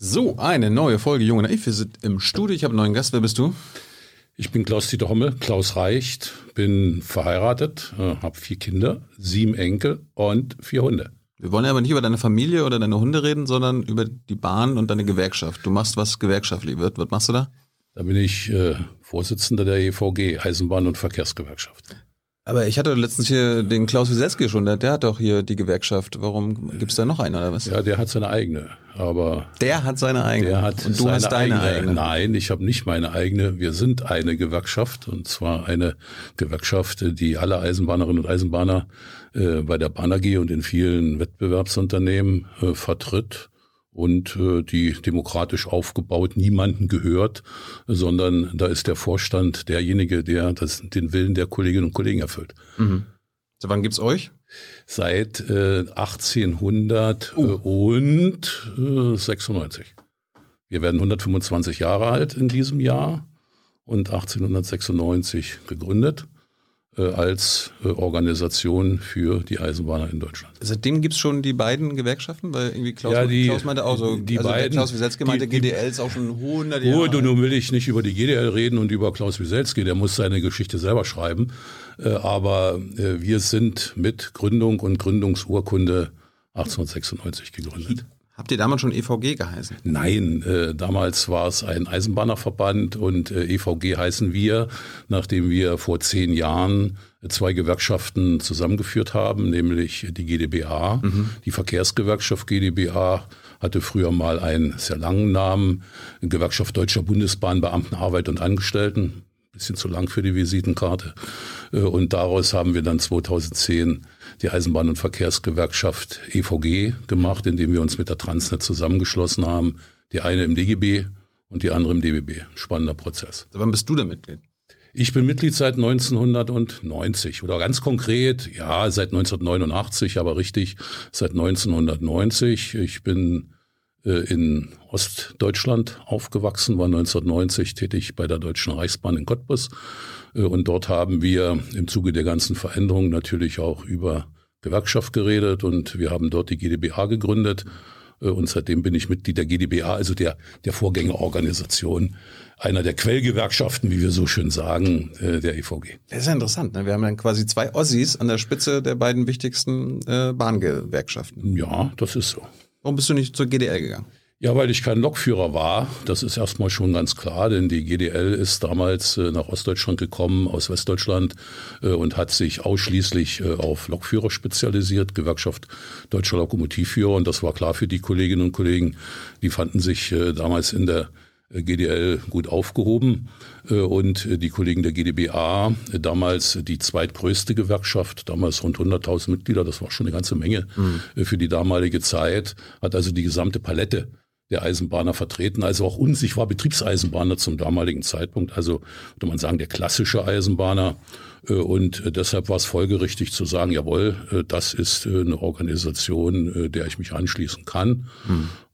So, eine neue Folge Junge Naiv. Wir sind im Studio. Ich habe einen neuen Gast. Wer bist du? Ich bin Klaus-Dieter Hommel, Klaus Reicht, bin verheiratet, äh, habe vier Kinder, sieben Enkel und vier Hunde. Wir wollen aber nicht über deine Familie oder deine Hunde reden, sondern über die Bahn und deine Gewerkschaft. Du machst was gewerkschaftlich wird. Was machst du da? Da bin ich äh, Vorsitzender der EVG, Eisenbahn- und Verkehrsgewerkschaft. Aber ich hatte letztens hier den Klaus Wieselski schon, der, der hat doch hier die Gewerkschaft. Warum gibt's da noch einen oder was? Ja, der hat seine eigene, aber Der hat seine eigene. der hat und du hast deine eigene. Nein, ich habe nicht meine eigene. Wir sind eine Gewerkschaft und zwar eine Gewerkschaft, die alle Eisenbahnerinnen und Eisenbahner äh, bei der Bahn AG und in vielen Wettbewerbsunternehmen äh, vertritt und äh, die demokratisch aufgebaut niemanden gehört, sondern da ist der Vorstand derjenige, der das, den Willen der Kolleginnen und Kollegen erfüllt. So, wann gibt's euch? Seit äh, 1800 äh, und äh, 96. Wir werden 125 Jahre alt in diesem Jahr und 1896 gegründet als äh, Organisation für die Eisenbahner in Deutschland. Seitdem gibt's schon die beiden Gewerkschaften, weil irgendwie Klaus, Ja, die- Klaus meinte auch so, die also der beiden- Klaus Wieselski meinte, die- GDL ist auch schon 100 Jahre und alt. nun will ich nicht über die GDL reden und über Klaus Wieselski, der muss seine Geschichte selber schreiben. Äh, Aber äh, wir sind mit Gründung und Gründungsurkunde 1896 gegründet. Habt ihr damals schon EVG geheißen? Nein, äh, damals war es ein Eisenbahnerverband und äh, EVG heißen wir, nachdem wir vor zehn Jahren zwei Gewerkschaften zusammengeführt haben, nämlich die GdBA. Die Verkehrsgewerkschaft GdBA hatte früher mal einen sehr langen Namen, Gewerkschaft Deutscher Bundesbahn, Beamten, Arbeit und Angestellten. Bisschen zu lang für die Visitenkarte. Äh, Und daraus haben wir dann 2010 die Eisenbahn- und Verkehrsgewerkschaft EVG gemacht, indem wir uns mit der Transnet zusammengeschlossen haben. Die eine im DGB und die andere im DBB. Spannender Prozess. Wann bist du da Mitglied? Ich bin Mitglied seit 1990 oder ganz konkret, ja, seit 1989, aber richtig seit 1990. Ich bin äh, in Ostdeutschland aufgewachsen, war 1990 tätig bei der Deutschen Reichsbahn in Cottbus. Äh, Und dort haben wir im Zuge der ganzen Veränderungen natürlich auch über Gewerkschaft geredet und wir haben dort die GdBA gegründet. Äh, Und seitdem bin ich Mitglied der GdBA, also der, der Vorgängerorganisation, einer der Quellgewerkschaften, wie wir so schön sagen, äh, der EVG. Das ist ja interessant. Ne? Wir haben dann quasi zwei Ossis an der Spitze der beiden wichtigsten äh, Bahngewerkschaften. Ja, das ist so. Warum bist du nicht zur GDL gegangen? Ja, weil ich kein Lokführer war. Das ist erstmal schon ganz klar, denn die GDL ist damals äh, nach Ostdeutschland gekommen, aus Westdeutschland äh, und hat sich ausschließlich äh, auf Lokführer spezialisiert, Gewerkschaft Deutscher Lokomotivführer. Und das war klar für die Kolleginnen und Kollegen. Die fanden sich äh, damals in der äh, GDL gut aufgehoben Äh, und die Kollegen der GdBA, damals die zweitgrößte Gewerkschaft, damals rund 100.000 Mitglieder, das war schon eine ganze Menge äh, für die damalige Zeit, hat also die gesamte Palette der Eisenbahner vertreten, also auch uns. Ich war Betriebseisenbahner zum damaligen Zeitpunkt, also würde man sagen, der klassische Eisenbahner. Äh, Und äh, deshalb war es folgerichtig zu sagen, jawohl, äh, das ist eine Organisation, der ich mich anschließen kann.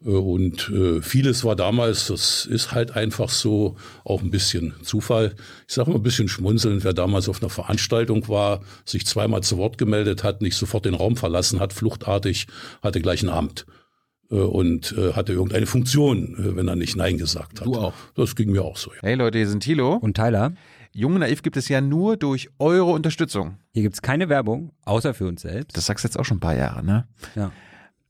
Äh, Und vieles war damals, das ist halt einfach so, auch ein bisschen Zufall. Ich sage mal ein bisschen schmunzelnd, wer damals auf einer Veranstaltung war, sich zweimal zu Wort gemeldet hat, nicht sofort den Raum verlassen hat, fluchtartig, hatte gleich ein Amt und äh, hatte irgendeine Funktion, äh, wenn er nicht Nein gesagt hat. Du auch. Das ging mir auch so. Ja. Hey Leute, hier sind Thilo. Und Tyler, Jung und Naiv gibt es ja nur durch eure Unterstützung. hier gibt's keine Werbung, außer für uns selbst. Das sagst du jetzt auch schon ein paar Jahre, ne? ja.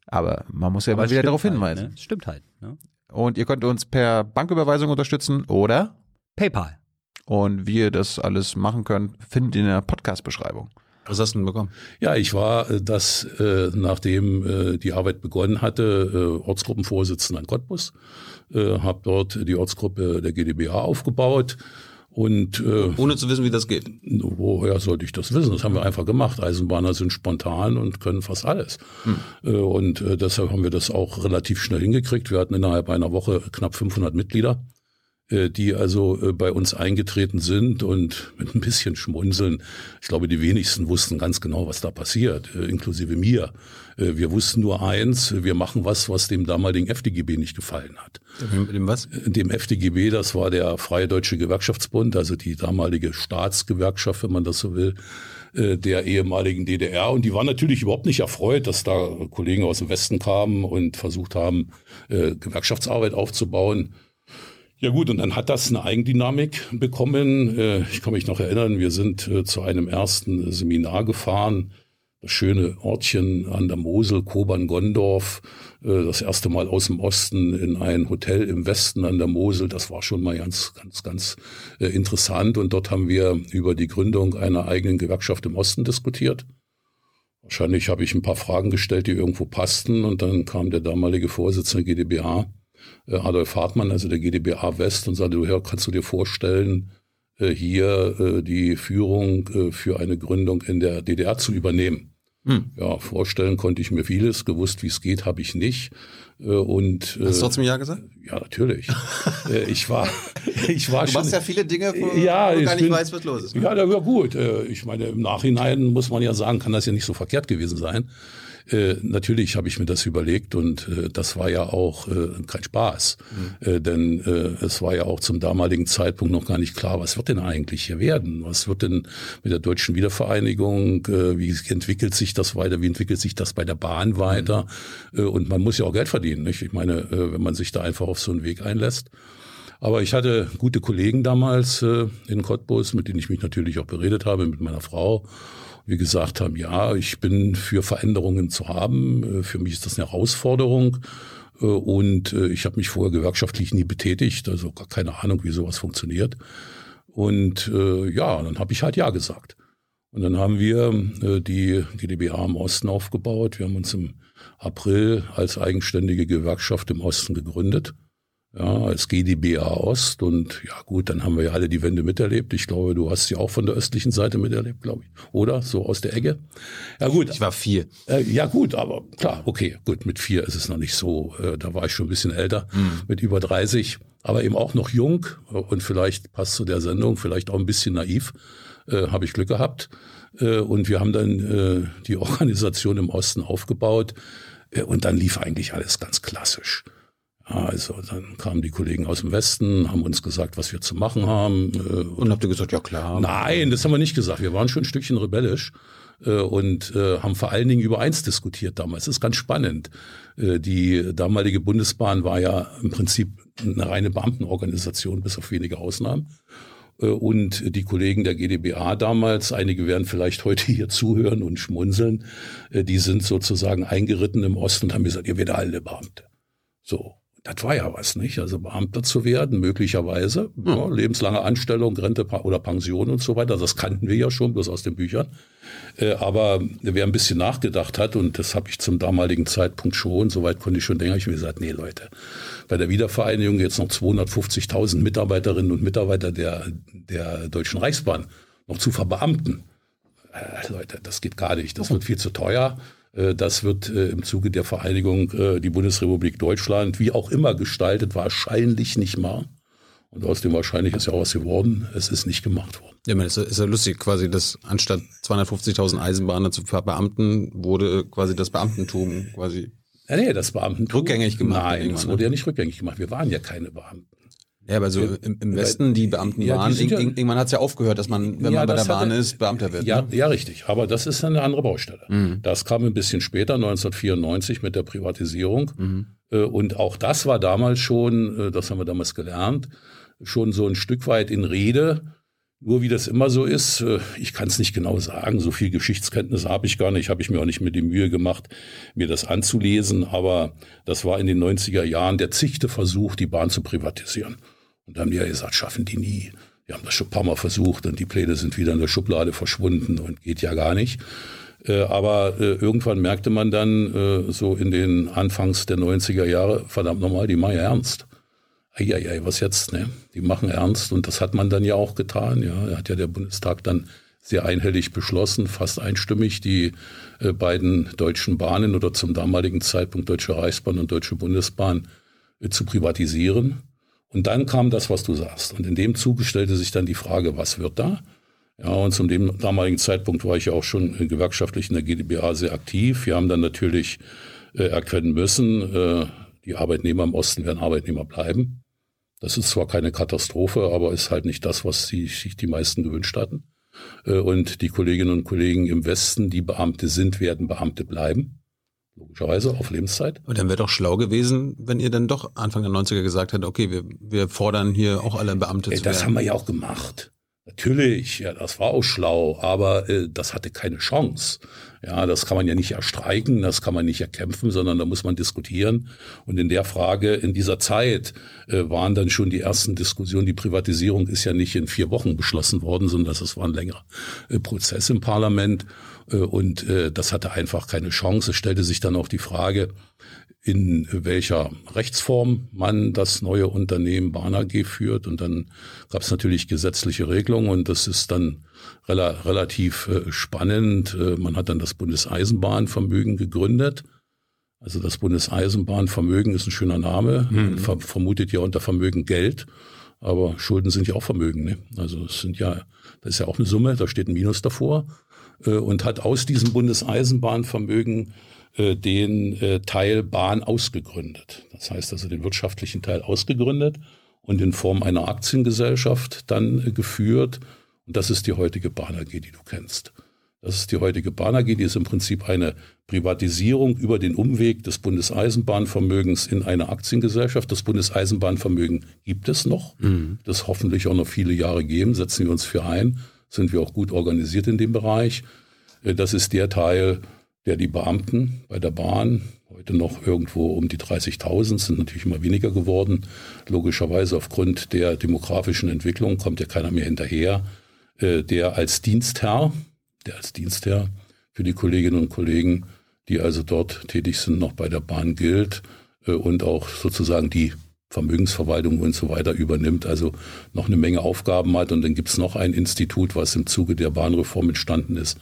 Aber man muss ja Aber mal es wieder darauf halt, hinweisen. Ne? Stimmt halt. Ne? Und ihr könnt uns per Banküberweisung unterstützen oder PayPal. und wie ihr das alles machen könnt, findet ihr in der Podcast-Beschreibung. Was hast du denn bekommen? Ja, ich war äh, das, äh, nachdem äh, die Arbeit begonnen hatte, äh, Ortsgruppenvorsitzender in Cottbus, äh, habe dort die Ortsgruppe der GdBA aufgebaut und äh, Ohne zu wissen, wie das geht. woher sollte ich das wissen? Das haben wir einfach gemacht. Eisenbahner sind spontan und können fast alles. Äh, Und äh, deshalb haben wir das auch relativ schnell hingekriegt. Wir hatten innerhalb einer Woche knapp 500 Mitglieder die also äh, bei uns eingetreten sind und mit ein bisschen Schmunzeln. Ich glaube, die wenigsten wussten ganz genau, was da passiert, äh, inklusive mir. Wir wussten nur eins, wir machen was, was dem damaligen FDGB nicht gefallen hat. Dem was? Dem FDGB, das war der Freie Deutsche Gewerkschaftsbund, also die damalige Staatsgewerkschaft, wenn man das so will, der ehemaligen DDR. Und die waren natürlich überhaupt nicht erfreut, dass da Kollegen aus dem Westen kamen und versucht haben, Gewerkschaftsarbeit aufzubauen. Ja gut, und dann hat das eine Eigendynamik bekommen. Äh, ich kann mich noch erinnern, wir sind äh, zu einem ersten Seminar gefahren. Das schöne Ortchen an der Mosel, Kobern-Gondorf, äh, das erste Mal aus dem Osten in ein Hotel im Westen an der Mosel. Das war schon mal ganz, ganz, ganz interessant. Und dort haben wir über die Gründung einer eigenen Gewerkschaft im Osten diskutiert. Wahrscheinlich habe ich ein paar Fragen gestellt, die irgendwo passten. Und dann kam der damalige Vorsitzende GdBA äh, Adolf Hartmann, also der GdBA West, und sagte, ja, kannst du dir vorstellen, äh, hier äh, die Führung für eine Gründung in der DDR zu übernehmen? Hm. Ja, vorstellen konnte ich mir vieles, gewusst, wie es geht, habe ich nicht. Und, Hast du trotzdem Ja gesagt? Ja, natürlich. ich war, ich war du schon. machst ja viele Dinge, wo ja, du gar nicht bin, weißt, was los ist. Ne? Ja, ja, gut. Ich meine, im Nachhinein muss man ja sagen, kann das ja nicht so verkehrt gewesen sein. Äh, natürlich habe ich mir das überlegt und äh, das war ja auch äh, kein Spaß, mhm. äh, denn äh, es war ja auch zum damaligen Zeitpunkt noch gar nicht klar, was wird denn eigentlich hier werden? Was wird denn mit der deutschen Wiedervereinigung? Wie entwickelt sich das weiter? Wie entwickelt sich das bei der Bahn weiter? Mhm. Und man muss ja auch Geld verdienen, nicht? Ich meine, wenn man sich da einfach auf so einen Weg einlässt. Aber ich hatte gute Kollegen damals in Cottbus, mit denen ich mich natürlich auch beredet habe, mit meiner Frau wir gesagt haben, ja, ich bin für Veränderungen zu haben. Äh, für mich ist das eine Herausforderung. Äh, und äh, ich habe mich vorher gewerkschaftlich nie betätigt, also gar keine Ahnung, wie sowas funktioniert. Und ja, dann habe ich halt Ja gesagt. Und dann haben wir die GdBH im Osten aufgebaut. Wir haben uns im April als eigenständige Gewerkschaft im Osten gegründet ja, als GdBA Ost. Und ja gut, dann haben wir ja alle die Wende miterlebt. Ich glaube, du hast sie auch von der östlichen Seite miterlebt, glaube ich. Oder? So aus der Ecke. Ja gut. Ich war vier. Äh, ja gut, aber klar, okay, gut, mit vier ist es noch nicht so. Äh, da war ich schon ein bisschen älter, mhm. mit über 30, aber eben auch noch jung und vielleicht passt zu der Sendung, vielleicht auch ein bisschen naiv. Äh, Habe ich Glück gehabt. Äh, und wir haben dann äh, die Organisation im Osten aufgebaut. Äh, und dann lief eigentlich alles ganz klassisch. Also dann kamen die Kollegen aus dem Westen, haben uns gesagt, was wir zu machen haben. Äh, und habt ihr gesagt, ja klar. Nein, das haben wir nicht gesagt. Wir waren schon ein Stückchen rebellisch äh, und äh, haben vor allen Dingen über eins diskutiert damals. Das ist ganz spannend. Die damalige Bundesbahn war ja im Prinzip eine reine Beamtenorganisation, bis auf wenige Ausnahmen. Und die Kollegen der GdBA damals, einige werden vielleicht heute hier zuhören und schmunzeln, die sind sozusagen eingeritten im Osten und haben gesagt, ihr werdet alle Beamte. So das war ja was, nicht? Also Beamter zu werden, möglicherweise, hm. ja, lebenslange Anstellung, Rente oder Pension und so weiter, das kannten wir ja schon, bloß aus den Büchern. Äh, aber wer ein bisschen nachgedacht hat, und das habe ich zum damaligen Zeitpunkt schon, soweit konnte ich schon denken, habe ich mir gesagt, nee Leute, bei der Wiedervereinigung jetzt noch 250.000 Mitarbeiterinnen und Mitarbeiter der, der Deutschen Reichsbahn noch zu verbeamten. Äh, Leute, das geht gar nicht, das wird viel zu teuer. Äh, das wird äh, im Zuge der Vereinigung äh, die Bundesrepublik Deutschland, wie auch immer gestaltet, wahrscheinlich nicht mal. Und aus dem wahrscheinlich ist ja auch was geworden. Es ist nicht gemacht worden. Ja, man, ist, ist ja lustig, quasi, dass anstatt 250.000 Eisenbahner zu verbeamten, wurde quasi das Beamtentum quasi. Ja, nee, das Beamtentum. Rückgängig gemacht. Nein, das wurde ne? ja nicht rückgängig gemacht. Wir waren ja keine Beamten. Ja, aber so im, im Westen, die Beamten ja, waren, die ja, irgendwann hat es ja aufgehört, dass man, wenn ja, man bei der Bahn hatte, ist, Beamter wird. Ja, ne? ja, richtig. Aber das ist eine andere Baustelle. Mhm. Das kam ein bisschen später, 1994 mit der Privatisierung. Mhm. Äh, und auch das war damals schon, äh, das haben wir damals gelernt, schon so ein Stück weit in Rede. Nur wie das immer so ist, äh, ich kann es nicht genau sagen, so viel Geschichtskenntnis habe ich gar nicht, habe ich mir auch nicht mit die Mühe gemacht, mir das anzulesen, aber das war in den 90er Jahren der zigte Versuch, die Bahn zu privatisieren. Und da haben die ja gesagt, schaffen die nie. Wir haben das schon ein paar Mal versucht und die Pläne sind wieder in der Schublade verschwunden und geht ja gar nicht. Äh, aber äh, irgendwann merkte man dann, äh, so in den Anfangs der 90er Jahre, verdammt nochmal, die machen ja ernst. Eieiei, was jetzt, ne? Die machen ernst und das hat man dann ja auch getan, ja. Hat ja der Bundestag dann sehr einhellig beschlossen, fast einstimmig, die beiden deutschen Bahnen oder zum damaligen Zeitpunkt Deutsche Reichsbahn und Deutsche Bundesbahn zu privatisieren. Und dann kam das, was du sagst. Und in dem Zuge stellte sich dann die Frage, was wird da? Ja, und zum dem damaligen Zeitpunkt war ich ja auch schon gewerkschaftlich in der GdBA sehr aktiv. Wir haben dann natürlich äh, erkennen müssen, äh, die Arbeitnehmer im Osten werden Arbeitnehmer bleiben. Das ist zwar keine Katastrophe, aber ist halt nicht das, was sie, sich die meisten gewünscht hatten. Äh, und die Kolleginnen und Kollegen im Westen, die Beamte sind, werden Beamte bleiben. Logischerweise auf Lebenszeit. Und dann wäre doch schlau gewesen, wenn ihr dann doch Anfang der 90er gesagt hättet, okay, wir, wir fordern hier auch alle Beamte ja, zu Das werden. haben wir ja auch gemacht. Natürlich, ja, das war auch schlau, aber äh, das hatte keine Chance. Ja, das kann man ja nicht erstreiken, das kann man nicht erkämpfen, sondern da muss man diskutieren. Und in der Frage, in dieser Zeit äh, waren dann schon die ersten Diskussionen. Die Privatisierung ist ja nicht in vier Wochen beschlossen worden, sondern das war ein längerer äh, Prozess im Parlament. Äh, und äh, das hatte einfach keine Chance. Es stellte sich dann auch die Frage, in welcher Rechtsform man das neue Unternehmen Bahn AG führt. Und dann gab es natürlich gesetzliche Regelungen und das ist dann rela relativ äh, spannend. Man hat dann das Bundeseisenbahnvermögen gegründet. Also das Bundeseisenbahnvermögen ist ein schöner Name. Man ver vermutet ja unter Vermögen Geld. Aber Schulden sind ja auch Vermögen. Ne? Also es sind ja, das ist ja auch eine Summe, da steht ein Minus davor. Äh, und hat aus diesem Bundeseisenbahnvermögen äh, den äh, Teil Bahn ausgegründet. Das heißt also den wirtschaftlichen Teil ausgegründet und in Form einer Aktiengesellschaft dann geführt. Und das ist die heutige Bahn AG, die du kennst. Das ist die heutige Bahn AG, die ist im Prinzip eine Privatisierung über den Umweg des Bundeseisenbahnvermögens in eine Aktiengesellschaft. Das Bundeseisenbahnvermögen gibt es noch. Mhm. Das hoffentlich auch noch viele Jahre geben. Setzen wir uns für ein. Sind wir auch gut organisiert in dem Bereich. Äh, das ist der Teil, der die Beamten bei der Bahn, heute noch irgendwo um die 30.000, sind natürlich immer weniger geworden. Logischerweise aufgrund der demografischen Entwicklung kommt ja keiner mehr hinterher, äh, der als Dienstherr, der als Dienstherr für die Kolleginnen und Kollegen, die also dort tätig sind, noch bei der Bahn gilt äh, und auch sozusagen die Vermögensverwaltung und so weiter übernimmt, also noch eine Menge Aufgaben hat. Und dann gibt es noch ein Institut, was im Zuge der Bahnreform entstanden ist,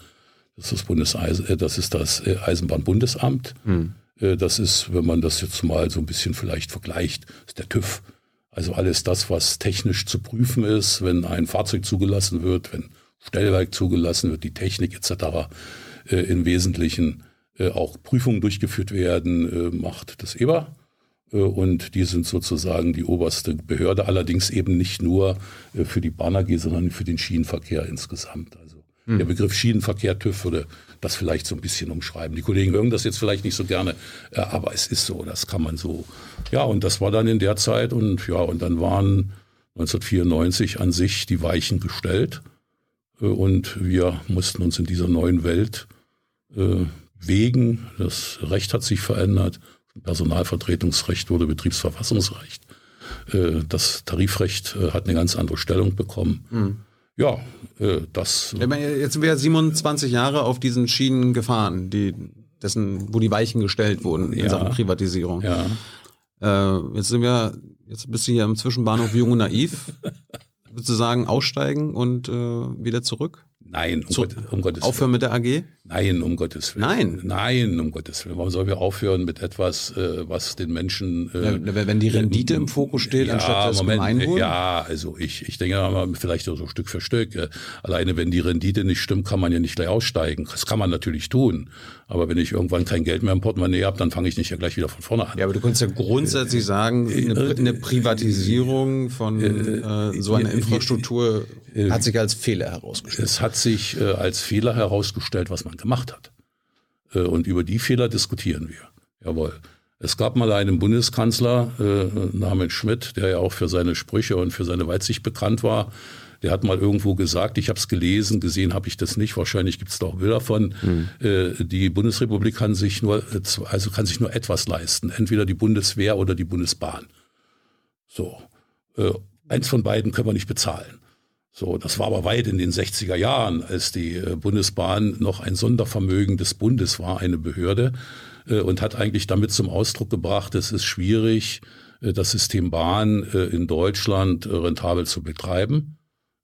das ist das, Bundeseisen, äh, das, ist das Eisenbahnbundesamt. Mhm. Das ist, wenn man das jetzt mal so ein bisschen vielleicht vergleicht, ist der TÜV. Also alles das, was technisch zu prüfen ist, wenn ein Fahrzeug zugelassen wird, wenn Stellwerk zugelassen wird, die Technik etc. Im Wesentlichen auch Prüfungen durchgeführt werden, macht das EBA. Und die sind sozusagen die oberste Behörde, allerdings eben nicht nur für die Bahn AG, sondern für den Schienenverkehr insgesamt. Also hm. Der Begriff Schienenverkehr TÜV würde das vielleicht so ein bisschen umschreiben. Die Kollegen hören das jetzt vielleicht nicht so gerne, äh, aber es ist so, das kann man so. Ja, und das war dann in der Zeit und ja, und dann waren 1994 an sich die Weichen gestellt äh, und wir mussten uns in dieser neuen Welt äh, wegen. Das Recht hat sich verändert. Personalvertretungsrecht wurde Betriebsverfassungsrecht. Das Tarifrecht hat eine ganz andere Stellung bekommen. Mhm ja, äh, das. Jetzt sind wir 27 Jahre auf diesen Schienen gefahren, die, dessen, wo die Weichen gestellt wurden in ja. Sachen Privatisierung. Ja. Äh, jetzt sind wir, jetzt bist du hier am Zwischenbahnhof Jung und Naiv. Würdest du sagen, aussteigen und äh, wieder zurück? Nein, um, Gott, um Gottes Aufhören mit der AG? Nein, um Gottes Willen. Nein. Nein, um Gottes Willen. Warum sollen wir aufhören mit etwas, äh, was den Menschen. Äh, ja, wenn die Rendite im Fokus steht, ja, anstatt das Moment, Gemeinwohl? Ja, also ich, ich denke mal, vielleicht so Stück für Stück. Äh, alleine wenn die Rendite nicht stimmt, kann man ja nicht gleich aussteigen. Das kann man natürlich tun. Aber wenn ich irgendwann kein Geld mehr im Portemonnaie habe, dann fange ich nicht ja gleich wieder von vorne an. Ja, aber du kannst ja grundsätzlich sagen, eine, eine Privatisierung von äh, so einer Infrastruktur hat sich als Fehler herausgestellt. Es hat sich äh, als Fehler herausgestellt, was man gemacht hat. Äh, und über die Fehler diskutieren wir. Jawohl. Es gab mal einen Bundeskanzler äh, namens Schmidt, der ja auch für seine Sprüche und für seine Weitsicht bekannt war. Der hat mal irgendwo gesagt, ich habe es gelesen, gesehen habe ich das nicht, wahrscheinlich gibt es da auch Bilder von, mhm. äh, die Bundesrepublik kann sich nur, äh, also kann sich nur etwas leisten, entweder die Bundeswehr oder die Bundesbahn. So, äh, eins von beiden können wir nicht bezahlen. So, das war aber weit in den 60er Jahren, als die äh, Bundesbahn noch ein Sondervermögen des Bundes war, eine Behörde, äh, und hat eigentlich damit zum Ausdruck gebracht, es ist schwierig, äh, das System Bahn in Deutschland rentabel zu betreiben.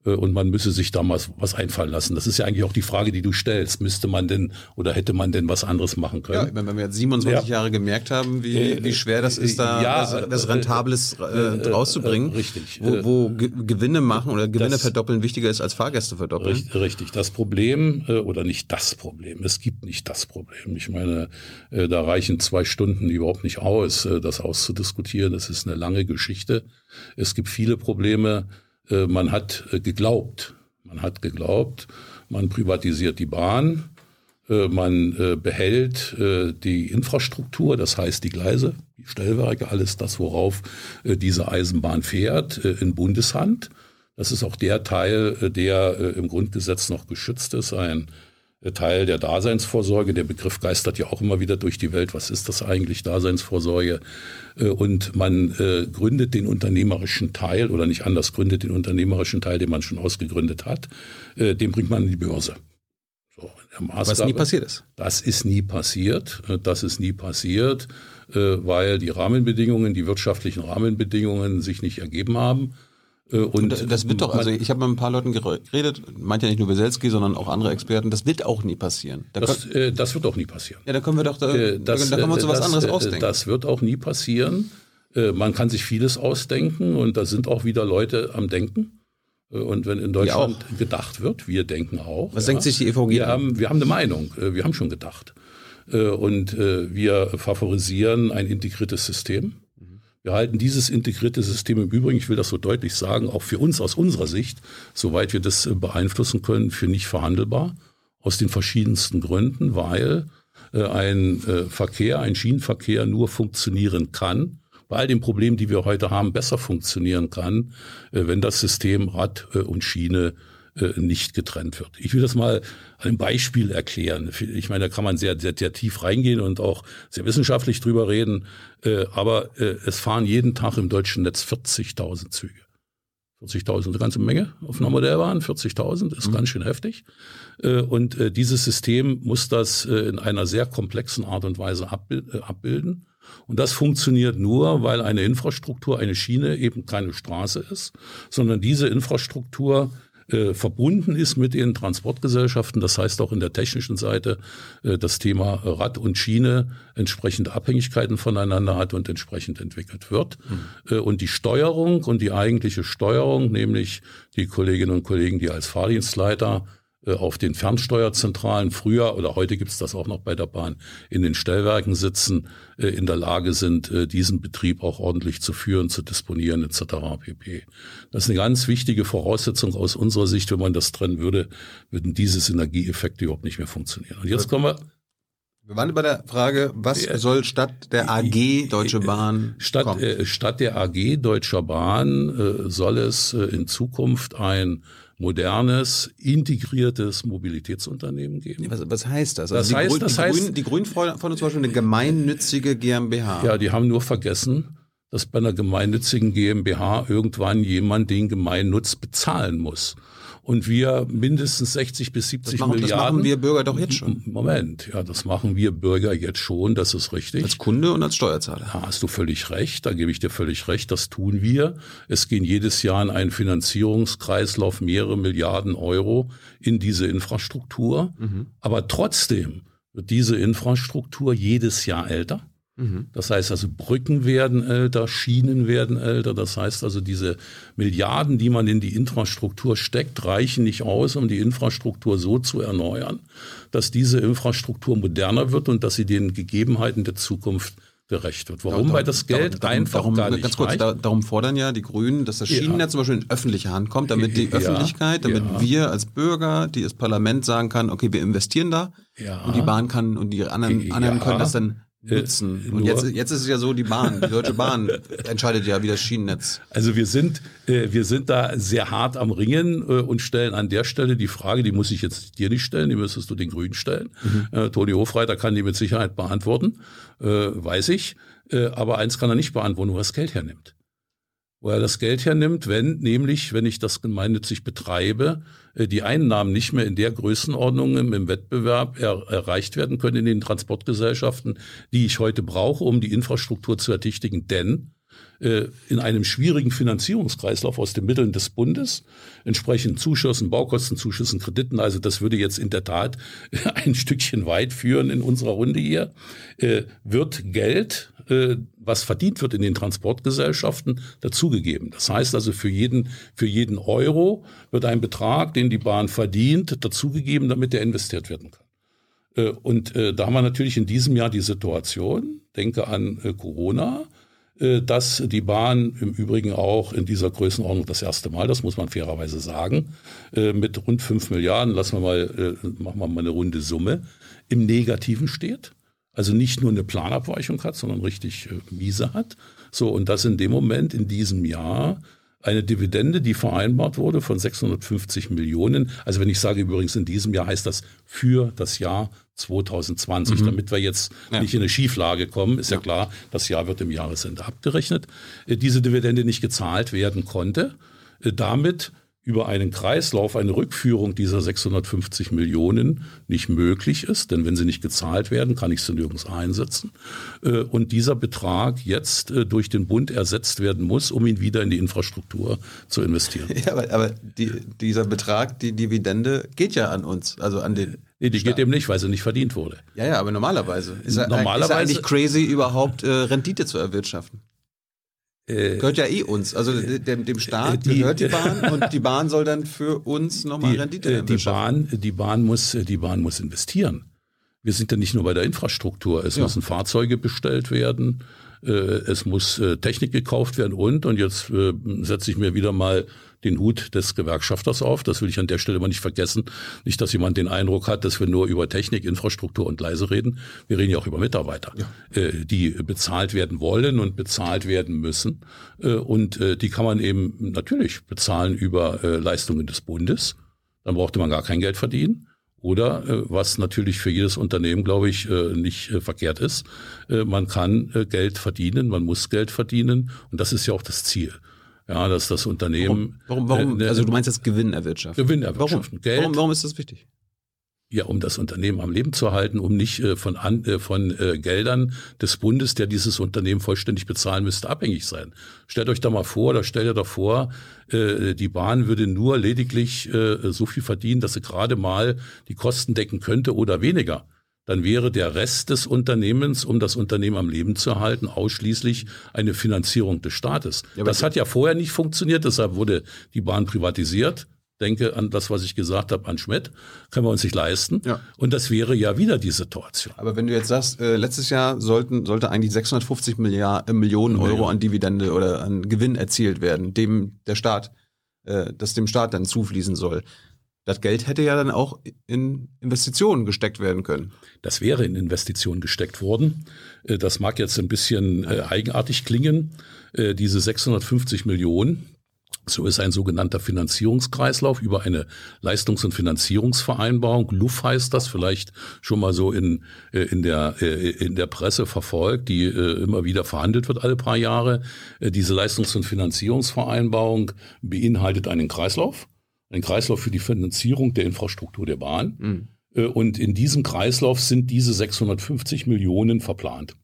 Äh, und man müsse sich da mal was einfallen lassen. Das ist ja eigentlich auch die Frage, die du stellst. Müsste man denn oder hätte man denn was anderes machen können? Ja, wenn wir jetzt 27 ja. Jahre gemerkt haben, wie, äh, wie schwer das ist, da ja, das, das Rentables äh, äh, rauszubringen. richtig. Wo, wo Gewinne machen oder Gewinne das, verdoppeln wichtiger ist als Fahrgäste verdoppeln. Richtig. Das Problem, oder nicht das Problem, es gibt nicht das Problem. Ich meine, da reichen zwei Stunden überhaupt nicht aus, das auszudiskutieren. Das ist eine lange Geschichte. Es gibt viele Probleme. Äh, man hat äh, geglaubt, man hat geglaubt, man privatisiert die Bahn, äh, man behält die Infrastruktur, das heißt die Gleise, die Stellwerke, alles das, worauf diese Eisenbahn fährt, in Bundeshand. Das ist auch der Teil, der im Grundgesetz noch geschützt ist, ein Teil der Daseinsvorsorge. Der Begriff geistert ja auch immer wieder durch die Welt. Was ist das eigentlich, Daseinsvorsorge? Äh, und man äh, gründet den unternehmerischen Teil oder nicht anders, gründet den unternehmerischen Teil, den man schon ausgegründet hat, äh, den bringt man in die Börse. So, Was nie passiert ist. Das ist nie passiert. Das ist nie passiert, weil die Rahmenbedingungen, die wirtschaftlichen Rahmenbedingungen sich nicht ergeben haben. Äh, und, und das wird doch, also ich habe mit ein paar Leuten geredet, meint ja nicht nur Weselski, sondern auch andere Experten, das wird auch nie passieren. Da das, äh, das wird auch nie passieren. Ja, da können wir doch, da, äh, das, da können wir uns äh, was anderes äh, ausdenken. Das wird auch nie passieren. Äh, man kann sich vieles ausdenken und da sind auch wieder Leute am Denken. Und wenn in Deutschland gedacht wird, wir denken auch. Was ja, denkt sich die EVG? Wir haben, wir haben eine Meinung, wir haben schon gedacht. Und wir favorisieren ein integriertes System. Wir halten dieses integrierte System im Übrigen, ich will das so deutlich sagen, auch für uns aus unserer Sicht, soweit wir das äh, beeinflussen können, für nicht verhandelbar. Aus den verschiedensten Gründen, weil äh, ein äh, Verkehr, ein Schienenverkehr nur funktionieren kann, bei all den Problemen, die wir heute haben, besser funktionieren kann, wenn das System Rad und Schiene nicht getrennt wird. Ich will das mal an einem Beispiel erklären. Ich meine, da kann man sehr, sehr, sehr tief reingehen und auch sehr wissenschaftlich drüber reden. Äh, aber äh, es fahren jeden Tag im deutschen Netz 40.000 Züge. 40.000, eine ganze Menge auf einer Modellbahn. 40.000 ist mhm. ganz schön heftig. Und dieses System muss das in einer sehr komplexen Art und Weise abbilden. Und das funktioniert nur, weil eine Infrastruktur, eine Schiene eben keine Straße ist, sondern diese Infrastruktur äh, verbunden ist mit den Transportgesellschaften. Das heißt auch in der technischen Seite äh, das Thema Rad und Schiene entsprechende Abhängigkeiten voneinander hat und entsprechend entwickelt wird. Mhm. Äh, und die Steuerung und die eigentliche Steuerung, nämlich die Kolleginnen und Kollegen, die als Fahrdienstleiter auf den Fernsteuerzentralen früher oder heute gibt es das auch noch bei der Bahn in den Stellwerken sitzen, äh, in der Lage sind, äh, diesen Betrieb auch ordentlich zu führen, zu disponieren etc. pp. Das ist eine ganz wichtige Voraussetzung aus unserer Sicht. Wenn man das trennen würde, würden diese Synergieeffekte überhaupt nicht mehr funktionieren. Und jetzt kommen wir wir waren bei der Frage, was soll statt der AG Deutsche Bahn statt, äh, statt der AG Deutscher Bahn äh, soll es äh, in Zukunft ein modernes, integriertes Mobilitätsunternehmen geben. Was, was heißt das? Also das heißt, Grün, das die heißt, Grünen, die fordern zum Beispiel eine gemeinnützige GmbH. Ja, die haben nur vergessen, dass bei einer gemeinnützigen GmbH irgendwann jemand den Gemeinnutz bezahlen muss und wir mindestens 60 bis 70 das machen, Milliarden. Das machen wir Bürger doch jetzt schon. Moment, ja, das machen wir Bürger jetzt schon, das ist richtig. Als Kunde und als Steuerzahler. Da hast du völlig recht, da gebe ich dir völlig recht, das tun wir. Es gehen jedes Jahr in einen Finanzierungskreislauf mehrere Milliarden Euro in diese Infrastruktur. Mhm. Aber trotzdem wird diese Infrastruktur jedes Jahr älter. Mhm. Das heißt also, Brücken werden älter, Schienen werden älter. Das heißt also, diese Milliarden, die man in die Infrastruktur steckt, reichen nicht aus, um die Infrastruktur so zu erneuern, dass diese Infrastruktur moderner wird und dass sie den Gegebenheiten der Zukunft gerecht wird. Warum? Ja, Weil das Geld darum, einfach darum, gar nicht Ganz kurz, da, darum fordern ja die Grünen, dass das Schienennetz ja. zum Beispiel in öffentliche Hand kommt, damit die Öffentlichkeit, damit ja. wir als Bürger, die das Parlament sagen kann, okay, wir investieren da und die Bahn kann und die anderen, anderen können das dann nutzen. Äh, und jetzt, jetzt ist es ja so, die Bahn, die Deutsche Bahn entscheidet ja, wie das Schienennetz. Also wir sind, äh, wir sind da sehr hart am Ringen äh, und stellen an der Stelle die Frage, die muss ich jetzt dir nicht stellen, die müsstest du den Grünen stellen. Mhm. Äh, Toni Hofreiter kann die mit Sicherheit beantworten, äh, weiß ich. Äh, aber eins kann er nicht beantworten, wo er das Geld hernimmt wo er das Geld hernimmt, wenn nämlich, wenn ich das gemeinnützig betreibe, äh, die Einnahmen nicht mehr in der Größenordnung im Wettbewerb er, erreicht werden können in den Transportgesellschaften, die ich heute brauche, um die Infrastruktur zu ertüchtigen. Denn äh, in einem schwierigen Finanzierungskreislauf aus den Mitteln des Bundes, entsprechend Zuschüssen, Baukostenzuschüssen, Krediten. Also das würde jetzt in der Tat ein Stückchen weit führen in unserer Runde hier. Äh, wird Geld, was verdient wird in den Transportgesellschaften, dazugegeben. Das heißt also für jeden, für jeden Euro wird ein Betrag, den die Bahn verdient, dazugegeben, damit der investiert werden kann. Und da haben wir natürlich in diesem Jahr die Situation, denke an Corona, äh, dass die Bahn im Übrigen auch in dieser Größenordnung das erste Mal, das muss man fairerweise sagen, äh, mit rund fünf Milliarden, lassen wir mal, äh, machen wir mal eine runde Summe, im Negativen steht. Also nicht nur eine Planabweichung hat, sondern richtig miese hat. So, und das in dem Moment, in diesem Jahr, eine Dividende, die vereinbart wurde von 650 Millionen. Also wenn ich sage übrigens in diesem Jahr, heißt das für das Jahr 2020, mhm. damit wir jetzt ja. nicht in eine Schieflage kommen. Ist ja. ja. klar, das Jahr wird im Jahresende abgerechnet. Äh, diese Dividende nicht gezahlt werden konnte. Äh, damit über einen Kreislauf eine Rückführung dieser 650 Millionen nicht möglich ist, denn wenn sie nicht gezahlt werden, kann ich sie nirgends einsetzen. Äh, und dieser Betrag jetzt durch den Bund ersetzt werden muss, um ihn wieder in die Infrastruktur zu investieren. Ja, aber, aber die, dieser Betrag, die Dividende, geht ja an uns, also an den Nee, die Staat. geht eben nicht, weil sie nicht verdient wurde. Ja, ja, aber normalerweise. Ist, normalerweise, ist eigentlich crazy, überhaupt äh, Rendite zu erwirtschaften? Äh, gehört ja eh uns. Also dem, dem Staat äh, die, gehört die Bahn und die Bahn soll dann für uns nochmal die, Rendite äh. Die Bahn, die, Bahn muss, die Bahn muss investieren. Wir sind ja nicht nur bei der Infrastruktur. Es ja. müssen Fahrzeuge bestellt werden. Äh, es muss äh, Technik gekauft werden und, und jetzt äh, setze ich mir wieder mal den Hut des Gewerkschafters auf. Das will ich an der Stelle mal nicht vergessen. Nicht, dass jemand den Eindruck hat, dass wir nur über Technik, Infrastruktur und Leise reden. Wir reden ja auch über Mitarbeiter, ja. äh, die bezahlt werden wollen und bezahlt werden müssen. Äh, und äh, die kann man eben natürlich bezahlen über Leistungen des Bundes. Dann brauchte man gar kein Geld verdienen. Oder was natürlich für jedes Unternehmen, glaube ich, nicht verkehrt ist, man kann Geld verdienen, man muss Geld verdienen und das ist ja auch das Ziel. Ja, dass das Unternehmen. Warum, warum, warum äh, also du meinst jetzt Gewinn erwirtschaften? Gewinn erwirtschaften. Warum? Geld. Warum, warum ist das wichtig? Ja, um das Unternehmen am Leben zu halten, um nicht äh, von, an, äh, von äh, Geldern des Bundes, der dieses Unternehmen vollständig bezahlen müsste, abhängig sein. Stellt euch da mal vor, oder stellt ihr doch vor, äh, die Bahn würde nur lediglich äh, so viel verdienen, dass sie gerade mal die Kosten decken könnte oder weniger dann wäre der Rest des Unternehmens, um das Unternehmen am Leben zu erhalten, ausschließlich eine Finanzierung des Staates. Ja, das hat ja vorher nicht funktioniert, deshalb wurde die Bahn privatisiert. Denke an das, was ich gesagt habe, an Schmidt, können wir uns nicht leisten. Ja. Und das wäre ja wieder die Situation. Aber wenn du jetzt sagst, äh, letztes Jahr sollten, sollte eigentlich 650 Milliard, äh, Millionen Euro an Dividende oder an Gewinn erzielt werden, dem der Staat, äh, das dem Staat dann zufließen soll. Das Geld hätte ja dann auch in Investitionen gesteckt werden können. Das wäre in Investitionen gesteckt worden. Äh, das mag jetzt ein bisschen äh, eigenartig klingen. Äh, diese 650 Millionen, so ist ein sogenannter Finanzierungskreislauf über eine Leistungs- und Finanzierungsvereinbarung. LUF heißt das, vielleicht schon mal so in, in, der, in der Presse verfolgt, die immer wieder verhandelt wird alle paar Jahre. Diese Leistungs- und Finanzierungsvereinbarung beinhaltet einen Kreislauf ein Kreislauf für die Finanzierung der Infrastruktur der Bahn. Mhm. Und in diesem Kreislauf sind diese 650 Millionen verplant.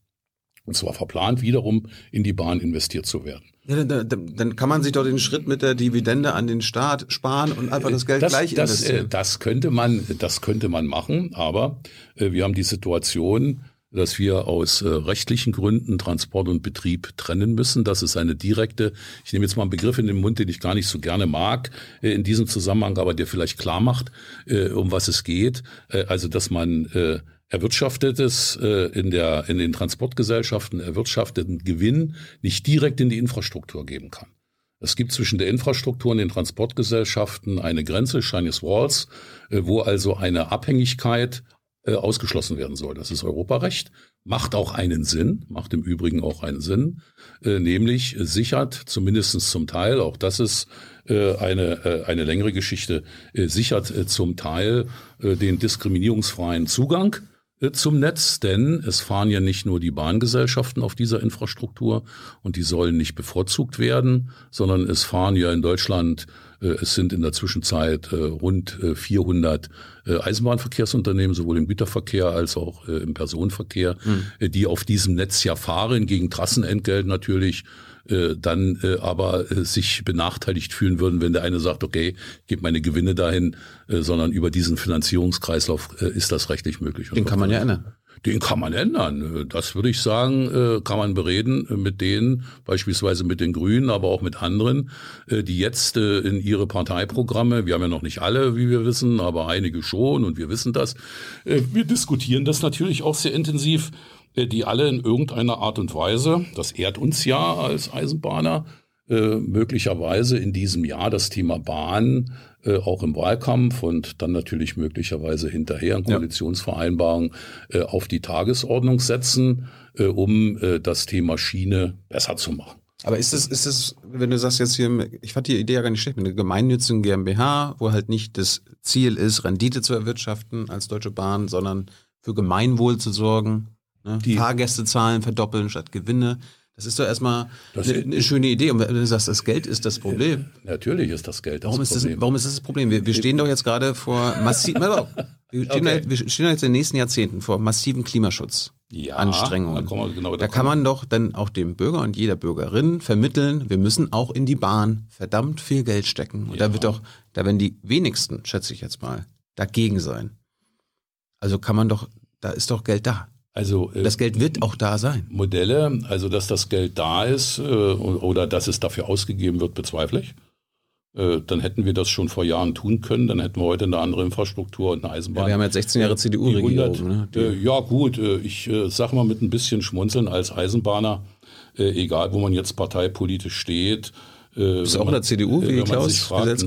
Und zwar verplant wiederum in die Bahn investiert zu werden. Ja, dann, dann, kann man sich doch den Schritt mit der Dividende an den Staat sparen und einfach das Geld das, gleich investieren. Das, das könnte man, das könnte man machen, aber äh, wir haben die Situation, dass wir aus äh, rechtlichen Gründen Transport und Betrieb trennen müssen. Das ist eine direkte, ich nehme jetzt mal einen Begriff in den Mund, den ich gar nicht so gerne mag äh, in diesem Zusammenhang, aber der vielleicht klar macht, äh, um was es geht. Äh, also, dass man äh, erwirtschaftetes äh, in der in den Transportgesellschaften erwirtschafteten Gewinn nicht direkt in die Infrastruktur geben kann. Es gibt zwischen der Infrastruktur und den Transportgesellschaften eine Grenze, Chinese Walls, wo also eine Abhängigkeit ausgeschlossen werden soll. Das ist Europarecht, macht auch einen Sinn, macht im Übrigen auch einen Sinn, äh, nämlich sichert zumindest zum Teil, auch das ist äh, eine, äh, eine längere Geschichte, äh, sichert äh, zum Teil äh, den diskriminierungsfreien Zugang äh, zum Netz, denn es fahren ja nicht nur die Bahngesellschaften auf dieser Infrastruktur und die sollen nicht bevorzugt werden, sondern es fahren ja in Deutschland äh, es sind in der Zwischenzeit äh, rund 400 äh, Eisenbahnverkehrsunternehmen, sowohl im Güterverkehr als auch im Personenverkehr, mhm. die auf diesem Netz ja fahren, gegen Trassenentgelt natürlich äh, dann äh, aber äh, sich benachteiligt fühlen würden, wenn der eine sagt, okay, ich gebe meine Gewinne dahin, äh, sondern über diesen Finanzierungskreislauf äh, ist das rechtlich möglich. Den kann man ja ändern. Den kann man ändern. Das würde ich sagen, äh, kann man bereden mit denen, beispielsweise mit den Grünen, aber auch mit anderen, äh, die jetzt äh, in ihre Parteiprogramme, wir haben ja noch nicht alle, wie wir wissen, aber einige schon und wir wissen das. Wir diskutieren das natürlich auch sehr intensiv, die alle in irgendeiner Art und Weise, das ehrt uns ja als Eisenbahner, möglicherweise in diesem Jahr das Thema Bahn äh, auch im Wahlkampf und dann natürlich möglicherweise hinterher in Koalitionsvereinbarungen äh, auf die Tagesordnung setzen, äh, um äh, das Thema Schiene besser zu machen. Aber ist es, ist es, wenn du sagst jetzt hier, ich fand die Idee ja gar nicht schlecht, mit einer gemeinnützigen GmbH, wo halt nicht das Ziel ist, Rendite zu erwirtschaften als Deutsche Bahn, sondern für Gemeinwohl zu sorgen, ne? die Fahrgästezahlen verdoppeln statt Gewinne. Das ist doch erstmal eine, eine, schöne Idee. Und wenn du sagst, das Geld ist das Problem. Natürlich ist das Geld das warum Problem. Ist das, warum ist das das Problem? Wir, wir stehen doch jetzt gerade vor massiven, wir, stehen okay. wir stehen jetzt in den nächsten Jahrzehnten vor massiven Klimaschutzanstrengungen. Ja, genau da kann man doch dann auch dem Bürger und jeder Bürgerin vermitteln, wir müssen auch in die Bahn verdammt viel Geld stecken. Und ja. da wird doch, da werden die wenigsten, schätze ich jetzt mal, dagegen sein. Also kann man doch, da ist doch Geld da. Also äh, das Geld wird auch da sein. Modelle, also dass das Geld da ist äh, oder dass es dafür ausgegeben wird, bezweifle ich. Äh, dann hätten wir das schon vor Jahren tun können. Dann hätten wir heute eine andere Infrastruktur und eine Eisenbahn. Ja, wir haben jetzt 16 Jahre CDU-Regierung. Ne? Äh, ja gut, äh, ich äh, sage mal mit ein bisschen Schmunzeln als Eisenbahner, egal wo man jetzt parteipolitisch steht. Bist du auch in der CDU wie Klaus fragt,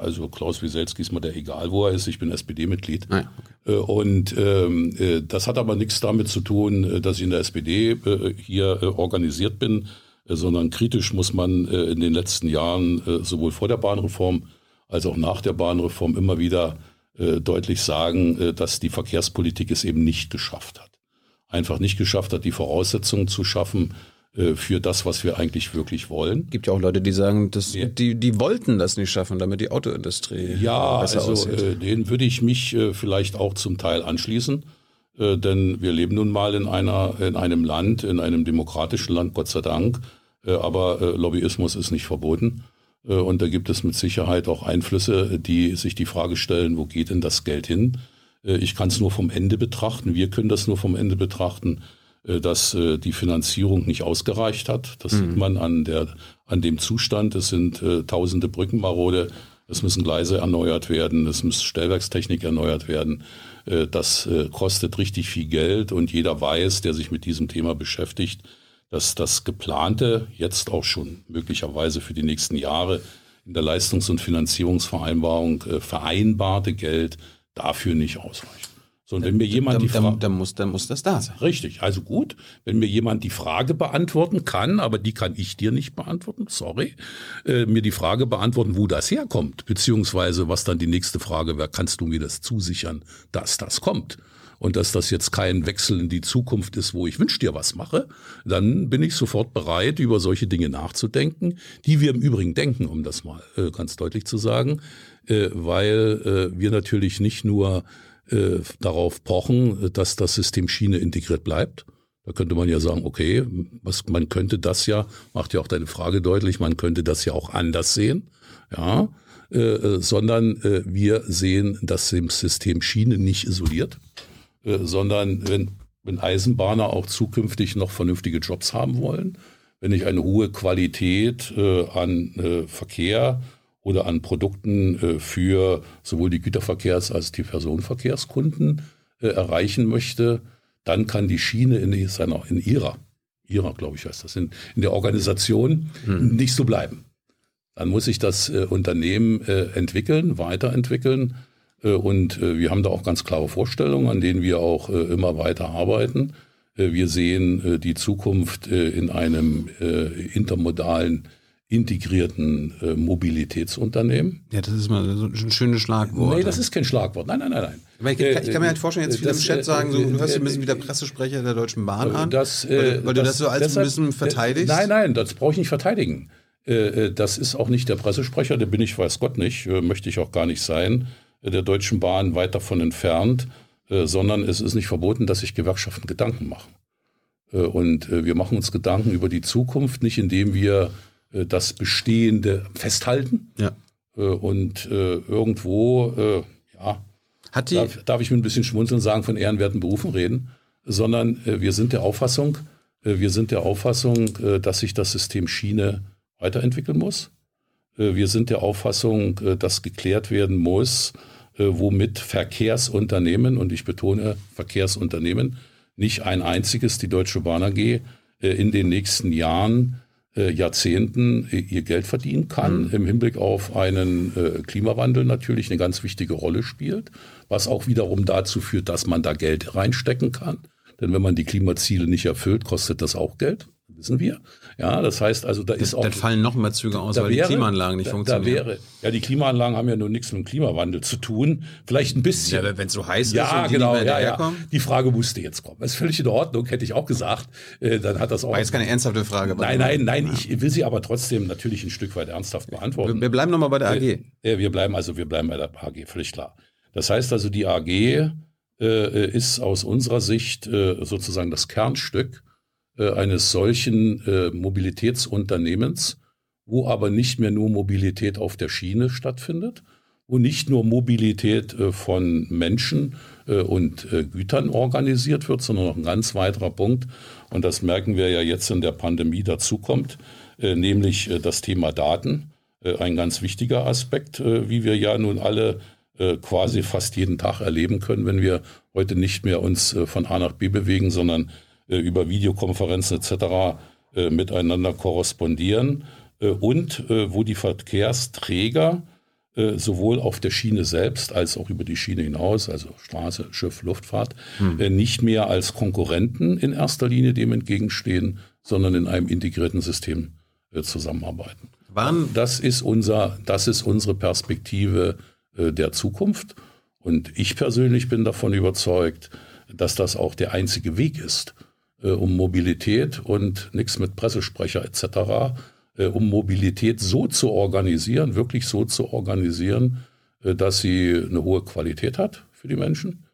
also Klaus Wieselski ist mir der egal, wo er ist. Ich bin SPD-Mitglied. Ah, okay. Äh, und ähm, äh, das hat aber nichts damit zu tun, äh, dass ich in der SPD äh, hier äh, organisiert bin, äh, sondern kritisch muss man in den letzten Jahren sowohl vor der Bahnreform als auch nach der Bahnreform immer wieder deutlich sagen, dass die Verkehrspolitik es eben nicht geschafft hat. Einfach nicht geschafft hat, die Voraussetzungen zu schaffen, äh, für das, was wir eigentlich wirklich wollen. Gibt ja auch Leute, die sagen, dass ja. die, die wollten das nicht schaffen, damit die Autoindustrie ja, besser also, aussieht. Äh, denen würde ich mich äh, vielleicht auch zum Teil anschließen. Äh, denn wir leben nun mal in einer, in einem Land, in einem demokratischen Land, Gott sei Dank. Äh, aber äh, Lobbyismus ist nicht verboten. Und da gibt es mit Sicherheit auch Einflüsse, die sich die Frage stellen, wo geht denn das Geld hin? Ich kann es nur vom Ende betrachten. Wir können das nur vom Ende betrachten. Äh, dass äh, die Finanzierung nicht ausgereicht hat. Das mhm. sieht man an, der, an dem Zustand. Es sind äh, tausende Brückenmarode. Es müssen Gleise erneuert werden. Es muss Stellwerkstechnik erneuert werden. Äh, das äh, kostet richtig viel Geld und jeder weiß, der sich mit diesem Thema beschäftigt, dass das geplante, jetzt auch schon möglicherweise für die nächsten Jahre in der Leistungs- und Finanzierungsvereinbarung äh, vereinbarte Geld dafür nicht ausreicht. So, und wenn mir jemand dann, die Frage, dann, dann, muss, dann muss das da sein. Richtig, also gut, wenn mir jemand die Frage beantworten kann, aber die kann ich dir nicht beantworten, sorry, äh, mir die Frage beantworten, wo das herkommt, beziehungsweise was dann die nächste Frage wäre, kannst du mir das zusichern, dass das kommt? Und dass das jetzt kein Wechsel in die Zukunft ist, wo ich wünsch dir was mache, dann bin ich sofort bereit, über solche Dinge nachzudenken, die wir im Übrigen denken, um das mal äh, ganz deutlich zu sagen, äh, weil äh, wir natürlich nicht nur äh, darauf pochen, dass das System Schiene integriert bleibt. Da könnte man ja sagen, okay, was, man könnte das ja, macht ja auch deine Frage deutlich, man könnte das ja auch anders sehen, ja, äh, äh sondern äh, wir sehen das System Schiene nicht isoliert, äh, sondern wenn, wenn Eisenbahner auch zukünftig noch vernünftige Jobs haben wollen, wenn ich eine hohe Qualität äh, an äh, Verkehr oder an Produkten äh, für sowohl die Güterverkehrs- als die Personenverkehrskunden äh, erreichen möchte, dann kann die Schiene in, seiner, in ihrer, ihrer, glaube ich, heißt das, in, in der Organisation hm. nicht so bleiben. Dann muss sich das äh, Unternehmen entwickeln, weiterentwickeln. und wir haben da auch ganz klare Vorstellungen, an denen wir auch immer weiter arbeiten. wir sehen die Zukunft in einem intermodalen integrierten äh, Mobilitätsunternehmen. Ja, das ist mal so ein schönes Schlagwort. Nee, das ist kein Schlagwort. Nein, nein, nein, nein. Aber ich, kann, ich kann mir halt vorstellen, jetzt viele das, im Chat sagen, so, du hörst ein bisschen wie der Pressesprecher der Deutschen Bahn an, das, weil, weil das, du das so als deshalb, ein bisschen verteidigst. Nein, nein, das brauche ich nicht verteidigen. Äh, das ist auch nicht der Pressesprecher, der bin ich, weiß Gott nicht, äh, möchte ich auch gar nicht sein, der Deutschen Bahn weit davon entfernt, sondern es ist nicht verboten, dass sich Gewerkschaften Gedanken machen. Und wir machen uns Gedanken über die Zukunft, nicht indem wir das Bestehende festhalten. Ja. Und irgendwo, ja, darf, darf ich mit ein bisschen Schmunzeln sagen, von ehrenwerten Berufen reden, sondern wir sind der Auffassung, wir sind der Auffassung, dass sich das System Schiene weiterentwickeln muss. Wir sind der Auffassung, dass geklärt werden muss, womit Verkehrsunternehmen, und ich betone Verkehrsunternehmen, nicht ein einziges, die Deutsche Bahn AG, in den nächsten Jahren, Jahrzehnten ihr Geld verdienen kann, mhm. im Hinblick auf einen Klimawandel natürlich eine ganz wichtige Rolle spielt, was auch wiederum dazu führt, dass man da Geld reinstecken kann. Denn wenn man die Klimaziele nicht erfüllt, kostet das auch Geld wissen wir. Ja, das heißt also, da ist auch. Dann fallen noch mehr Züge aus, weil wäre, die Klimaanlagen nicht da, funktionieren. Da wäre, ja, die Klimaanlagen haben ja nur nichts mit dem Klimawandel zu tun. Vielleicht ein bisschen. Ja, wenn es so heiß ja, ist. Ja, genau. Ja, ja. Die Frage musste jetzt kommen. Das ist völlig in Ordnung, hätte ich auch gesagt. Äh, dann hat das auch. War jetzt keine ernsthafte Frage. Nein, nein, nein. Ich will sie aber trotzdem natürlich ein Stück weit ernsthaft beantworten. Wir, wir bleiben nochmal bei der AG. Ja, wir bleiben also, wir bleiben bei der AG, völlig klar. Das heißt also, die AG äh, ist aus unserer Sicht äh, sozusagen das Kernstück äh, eines solchen äh, Mobilitätsunternehmens, wo aber nicht mehr nur Mobilität auf der Schiene stattfindet, wo nicht nur Mobilität äh, von Menschen äh, und Gütern organisiert wird, sondern noch ein ganz weiterer Punkt, und das merken wir ja jetzt in der Pandemie dazukommt, nämlich das Thema Daten. ein ganz wichtiger Aspekt, wie wir ja nun alle quasi fast jeden Tag erleben können, wenn wir heute nicht mehr uns von A nach B bewegen, sondern über Videokonferenzen etc. Äh, miteinander korrespondieren äh, und wo die Verkehrsträger sowohl auf der Schiene selbst als auch über die Schiene hinaus, also Straße, Schiff, Luftfahrt, hm. nicht mehr als Konkurrenten in erster Linie dem entgegenstehen, sondern in einem integrierten System zusammenarbeiten. Wann? Das ist unser, das ist unsere Perspektive der Zukunft. Und ich persönlich bin davon überzeugt, dass das auch der einzige Weg ist, äh, um Mobilität und nichts mit Pressesprecher etc., äh, um Mobilität so zu organisieren, wirklich so zu organisieren, äh, dass sie eine hohe Qualität hat für die Menschen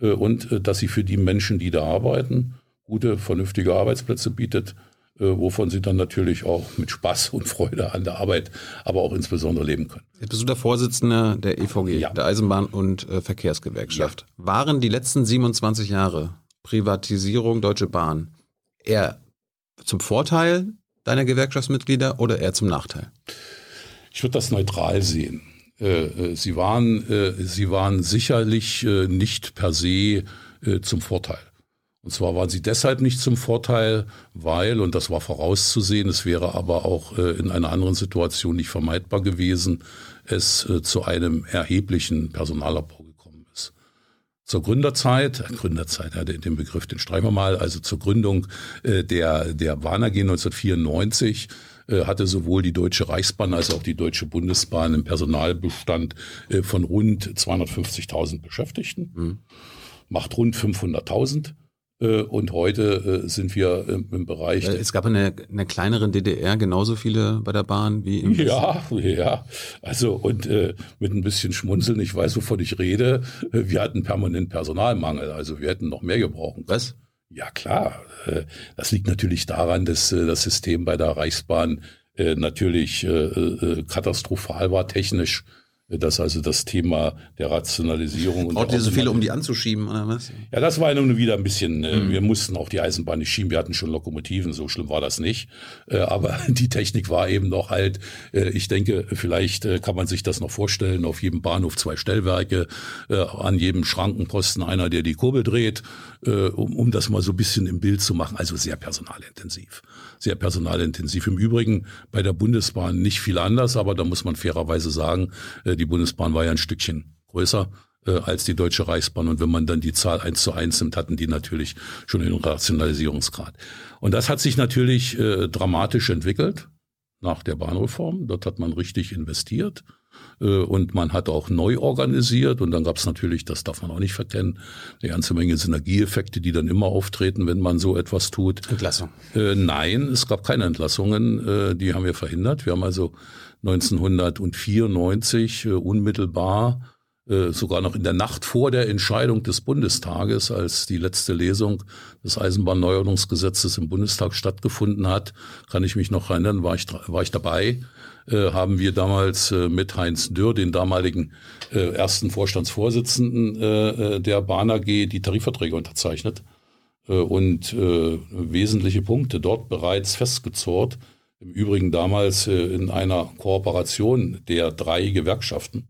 äh, und äh, dass sie für die Menschen, die da arbeiten, gute, vernünftige Arbeitsplätze bietet, äh, wovon sie dann natürlich auch mit Spaß und Freude an der Arbeit, aber auch insbesondere leben können. Jetzt bist du der Vorsitzende der EVG, ja. der Eisenbahn- und Verkehrsgewerkschaft. Ja. Waren die letzten 27 Jahre Privatisierung Deutsche Bahn eher zum Vorteil deiner Gewerkschaftsmitglieder oder eher zum Nachteil? Ich würde das neutral sehen. Äh, äh, sie waren, äh, sie waren sicherlich nicht per se zum Vorteil. Und zwar waren sie deshalb nicht zum Vorteil, weil, und das war vorauszusehen, es wäre aber auch in einer anderen Situation nicht vermeidbar gewesen, es zu einem erheblichen Personalabbau zur Gründerzeit, äh, Gründerzeit, ja, den Begriff, den streichen wir mal, also zur Gründung äh, der, der Bahn AG 1994 äh, hatte sowohl die Deutsche Reichsbahn als auch die Deutsche Bundesbahn einen Personalbestand äh, von rund 250.000 Beschäftigten, mhm. macht rund 500.000 äh, und heute äh, sind wir im Bereich. Es gab in der, in der kleineren DDR genauso viele bei der Bahn wie im Ja, ja. Also und äh, mit ein bisschen Schmunzeln, ich weiß, wovon ich rede. Äh, wir hatten permanent Personalmangel, also wir hätten noch mehr gebrauchen. Was? Ja klar. Das liegt natürlich daran, dass das System bei der Reichsbahn natürlich katastrophal war technisch dass also das Thema der Rationalisierung und Braucht ihr so viele, um die anzuschieben oder was? Ja, das war nun wieder ein bisschen, mhm. wir mussten auch die Eisenbahn nicht schieben, wir hatten schon Lokomotiven, so schlimm war das nicht. Äh, aber die Technik war eben noch halt, äh, ich denke, vielleicht kann man sich das noch vorstellen, auf jedem Bahnhof zwei Stellwerke, an jedem Schrankenposten einer, der die Kurbel dreht, um, um das mal so ein bisschen im Bild zu machen. Also sehr personalintensiv. Sehr personalintensiv. Im Übrigen bei der Bundesbahn nicht viel anders, aber da muss man fairerweise sagen, die Bundesbahn war ja ein Stückchen größer äh, als die Deutsche Reichsbahn. Und wenn man dann die Zahl eins zu eins nimmt, hatten die natürlich schon einen Rationalisierungsgrad. Und das hat sich natürlich äh, dramatisch entwickelt nach der Bahnreform. Dort hat man richtig investiert äh, und man hat auch neu organisiert und dann gab es natürlich, das darf man auch nicht verkennen, eine ganze Menge Synergieeffekte, die dann immer auftreten, wenn man so etwas tut. Entlassung? Äh, nein, es gab keine Entlassungen, äh, die haben wir verhindert. Wir haben also 1994 äh, unmittelbar äh, sogar noch in der Nacht vor der Entscheidung des Bundestages, als die letzte Lesung des Eisenbahnneuerungsgesetzes im Bundestag stattgefunden hat, kann ich mich noch erinnern, war ich, war ich dabei, äh, haben wir damals äh, mit Heinz Dürr, den damaligen äh, ersten Vorstandsvorsitzenden äh, äh der Bahn AG, die Tarifverträge unterzeichnet äh, und äh, wesentliche Punkte dort bereits festgezurrt. Im Übrigen damals äh, in einer Kooperation der drei Gewerkschaften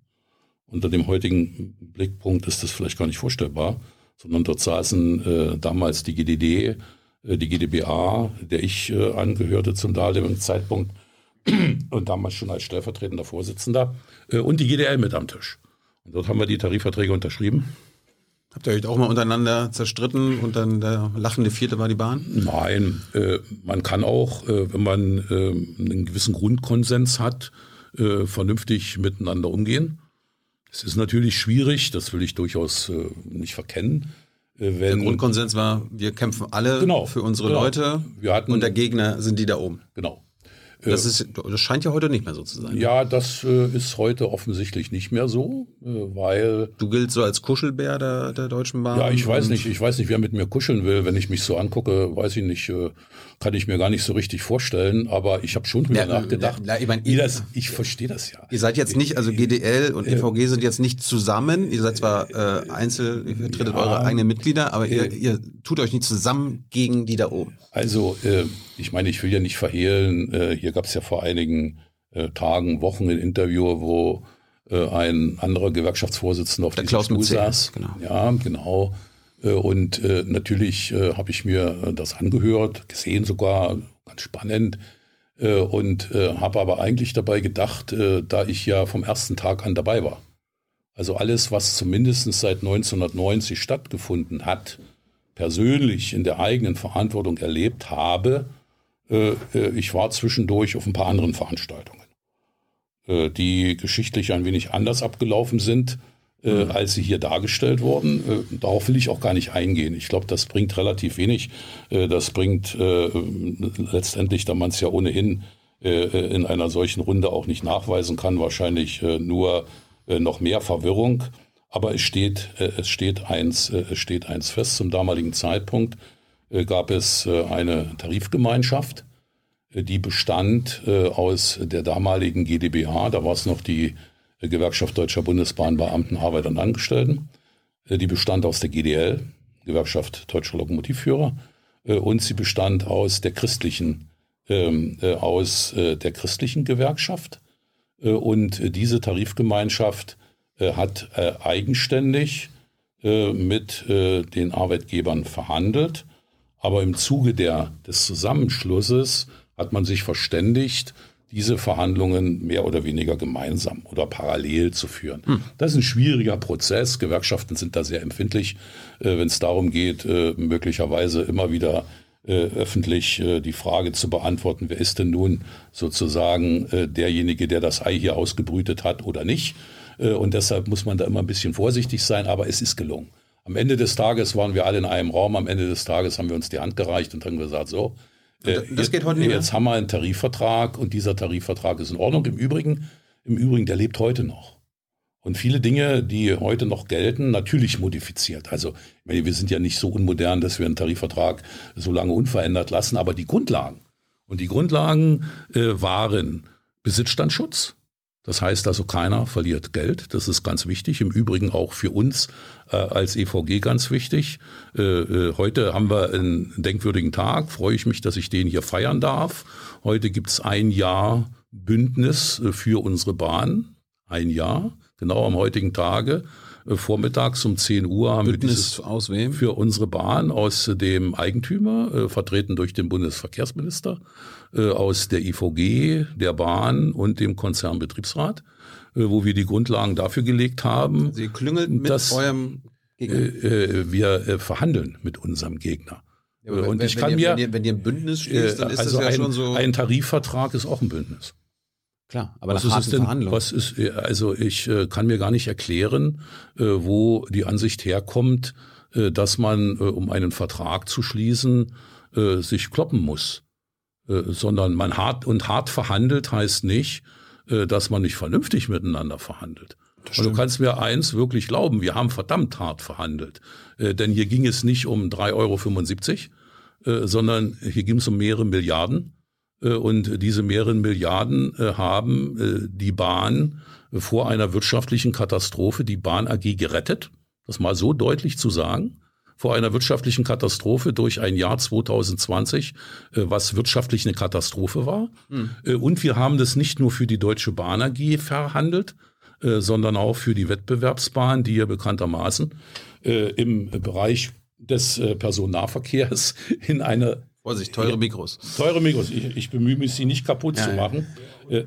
unter dem heutigen Blickpunkt ist das vielleicht gar nicht vorstellbar, sondern dort saßen äh, damals die GDD, äh, die GdBA, der ich äh, angehörte zum damaligen Zeitpunkt und damals schon als stellvertretender Vorsitzender äh, und die GDL mit am Tisch. Und dort haben wir die Tarifverträge unterschrieben. Habt ihr euch auch mal untereinander zerstritten und dann der lachende Vierte war die Bahn? Nein, äh, man kann auch, äh, wenn man äh, einen gewissen Grundkonsens hat, äh, vernünftig miteinander umgehen. Es ist natürlich schwierig, das will ich durchaus äh, nicht verkennen. Wenn, der Grundkonsens war, wir kämpfen alle genau, für unsere genau. Leute hatten, und der Gegner sind die da oben. Genau. Das, ist, das scheint ja heute nicht mehr so zu sein. Ja, das äh, ist heute offensichtlich nicht mehr so, äh, weil. Du giltst so als Kuschelbär der, der Deutschen Bahn? Ja, ich weiß nicht, ich weiß nicht, wer mit mir kuscheln will. Wenn ich mich so angucke, weiß ich nicht, äh, kann ich mir gar nicht so richtig vorstellen. Aber ich habe schon drüber ja, nachgedacht. Ja, ich, mein, das, ich verstehe das ja. Ihr seid jetzt nicht, also GDL und EVG sind jetzt nicht zusammen. Ihr seid zwar äh, einzeln, ihr vertretet ja, eure eigenen Mitglieder, aber ihr, ihr tut euch nicht zusammen gegen die da oben. Also äh, ich meine, ich will ja nicht verhehlen, äh, hier gab es ja vor einigen äh, Tagen, Wochen ein Interview, wo äh, ein anderer Gewerkschaftsvorsitzender auf der Klaus Stuhl saß. Genau. Ja, genau. Äh, und äh, natürlich äh, habe ich mir das angehört, gesehen sogar, ganz spannend. Und habe aber eigentlich dabei gedacht, da ich ja vom ersten Tag an dabei war. Also alles, was zumindest seit 1990 stattgefunden hat, persönlich in der eigenen Verantwortung erlebt habe, ich war zwischendurch auf ein paar anderen Veranstaltungen, die geschichtlich ein wenig anders abgelaufen sind, mhm. als sie hier dargestellt wurden. darauf will ich auch gar nicht eingehen. Ich glaube, das bringt relativ wenig. das bringt letztendlich, da man es ja ohnehin in einer solchen Runde auch nicht nachweisen kann, wahrscheinlich nur noch mehr Verwirrung. Aber es steht, es steht eins, es steht eins fest zum damaligen Zeitpunkt. Äh, gab es äh, eine Tarifgemeinschaft, äh, die bestand aus der damaligen GdBH, da war es noch die Gewerkschaft Deutscher Bundesbahnbeamten, Arbeiter und Angestellten. Die bestand aus der GDL, Gewerkschaft Deutscher Lokomotivführer, und sie bestand aus der christlichen, ähm, aus der christlichen Gewerkschaft. Und diese Tarifgemeinschaft hat eigenständig mit den Arbeitgebern verhandelt aber im Zuge der, des Zusammenschlusses hat man sich verständigt, diese Verhandlungen mehr oder weniger gemeinsam oder parallel zu führen. Hm. Das ist ein schwieriger Prozess. Gewerkschaften sind da sehr empfindlich, äh, wenn es darum geht, äh, möglicherweise immer wieder äh, öffentlich äh, die Frage zu beantworten, wer ist denn nun sozusagen äh, derjenige, der das Ei hier ausgebrütet hat oder nicht. Und deshalb muss man da immer ein bisschen vorsichtig sein, aber es ist gelungen. Am Ende des Tages waren wir alle in einem Raum. Am Ende des Tages haben wir uns die Hand gereicht und haben gesagt, so, äh, das geht heute nicht jetzt haben wir einen Tarifvertrag und dieser Tarifvertrag ist in Ordnung. Im Übrigen, im Übrigen, der lebt heute noch. Und viele Dinge, die heute noch gelten, natürlich modifiziert. Also wir sind ja nicht so unmodern, dass wir einen Tarifvertrag so lange unverändert lassen, aber die Grundlagen. Und die Grundlagen äh, waren Besitzstandschutz, das heißt also, keiner verliert Geld. Das ist ganz wichtig. Im Übrigen auch für uns äh, als EVG ganz wichtig. Äh, äh, heute haben wir einen denkwürdigen Tag. Freue ich mich, dass ich den hier feiern darf. Heute gibt es ein Jahr Bündnis äh, für unsere Bahn. Ein Jahr, genau am heutigen Tage. Äh, vormittags um 10 Uhr haben Bündnis wir dieses aus wem? für unsere Bahn aus dem Eigentümer, äh, vertreten durch den Bundesverkehrsminister, äh, aus der IVG, der Bahn und dem Konzernbetriebsrat, wo wir die Grundlagen dafür gelegt haben. Sie klüngeln mit dass, eurem Gegner. Wir verhandeln mit unserem Gegner. Ja, und wenn, ich kann wenn ihr, mir, wenn ihr, wenn ihr ein Bündnis schließt, dann ist also das ja ein, schon so. Ein Tarifvertrag ist auch ein Bündnis. Klar, aber was ist denn, Was ist, also ich äh, kann mir gar nicht erklären, äh, wo die Ansicht herkommt, äh, dass man, äh, um einen Vertrag zu schließen, äh, sich kloppen muss. Äh, sondern man hart und hart verhandelt heißt nicht, dass man nicht vernünftig miteinander verhandelt. Und du kannst mir eins wirklich glauben, wir haben verdammt hart verhandelt. Äh, denn hier ging es nicht um 3,75 Euro, äh, sondern hier ging es um mehrere Milliarden. Äh, und diese mehreren Milliarden äh, haben äh, die Bahn vor einer wirtschaftlichen Katastrophe, die Bahn AG gerettet. Das mal so deutlich zu sagen vor einer wirtschaftlichen Katastrophe durch ein Jahr 2020, was wirtschaftlich eine Katastrophe war. Mhm. Und wir haben das nicht nur für die Deutsche Bahn AG verhandelt, sondern auch für die Wettbewerbsbahn, die ja bekanntermaßen im Bereich des Personennahverkehrs in eine Vorsicht, teure Mikros. Teure Mikros. Ich, ich bemühe mich, sie nicht kaputt ja, zu machen. Äh,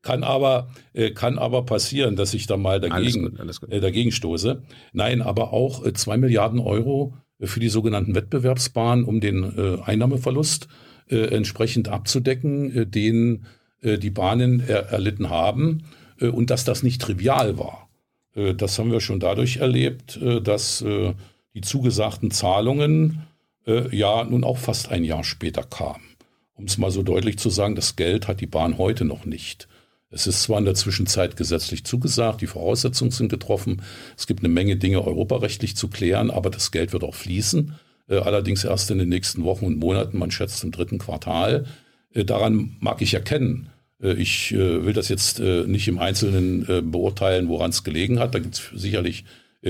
kann aber, äh, kann aber passieren, dass ich da mal dagegen, alles gut, alles gut. Äh, dagegen stoße. Nein, aber auch äh, zwei Milliarden Euro für die sogenannten Wettbewerbsbahnen, um den äh, Einnahmeverlust äh, entsprechend abzudecken, äh, den äh, die Bahnen er, erlitten haben äh, und dass das nicht trivial war. Äh, das haben wir schon dadurch erlebt, äh, dass äh, die zugesagten Zahlungen äh, ja nun auch fast ein Jahr später kam. Um es mal so deutlich zu sagen, das Geld hat die Bahn heute noch nicht. Es ist zwar in der Zwischenzeit gesetzlich zugesagt, die Voraussetzungen sind getroffen, es gibt eine Menge Dinge europarechtlich zu klären, aber das Geld wird auch fließen, äh, allerdings erst in den nächsten Wochen und Monaten, man schätzt im dritten Quartal. Äh, daran mag ich erkennen, äh, ich äh, will das jetzt äh, nicht im Einzelnen beurteilen, woran es gelegen hat, da gibt es sicherlich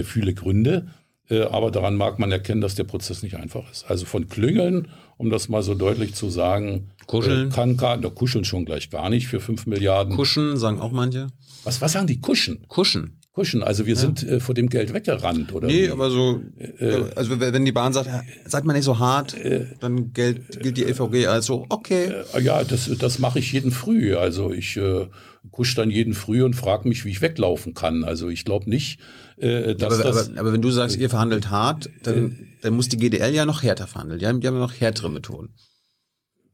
viele Gründe. Äh, aber daran mag man erkennen, dass der Prozess nicht einfach ist. Also von Klüngeln, um das mal so deutlich zu sagen, Kuscheln. Äh, kann gar, da kuscheln schon gleich gar nicht für fünf Milliarden. Kuschen sagen auch manche. Was, was sagen die? Kuschen? Kuschen. Kuschen, also wir ja. sind äh, vor dem Geld weggerannt, oder? Nee, wie? aber so, äh, also wenn die Bahn sagt, seid mal nicht so hart, äh, dann gilt, gilt die LVG als so, okay. Äh, ja, das, das mache ich jeden Früh. Also ich äh, kusch dann jeden Früh und frage mich, wie ich weglaufen kann. Also ich glaube nicht, äh, dass aber, das... Aber, aber wenn du sagst, ihr verhandelt hart, dann, dann muss die GDL ja noch härter verhandeln. Die haben, die haben noch härtere Methoden.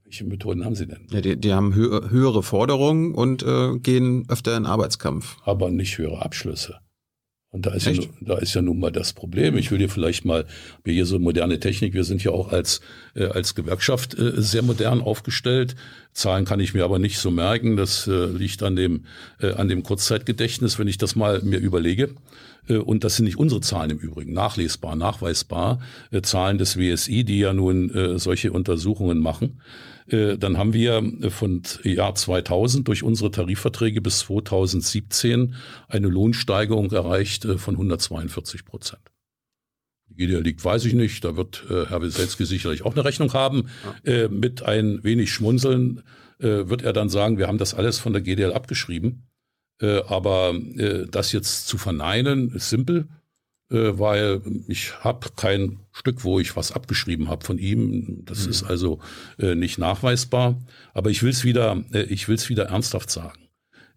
Welche Methoden haben sie denn? Ja, die, die haben hö höhere Forderungen und äh, gehen öfter in Arbeitskampf. Aber nicht höhere Abschlüsse. Und da ist, ja, da ist ja nun mal das Problem. Ich will dir vielleicht mal, wir hier so moderne Technik, wir sind ja auch als, äh, als Gewerkschaft äh, sehr modern aufgestellt. Zahlen kann ich mir aber nicht so merken. Das äh, liegt an dem, äh, an dem Kurzzeitgedächtnis, wenn ich das mal mir überlege. Äh, und das sind nicht unsere Zahlen im Übrigen, nachlesbar, nachweisbar, äh, Zahlen des WSI, die ja nun äh, solche Untersuchungen machen. Dann haben wir von Jahr 2000 durch unsere Tarifverträge bis 2017 eine Lohnsteigerung erreicht von 142 Prozent. Wie der liegt, weiß ich nicht. Da wird Herr Wieselski sicherlich auch eine Rechnung haben. Ja. mit ein wenig Schmunzeln wird er dann sagen, wir haben das alles von der GDL abgeschrieben. Aber das jetzt zu verneinen, ist simpel. Äh, weil ich habe kein Stück, wo ich was abgeschrieben habe von ihm. Das mhm. ist also äh, nicht nachweisbar. Aber ich will es wieder, äh, ich will es wieder ernsthaft sagen.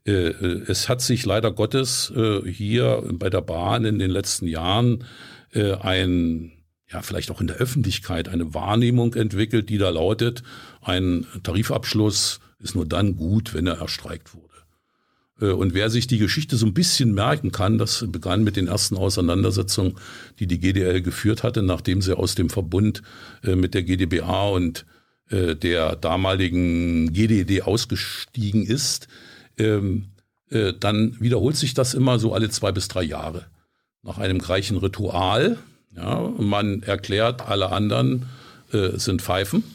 Äh, äh, es hat sich leider Gottes äh, hier bei der Bahn in den letzten Jahren ein ja, vielleicht auch in der Öffentlichkeit eine Wahrnehmung entwickelt, die da lautet, ein Tarifabschluss ist nur dann gut, wenn er erstreikt wurde. Äh, und wer sich die Geschichte so ein bisschen merken kann, das begann mit den ersten Auseinandersetzungen, die die GDL geführt hatte, nachdem sie aus dem Verbund äh, mit der GdBA und äh, der damaligen GDD ausgestiegen ist. Ähm, dann wiederholt sich das immer so alle zwei bis drei Jahre. Nach einem gleichen Ritual. Ja, man erklärt, alle anderen sind Pfeifen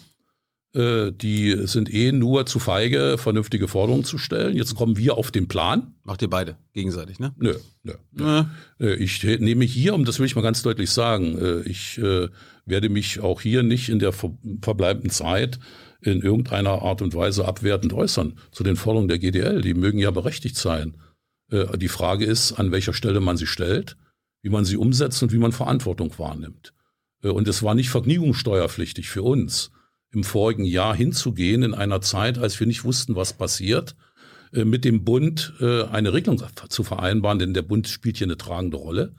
die sind eh nur zu feige, vernünftige Forderungen zu stellen. Jetzt kommen wir auf den Plan. Macht ihr beide gegenseitig, ne? Nö, nö. nö. Äh, ich nehme hier, um das will ich mal ganz deutlich sagen, äh, ich werde mich auch hier nicht in der verbleibenden Zeit in irgendeiner Art und Weise abwertend äußern zu den Forderungen der GDL. Die mögen ja berechtigt sein. Die Frage ist, an welcher Stelle man sie stellt, wie man sie umsetzt und wie man Verantwortung wahrnimmt. Und es war nicht vergnügungssteuerpflichtig für uns im vorigen Jahr hinzugehen, in einer Zeit, als wir nicht wussten, was passiert, äh, mit dem Bund äh, eine Regelung zu vereinbaren, denn der Bund spielt hier eine tragende Rolle,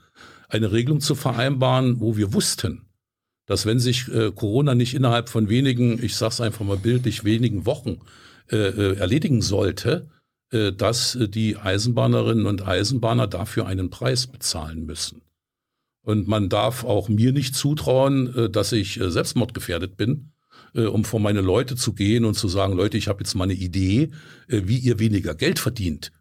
eine Regelung zu vereinbaren, wo wir wussten, dass wenn sich äh, Corona nicht innerhalb von wenigen, ich sage es einfach mal bildlich, wenigen Wochen erledigen sollte, dass die Eisenbahnerinnen und Eisenbahner dafür einen Preis bezahlen müssen. Und man darf auch mir nicht zutrauen, dass ich selbstmordgefährdet bin, äh, um vor meine Leute zu gehen und zu sagen, Leute, ich habe jetzt mal eine Idee, äh, wie ihr weniger Geld verdient.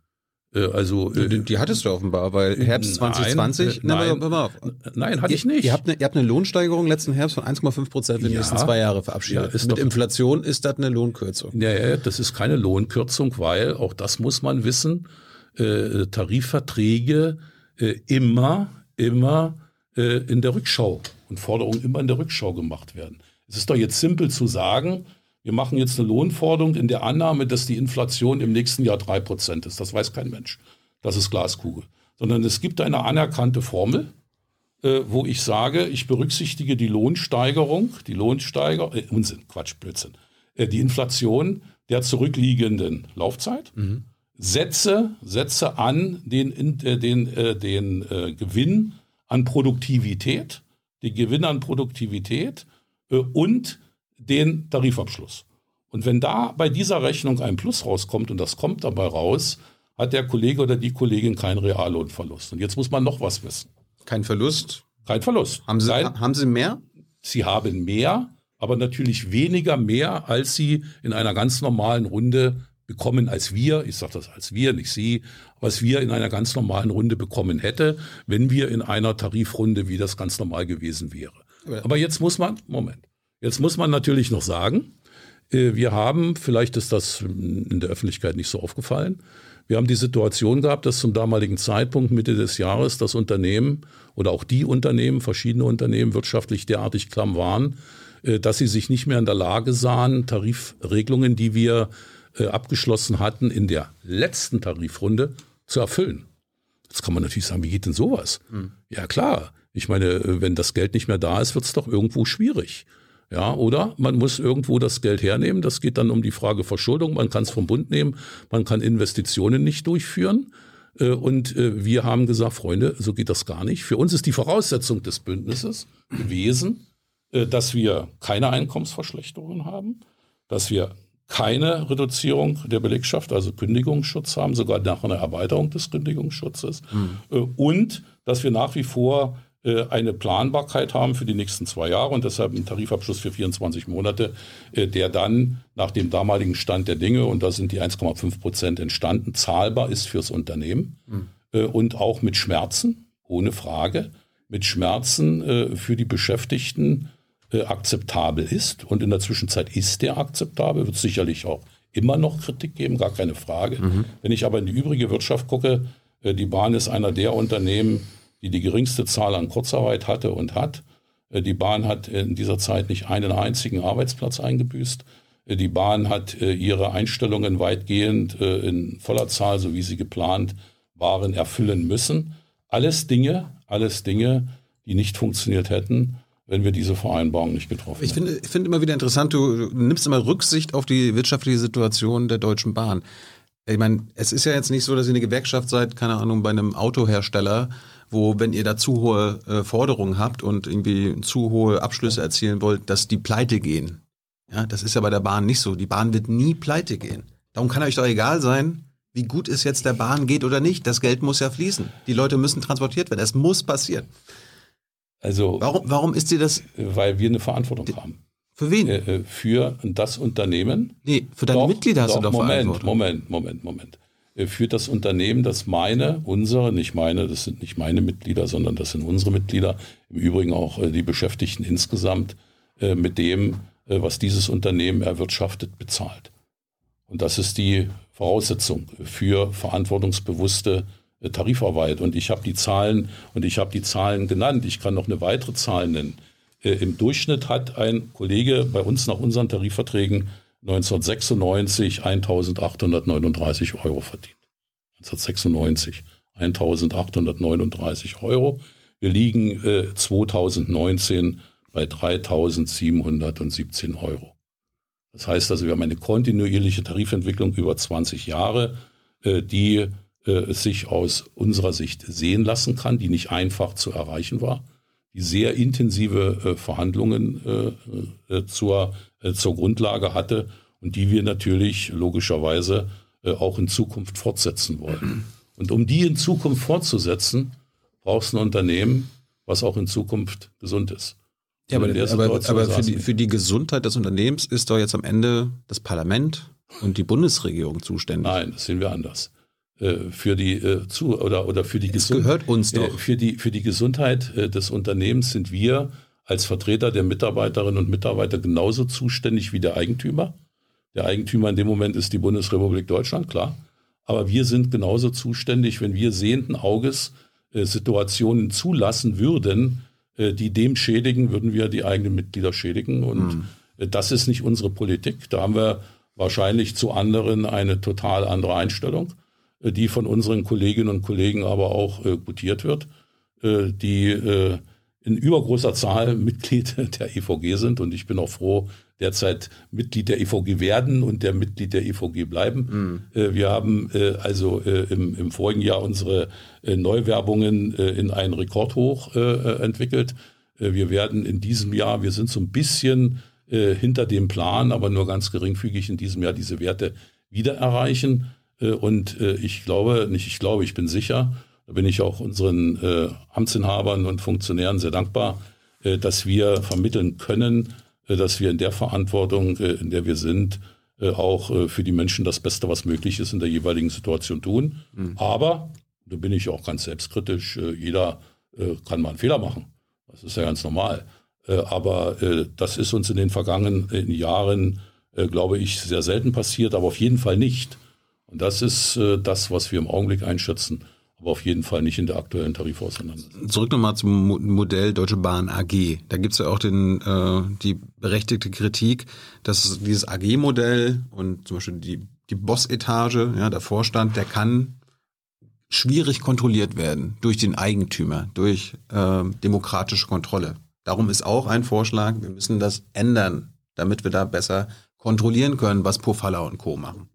Äh, also, die, die, hattest du offenbar, weil Herbst 2020. Nein, nein, nein, nein hatte ich nicht. Ihr habt, eine, ihr habt eine Lohnsteigerung letzten Herbst von 1,5 Prozent in den ja, nächsten zwei Jahre verabschiedet. Ja, Mit doch, Inflation ist das eine Lohnkürzung. Ja, ja, das ist keine Lohnkürzung, weil auch das muss man wissen. Äh, Tarifverträge äh, immer, immer äh, in der Rückschau und Forderungen immer in der Rückschau gemacht werden. Es ist doch jetzt simpel zu sagen, wir machen jetzt eine Lohnforderung in der Annahme, dass die Inflation im nächsten Jahr drei Prozent ist. Das weiß kein Mensch. Das ist Glaskugel. Sondern es gibt eine anerkannte Formel, äh, wo ich sage, ich berücksichtige die Lohnsteigerung, die Lohnsteiger, äh, Unsinn, Quatsch, Blödsinn, äh, die Inflation der zurückliegenden Laufzeit, mhm. setze, setze an den, äh, den, äh, den äh, Gewinn an Produktivität, den Gewinn an Produktivität und den Tarifabschluss. Und wenn da bei dieser Rechnung ein Plus rauskommt und das kommt dabei raus, hat der Kollege oder die Kollegin keinen Reallohnverlust. Und jetzt muss man noch was wissen. Kein Verlust? Kein Verlust. Haben Sie, Kein, haben Sie mehr? Sie haben mehr, aber natürlich weniger mehr, als Sie in einer ganz normalen Runde bekommen als wir, ich sage das als wir, nicht Sie, was wir in einer ganz normalen Runde bekommen hätte, wenn wir in einer Tarifrunde, wie das ganz normal gewesen wäre. Aber jetzt muss man, Moment, Jetzt muss man natürlich noch sagen, äh, wir haben, vielleicht ist das in der Öffentlichkeit nicht so aufgefallen, wir haben die Situation gehabt, dass zum damaligen Zeitpunkt Mitte des Jahres das Unternehmen oder auch die Unternehmen, verschiedene Unternehmen wirtschaftlich derartig klamm waren, äh, dass sie sich nicht mehr in der Lage sahen, Tarifregelungen, die wir äh, abgeschlossen hatten, in der letzten Tarifrunde zu erfüllen. Jetzt kann man natürlich sagen, wie geht denn sowas? Mhm. Ja klar, ich meine, wenn das Geld nicht mehr da ist, wird es doch irgendwo schwierig. Ja, oder man muss irgendwo das Geld hernehmen. Das geht dann um die Frage Verschuldung. Man kann es vom Bund nehmen. Man kann Investitionen nicht durchführen. Äh, und äh, wir haben gesagt, Freunde, so geht das gar nicht. Für uns ist die Voraussetzung des Bündnisses gewesen, äh, dass wir keine Einkommensverschlechterungen haben, dass wir keine Reduzierung der Belegschaft, also Kündigungsschutz haben, sogar nach einer Erweiterung des Kündigungsschutzes mhm. und dass wir nach wie vor äh, eine Planbarkeit haben für die nächsten zwei Jahre und deshalb einen Tarifabschluss für 24 Monate, äh, der dann nach dem damaligen Stand der Dinge, und da sind die 1,5 Prozent entstanden, zahlbar ist fürs Unternehmen mhm. und auch mit Schmerzen, ohne Frage, mit Schmerzen für die Beschäftigten akzeptabel ist. Und in der Zwischenzeit ist der akzeptabel, wird sicherlich auch immer noch Kritik geben, gar keine Frage. Mhm. Wenn ich aber in die übrige Wirtschaft gucke, die Bahn ist einer der Unternehmen, die die geringste Zahl an Kurzarbeit hatte und hat. Äh, die Bahn hat in dieser Zeit nicht einen einzigen Arbeitsplatz eingebüßt. Äh, die Bahn hat äh, ihre Einstellungen weitgehend in voller Zahl, so wie sie geplant waren, erfüllen müssen. Alles Dinge, alles Dinge, die nicht funktioniert hätten, wenn wir diese Vereinbarung nicht getroffen ich finde, Ich finde immer wieder interessant, du, du nimmst immer Rücksicht auf die wirtschaftliche Situation der Deutschen Bahn. Ich meine, es ist ja jetzt nicht so, dass ihr eine Gewerkschaft seid, keine Ahnung, bei einem Autohersteller wo, wenn ihr da zu hohe äh, Forderungen habt und irgendwie zu hohe Abschlüsse erzielen wollt, dass die pleite gehen. Ja, das ist ja bei der Bahn nicht so. Die Bahn wird nie pleite gehen. Darum kann euch doch egal sein, wie gut es jetzt der Bahn geht oder nicht. Das Geld muss ja fließen. Die Leute müssen transportiert werden. Es muss passieren. Also warum, warum ist dir das? Weil wir eine Verantwortung haben. Für wen? Äh, äh, für das Unternehmen. Nee, für deine doch, Mitglieder hast doch, du doch Moment, Verantwortung. Moment, Moment, Moment. Äh, führt das Unternehmen, das meine, unsere, nicht meine, das sind nicht meine Mitglieder, sondern das sind unsere Mitglieder, im Übrigen auch äh, die Beschäftigten insgesamt, äh, mit dem, was dieses Unternehmen erwirtschaftet, bezahlt. Und das ist die Voraussetzung für verantwortungsbewusste Tarifarbeit. Und ich habe die Zahlen und ich habe die Zahlen genannt. Ich kann noch eine weitere Zahl nennen. Im Durchschnitt hat ein Kollege bei uns nach unseren Tarifverträgen 1996 1839 Euro verdient. 1996 1839 Euro. Wir liegen äh, 2019 bei 3717 Euro. Das heißt also, wir haben eine kontinuierliche Tarifentwicklung über 20 Jahre, äh, die äh, sich aus unserer Sicht sehen lassen kann, die nicht einfach zu erreichen war, die sehr intensive äh, Verhandlungen äh, äh, zur zur Grundlage hatte und die wir natürlich logischerweise äh, auch in Zukunft fortsetzen wollen. Und um die in Zukunft fortzusetzen, brauchst du ein Unternehmen, was auch in Zukunft gesund ist. Ja, aber, aber, aber für, die, für die Gesundheit des Unternehmens ist doch jetzt am Ende das Parlament und die Bundesregierung zuständig. Nein, das sehen wir anders. äh, für die äh, zu oder oder für die Gesundheit gehört uns doch. für die für die Gesundheit des Unternehmens sind wir als Vertreter der Mitarbeiterinnen und Mitarbeiter genauso zuständig wie der Eigentümer. Der Eigentümer in dem Moment ist die Bundesrepublik Deutschland, klar. Aber wir sind genauso zuständig, wenn wir sehenden Auges äh, Situationen zulassen würden, äh, die dem schädigen, würden wir die eigenen Mitglieder schädigen. Und mhm. äh, das ist nicht unsere Politik. Da haben wir wahrscheinlich zu anderen eine total andere Einstellung, äh, die von unseren Kolleginnen und Kollegen aber auch äh, gutiert wird, äh, die in übergroßer Zahl Mitglied der EVG sind. Und ich bin auch froh, derzeit Mitglied der EVG werden und der Mitglied der EVG bleiben. Mhm. Äh, wir haben äh, also äh, im, im, vorigen Jahr unsere Neuwerbungen in einen Rekordhoch entwickelt. Wir werden in diesem Jahr, wir sind so ein bisschen hinter dem Plan, aber nur ganz geringfügig in diesem Jahr diese Werte wieder erreichen. Und ich glaube, nicht ich glaube, ich bin sicher, da bin ich auch unseren Amtsinhabern und Funktionären sehr dankbar, dass wir vermitteln können, äh, dass wir in der Verantwortung, äh, in der wir sind, äh, auch für die Menschen das Beste, was möglich ist, in der jeweiligen Situation tun. Mhm. Aber, da bin ich auch ganz selbstkritisch, jeder kann mal einen Fehler machen. Das ist ja ganz normal. Aber das ist uns in den vergangenen Jahren, glaube ich, sehr selten passiert, aber auf jeden Fall nicht. Und das ist das, was wir im Augenblick einschätzen aber auf jeden Fall nicht in der aktuellen Tarifauseinandersetzung. Zurück nochmal zum Modell Deutsche Bahn AG. Da gibt's ja auch den, äh, die berechtigte Kritik, dass dieses AG-Modell und zum Beispiel die, die Boss-Etage, ja, der Vorstand, der kann schwierig kontrolliert werden durch den Eigentümer, durch äh, demokratische Kontrolle. Darum ist auch ein Vorschlag, wir müssen das ändern, damit wir da besser kontrollieren können, was Pofalla und Co. machen.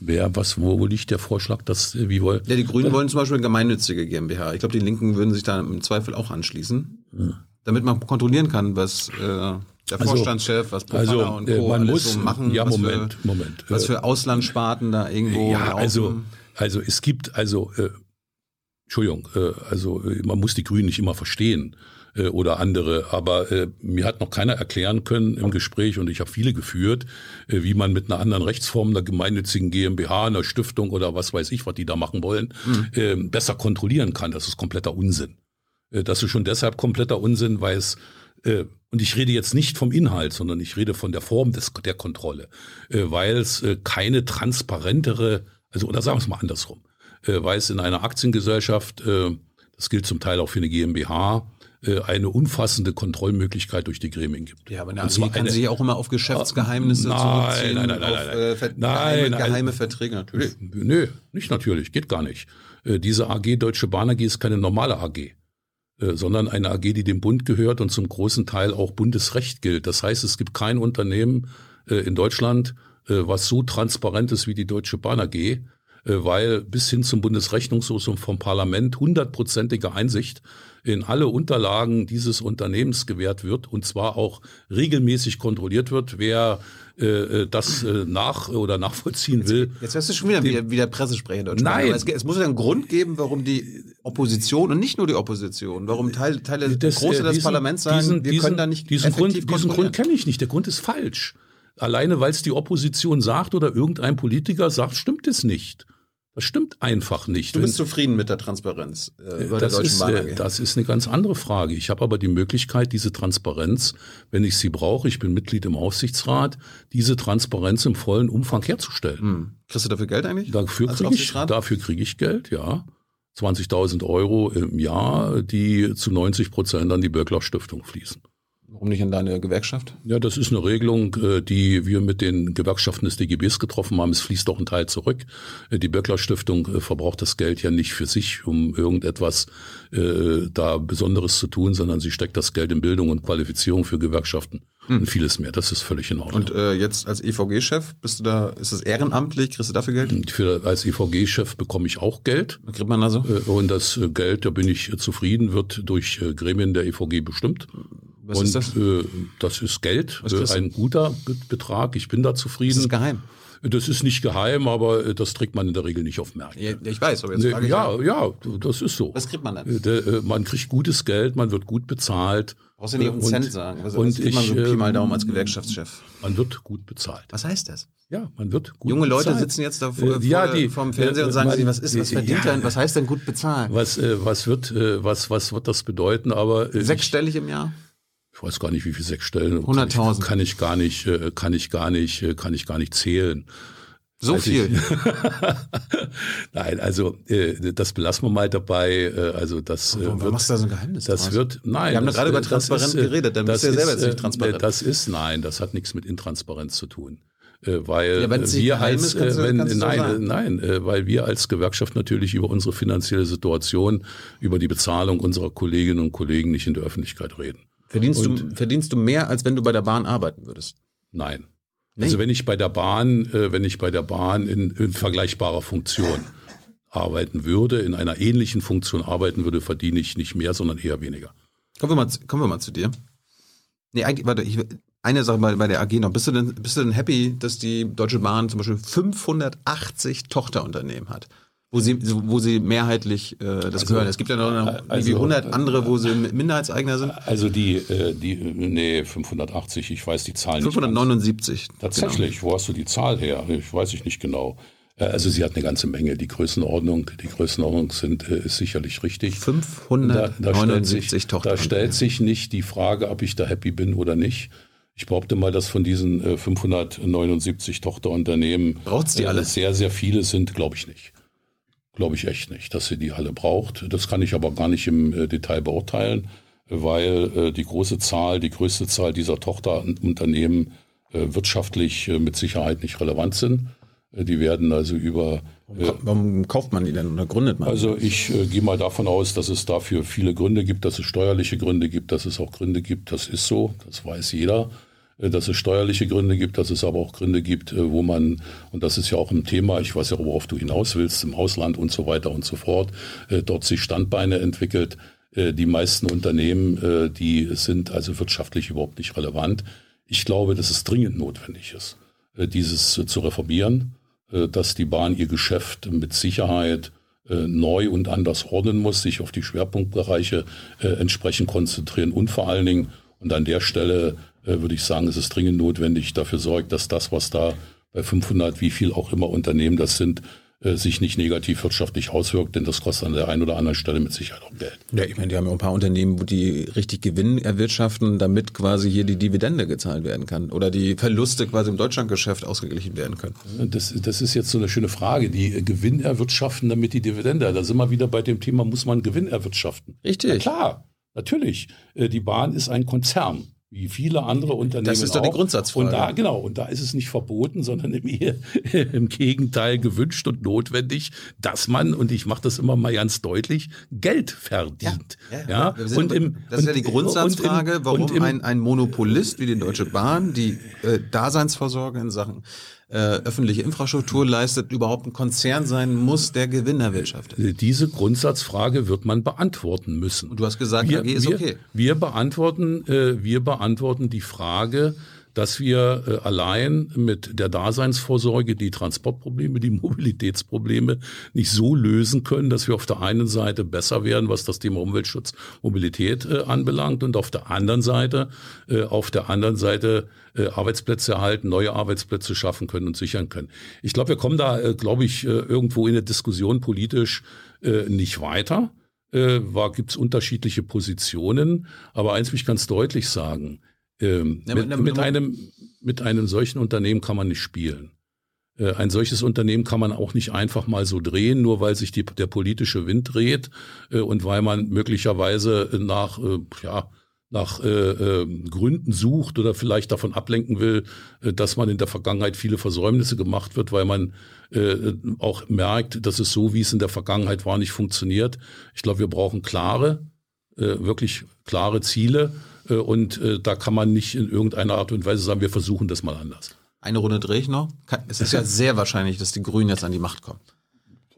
Wer, was, wo liegt der Vorschlag, dass, äh, wie wollen? Ja, die Grünen wollen zum Beispiel eine gemeinnützige GmbH. Ich glaube, die Linken würden sich da im Zweifel auch anschließen, hm. damit man kontrollieren kann, was äh, der also, Vorstandschef, was Profana also, und äh, Co. man muss, so machen. Ja, Moment, für, Moment. Was für Auslandssparten da irgendwo Ja, laufen. also, also es gibt, also, äh, Entschuldigung, äh, also man muss die Grünen nicht immer verstehen. Äh, oder andere. Aber äh, mir hat noch keiner erklären können im Gespräch, und ich habe viele geführt, äh, wie man mit einer anderen Rechtsform, einer gemeinnützigen GmbH, einer Stiftung oder was weiß ich, was die da machen wollen, mhm. äh, besser kontrollieren kann. Das ist kompletter Unsinn. Äh, das ist schon deshalb kompletter Unsinn, weil es äh, und ich rede jetzt nicht vom Inhalt, sondern ich rede von der Form des, der Kontrolle, weil es keine transparentere, also oder sagen wir es mal andersrum, weil es in einer Aktiengesellschaft, das gilt zum Teil auch für eine GmbH, eine umfassende Kontrollmöglichkeit durch die Gremien gibt. Ja, aber eine AG kann sich auch immer auf Geschäftsgeheimnisse nein, zurückziehen, nein, nein, nein, auf äh, Ver nein, geheime, geheime Verträge natürlich. Nö, nicht natürlich, geht gar nicht. Äh, diese AG Deutsche Bahn AG ist keine normale AG, äh, sondern eine AG, die dem Bund gehört und zum großen Teil auch Bundesrecht gilt. Das heißt, es gibt kein Unternehmen äh, in Deutschland, äh, was so transparent ist wie die Deutsche Bahn AG weil bis hin zum Bundesrechnungshof und vom Parlament hundertprozentige Einsicht in alle Unterlagen dieses Unternehmens gewährt wird und zwar auch regelmäßig kontrolliert wird, wer äh, das äh, nach oder nachvollziehen will. Jetzt hörst du schon wieder wie, der Pressesprecher Deutschland. Nein. Es, es, muss ja einen Grund geben, warum die Opposition und nicht nur die Opposition, warum Teile, Teile das, Große des Parlaments sagen, diesen, wir diesen, können da nicht diesen Grund, diesen Grund kenne ich nicht. Der Grund ist falsch. Alleine weil es die Opposition sagt oder irgendein Politiker sagt, stimmt es nicht. Das stimmt einfach nicht. Du bist zufrieden mit der Transparenz äh, über das der Deutschen ist, Bahn äh, Das ist eine ganz andere Frage. Ich habe aber die Möglichkeit, diese Transparenz, wenn ich sie brauche, ich bin Mitglied im Aufsichtsrat, diese Transparenz im vollen Umfang herzustellen. Hm. Kriegst du dafür Geld eigentlich? Dafür kriege ich, dafür kriege ich Geld, ja. 20.000 Euro im Jahr, die zu 90 Prozent an die Böckler Stiftung fließen. Warum nicht in deine Gewerkschaft? Ja, das ist eine Regelung, äh, die wir mit den Gewerkschaften des DGBs getroffen haben. Es fließt doch ein Teil zurück. Äh, die Böckler Stiftung äh, verbraucht das Geld ja nicht für sich, um irgendetwas äh, da Besonderes zu tun, sondern sie steckt das Geld in Bildung und Qualifizierung für Gewerkschaften hm. und vieles mehr. Das ist völlig in Ordnung. Und äh, jetzt als EVG-Chef bist du da, ist das ehrenamtlich? Kriegst du dafür Geld? Für, als EVG-Chef bekomme ich auch Geld. Was kriegt man also? Und das Geld, da bin ich zufrieden, wird durch Gremien der EVG bestimmt. Was und, ist das? Äh, das ist Geld, äh, ein guter Betrag. Ich bin da zufrieden. Ist das geheim? Das ist nicht geheim, aber äh, das trägt man in der Regel nicht auf Märkte. Ja, ich weiß, aber jetzt frage ich ja, ja, das ist so. Was kriegt man dann? Äh, äh, Man kriegt gutes Geld, man wird gut bezahlt. Brauchst du nicht einen Und- Cent sagen. Was, und was kriegt man so ich, Pi mal ähm, Daumen als Gewerkschaftschef? Man wird gut bezahlt. Was heißt das? Ja, man wird gut Junge Leute bezahlt. sitzen jetzt da vor, Äh, ja, vor, die- vorm Fernseher äh, und sagen man- sich, was ist, was verdient ja. denn, was heißt denn gut bezahlen? Was, äh, was wird, was, was wird das bedeuten? Aber ich, Sechsstellig im Jahr? Ich weiß gar nicht, wie viel sechs Stellen. 100.000. Kann ich gar nicht, äh, kann ich gar nicht, äh, kann ich gar nicht zählen. So Weiß viel. Nein, also äh, das belassen wir mal dabei. Äh, also das äh, Warum wird, machst du da so ein Geheimnis das draus? wird, nein. Wir haben das, gerade über ist, äh, geredet, dann bist du ja selber ist, jetzt nicht transparent. Das ist, nein, das hat nichts mit Intransparenz zu tun. Äh, weil Ja, wir als, ist, kannst wenn, kannst nein, nein, äh, weil wir als Gewerkschaft natürlich über unsere finanzielle Situation, über die Bezahlung unserer Kolleginnen und Kollegen nicht in der Öffentlichkeit reden. Verdienst du, verdienst du mehr, als wenn du bei der Bahn arbeiten würdest? Nein. Nee. Also wenn ich bei der Bahn, äh, wenn ich bei der Bahn in, in vergleichbarer Funktion arbeiten würde, in einer ähnlichen Funktion arbeiten würde, verdiene ich nicht mehr, sondern eher weniger. Kommen wir mal, zu- kommen wir mal zu dir. Nee, eigentlich, warte, ich, eine Sache bei, bei der AG noch. Bist du, denn, bist du denn happy, dass die Deutsche Bahn zum Beispiel 580 Tochterunternehmen hat? Wo sie, wo sie mehrheitlich äh, das gehören. Es gibt ja noch irgendwie also, 100 andere, wo sie Minderheitseigner sind. Also die, äh, die, äh, nee, 580, ich weiß die Zahlen nicht. 579. Tatsächlich, wo hast du die Zahl her? Ich weiß ich nicht genau. Äh, Also sie hat eine ganze Menge. Die Größenordnung, die Größenordnung sind, äh, ist sicherlich richtig. 579 sich, Tochter. da stellt sich nicht die Frage, ob ich da happy bin oder nicht. Ich behaupte mal, dass von diesen äh, 579 Tochterunternehmen Braucht's die äh, alle? sehr, sehr viele sind, glaube ich nicht. Glaube ich echt nicht, dass sie die alle braucht. Das kann ich aber gar nicht im äh, Detail beurteilen, weil äh, die große Zahl, die größte Zahl dieser Tochterunternehmen äh, wirtschaftlich mit Sicherheit nicht relevant sind. Die werden also über Warum kauft man die denn oder gründet man? also ich äh, gehe mal davon aus, dass es dafür viele Gründe gibt, dass es steuerliche Gründe gibt, dass es auch Gründe gibt, das ist so, das weiß jeder, dass es steuerliche Gründe gibt, dass es aber auch Gründe gibt, äh, wo man, und das ist ja auch ein Thema, ich weiß ja, worauf du hinaus willst, im Ausland und so weiter und so fort, äh, dort sich Standbeine entwickelt. Äh, Die meisten Unternehmen, äh, die sind also wirtschaftlich überhaupt nicht relevant. Ich glaube, dass es dringend notwendig ist, äh, dieses äh, zu reformieren äh, dass die Bahn ihr Geschäft mit Sicherheit äh, neu und anders ordnen muss, sich auf die Schwerpunktbereiche äh, entsprechend konzentrieren und vor allen Dingen, und an der Stelle äh, würde ich sagen, es ist dringend notwendig, dafür sorgt, dass das, was da bei 500, wie viel auch immer Unternehmen das sind, äh, sich nicht negativ wirtschaftlich auswirkt, denn das kostet an der einen oder anderen Stelle mit Sicherheit auch Geld. Ja, ich meine, die haben ja ein paar Unternehmen, wo die richtig Gewinn erwirtschaften, damit quasi hier die Dividende gezahlt werden kann oder die Verluste quasi im Deutschlandgeschäft ausgeglichen werden können. Das, das ist jetzt so eine schöne Frage. Die äh, Gewinn erwirtschaften, damit die Dividende. Da sind wir wieder bei dem Thema, muss man Gewinn erwirtschaften? Richtig. Na klar, natürlich. Äh, Die Bahn ist ein Konzern. Wie viele andere Unternehmen. Das ist doch die auch. Grundsatzfrage. Und da, genau, und da ist es nicht verboten, sondern im, im Gegenteil gewünscht und notwendig, dass man, und ich mache das immer mal ganz deutlich, Geld verdient. Ja, Wir sind- und im, das ist ja die und- und Grundsatzfrage, im- warum im, ein, ein Monopolist wie die Deutsche Bahn die äh, Daseinsvorsorge in Sachen öffentliche Infrastruktur leistet, überhaupt ein Konzern sein muss, der Gewinn erwirtschaftet. Diese Grundsatzfrage wird man beantworten müssen. Und du hast gesagt, wir, AG ist wir, okay. Wir beantworten, äh, wir beantworten die Frage, dass wir äh, allein mit der Daseinsvorsorge die Transportprobleme, die Mobilitätsprobleme nicht so lösen können, dass wir auf der einen Seite besser werden, was das Thema Umweltschutz, Mobilität äh, anbelangt und auf der anderen Seite, äh, auf der anderen Seite Arbeitsplätze erhalten, neue Arbeitsplätze schaffen können und sichern können. Ich glaube, wir kommen da, glaube ich, irgendwo in der Diskussion politisch nicht weiter. Äh, war gibt's unterschiedliche Positionen, aber eins will ich ganz deutlich sagen: ähm, Ja, mit, mit einem mit einem solchen Unternehmen kann man nicht spielen. Äh, Ein solches Unternehmen kann man auch nicht einfach mal so drehen, nur weil sich die, der politische Wind dreht äh, und weil man möglicherweise nach, äh, ja, nach äh, äh, Gründen sucht oder vielleicht davon ablenken will, dass man in der Vergangenheit viele Versäumnisse gemacht wird, weil man äh, auch merkt, dass es so, wie es in der Vergangenheit war, nicht funktioniert. Ich glaube, wir brauchen klare, wirklich klare Ziele und äh, da kann man nicht in irgendeiner Art und Weise sagen, wir versuchen das mal anders. Eine Runde drehe ich noch. Es ist ja sehr wahrscheinlich, dass die Grünen jetzt an die Macht kommen.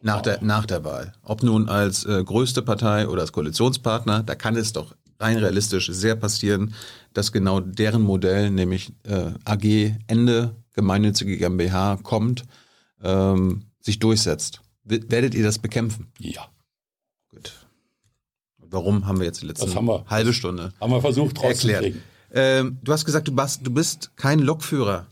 Nach der, nach der Wahl. Ob nun als äh, größte Partei oder als Koalitionspartner, da kann es doch rein realistisch sehr passieren, dass genau deren Modell, nämlich äh, AG Ende gemeinnützige GmbH kommt, ähm, sich durchsetzt. Werdet ihr das bekämpfen? Ja. Warum haben wir jetzt die letzte halbe Stunde? Haben wir versucht rauszukriegen. Ähm, du hast gesagt, du, warst, du bist kein Lokführer.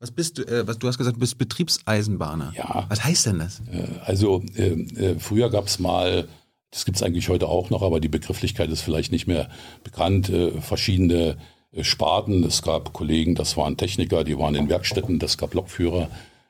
Was bist du? Äh, was, du hast gesagt, du bist Betriebseisenbahner. Ja. Was heißt denn das? Äh, also äh, äh, früher gab es mal, das gibt es eigentlich heute auch noch, aber die Begrifflichkeit ist vielleicht nicht mehr bekannt, äh, verschiedene äh, Sparten. Es gab Kollegen, das waren Techniker, die waren in Werkstätten, das gab Lokführer,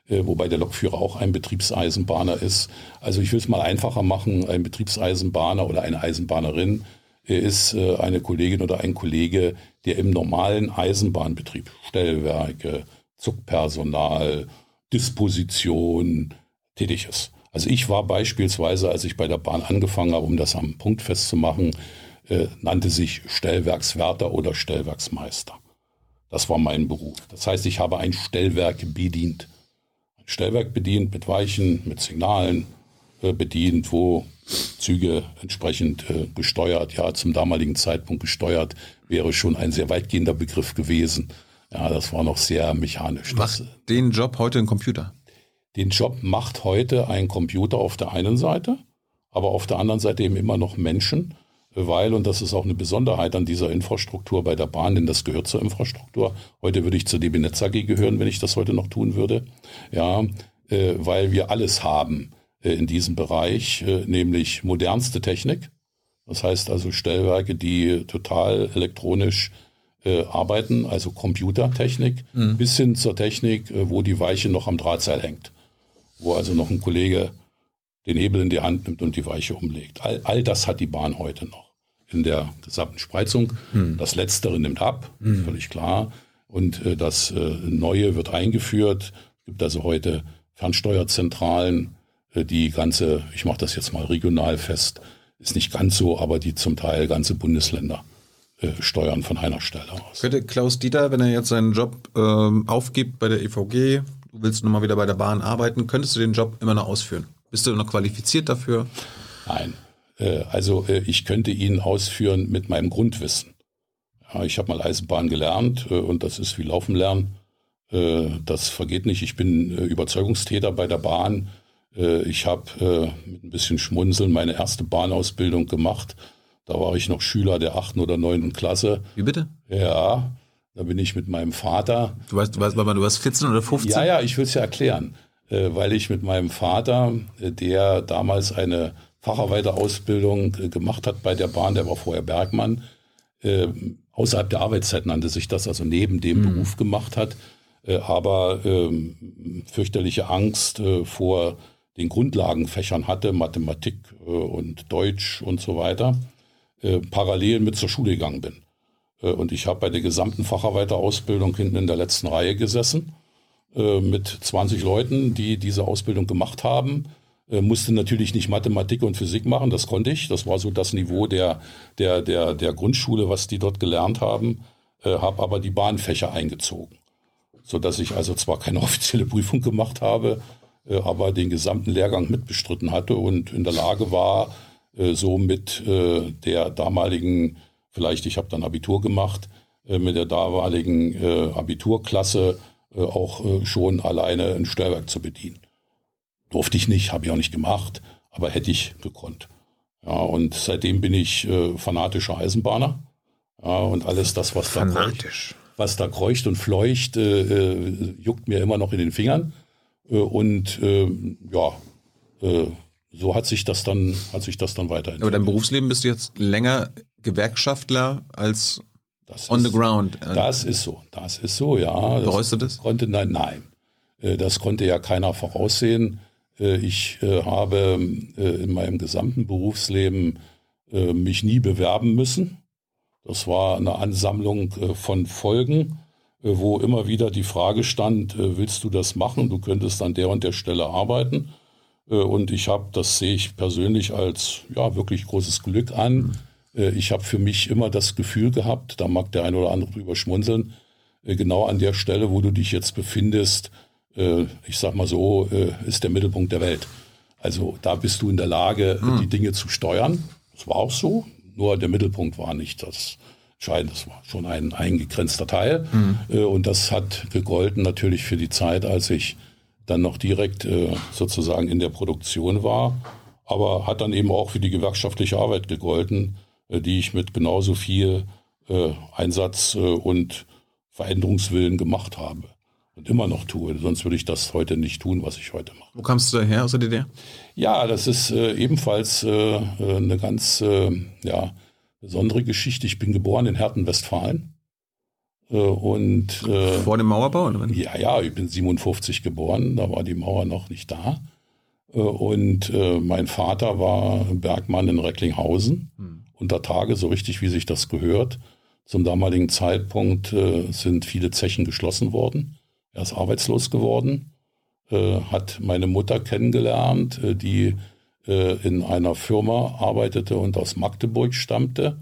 wobei der Lokführer auch ein Betriebseisenbahner ist. Also ich will es mal einfacher machen, ein Betriebseisenbahner oder eine Eisenbahnerin ist eine Kollegin oder ein Kollege, der im normalen Eisenbahnbetrieb, Stellwerke, Zugpersonal, Disposition tätig ist. Also ich war beispielsweise, als ich bei der Bahn angefangen habe, um das am Punkt festzumachen, äh, nannte sich Stellwerkswärter oder Stellwerksmeister. Das war mein Beruf. Das heißt, ich habe ein Stellwerk bedient. Stellwerk bedient mit Weichen, mit Signalen äh, bedient, wo Züge entsprechend äh, gesteuert, ja, zum damaligen Zeitpunkt gesteuert, wäre schon ein sehr weitgehender Begriff gewesen. Ja, das war noch sehr mechanisch. Macht den Job heute ein Computer? Den Job macht heute ein Computer auf der einen Seite, aber auf der anderen Seite eben immer noch Menschen, weil, und das ist auch eine Besonderheit an dieser Infrastruktur bei der Bahn, denn das gehört zur Infrastruktur. Heute würde ich zur DB Netz AG gehören, wenn ich das heute noch tun würde. Ja, äh, weil wir alles haben äh, in diesem Bereich, äh, nämlich modernste Technik. Das heißt also Stellwerke, die total elektronisch äh, arbeiten, also Computertechnik, mhm. bis hin zur Technik, äh, wo die Weiche noch am Drahtseil hängt. Wo also noch ein Kollege den Hebel in die Hand nimmt und die Weiche umlegt. All, all das hat die Bahn heute noch in der gesamten Spreizung. Mhm. Das Letztere nimmt ab, mhm. völlig klar. Und äh, das äh, Neue wird eingeführt. Es gibt also heute Fernsteuerzentralen, äh, die ganze, ich mache das jetzt mal regional fest, ist nicht ganz so, aber die zum Teil ganze Bundesländer äh, steuern von einer Stelle aus. Könnte Klaus Dieter, wenn er jetzt seinen Job ähm, aufgibt bei der EVG, du willst nochmal wieder bei der Bahn arbeiten, könntest du den Job immer noch ausführen? Bist du noch qualifiziert dafür? Nein. Äh, also äh, ich könnte ihn ausführen mit meinem Grundwissen. Ich habe mal Eisenbahn gelernt äh, und das ist wie Laufen lernen. Das vergeht nicht. Ich bin Überzeugungstäter bei der Bahn. ich habe mit ein bisschen Schmunzeln meine erste Bahnausbildung gemacht da war ich noch Schüler der achten oder neunten Klasse. Wie bitte? Ja, da bin ich mit meinem Vater. Du weißt, du weißt, du warst 14 oder 15? Ja, ja, ich will es ja erklären. Äh, weil ich mit meinem Vater, äh, der damals eine Facharbeiterausbildung äh, gemacht hat bei der Bahn, der war vorher Bergmann, außerhalb der Arbeitszeit nannte sich das, also neben dem mhm. Beruf gemacht hat, aber ähm, fürchterliche Angst vor den Grundlagenfächern hatte, Mathematik und Deutsch und so weiter parallel mit zur Schule gegangen bin. Und ich habe bei der gesamten Facharbeiterausbildung hinten in der letzten Reihe gesessen äh, mit 20 Leuten, die diese Ausbildung gemacht haben. Äh, musste natürlich nicht Mathematik und Physik machen, das konnte ich. Das war so das Niveau der, der, der, der Grundschule, was die dort gelernt haben. Äh, habe aber die Bahnfächer eingezogen, sodass ich also zwar keine offizielle Prüfung gemacht habe, äh, aber den gesamten Lehrgang mitbestritten hatte und in der Lage war, äh, so mit der damaligen, vielleicht ich habe dann Abitur gemacht, mit der damaligen Abiturklasse auch äh, schon alleine ein Stellwerk zu bedienen. Durfte ich nicht, habe ich auch nicht gemacht, aber hätte ich gekonnt. Ja, und seitdem bin ich äh, fanatischer Eisenbahner. Ja, und alles das, was da, kreucht, was da kreucht und fleucht, äh, äh, juckt mir immer noch in den Fingern. Äh, und äh, ja, äh, so hat sich das dann, hat sich das dann weiterentwickelt. Aber dein Berufsleben bist du jetzt länger Gewerkschaftler als das on ist, the ground. Das ist so, das ist so, ja. Bereust du das? Konnte, nein, nein. Äh, das konnte ja keiner voraussehen. Äh, ich äh, habe in meinem gesamten Berufsleben mich nie bewerben müssen. Das war eine Ansammlung von Folgen, wo immer wieder die Frage stand, willst du das machen? Du könntest an der und der Stelle arbeiten. Äh, und ich habe, das sehe ich persönlich als ja wirklich großes Glück an. Äh, ich habe für mich immer das Gefühl gehabt, da mag der eine oder andere drüber schmunzeln, äh, genau an der Stelle, wo du dich jetzt befindest, ich sag mal so, ist der Mittelpunkt der Welt. Also da bist du in der Lage, mhm. die Dinge zu steuern. Das war auch so, nur der Mittelpunkt war nicht das entscheidend. Das war schon ein eingegrenzter Teil. Mhm. und das hat gegolten natürlich für die Zeit, als ich dann noch direkt sozusagen in der Produktion war. Aber hat dann eben auch für die gewerkschaftliche Arbeit gegolten, die ich mit genauso viel Einsatz und Veränderungswillen gemacht habe und immer noch tue. Sonst würde ich das heute nicht tun, was ich heute mache. Wo kamst du daher aus der DDR? Ja, das ist äh, ebenfalls äh, äh, eine ganz äh, ja, besondere Geschichte. Ich bin geboren in Herten, Westfalen. Äh, und, äh, Vor dem Mauerbau? Oder? Ja, ja, ich bin 57 geboren, da war die Mauer noch nicht da. Und mein Vater war Bergmann in Recklinghausen. Hm. Unter Tage, so richtig wie sich das gehört. Zum damaligen Zeitpunkt sind viele Zechen geschlossen worden. Er ist arbeitslos geworden, äh, hat meine Mutter kennengelernt, äh, die äh, in einer Firma arbeitete und aus Magdeburg stammte.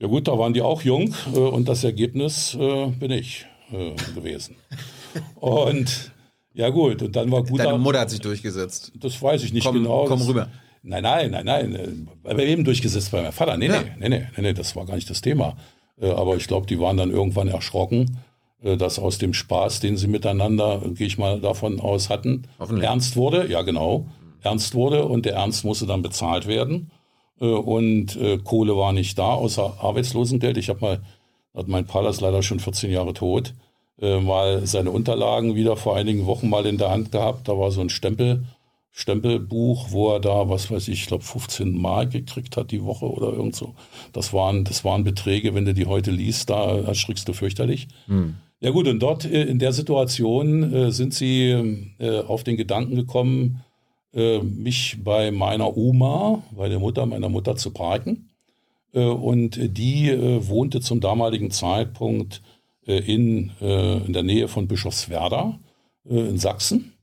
Ja gut, da waren die auch jung äh, und das Ergebnis äh, bin ich äh, gewesen. Und ja gut, und dann war gut. Deine Mutter hat sich durchgesetzt. Das weiß ich nicht komm, genau. Komm rüber. Nein, nein, nein, nein. Bei wem durchgesetzt? Bei meinem Vater. Nee, ja. nee, nee, nee, nee, das war gar nicht das Thema. Aber ich glaube, die waren dann irgendwann erschrocken, äh, dass aus dem Spaß, den sie miteinander, gehe ich mal davon aus, hatten, ernst wurde. Ja, genau. Ernst wurde und der Ernst musste dann bezahlt werden. Äh, und äh, Kohle war nicht da, außer Arbeitslosengeld. Ich habe mal, hat mein ist leider schon 14 Jahre tot, mal seine Unterlagen wieder vor einigen Wochen mal in der Hand gehabt. Da war so ein Stempel, Stempelbuch, wo er da, was weiß ich, ich glaube 15 Mark gekriegt hat die Woche oder irgend so. Das waren, das waren Beträge, wenn du die heute liest, da erschrickst du fürchterlich. Hm. Ja gut, und dort äh, in der Situation äh, sind sie äh, auf den Gedanken gekommen, mich bei meiner Oma, bei der Mutter meiner Mutter zu parken. Und die wohnte zum damaligen Zeitpunkt in, in der Nähe von Bischofswerda in Sachsen.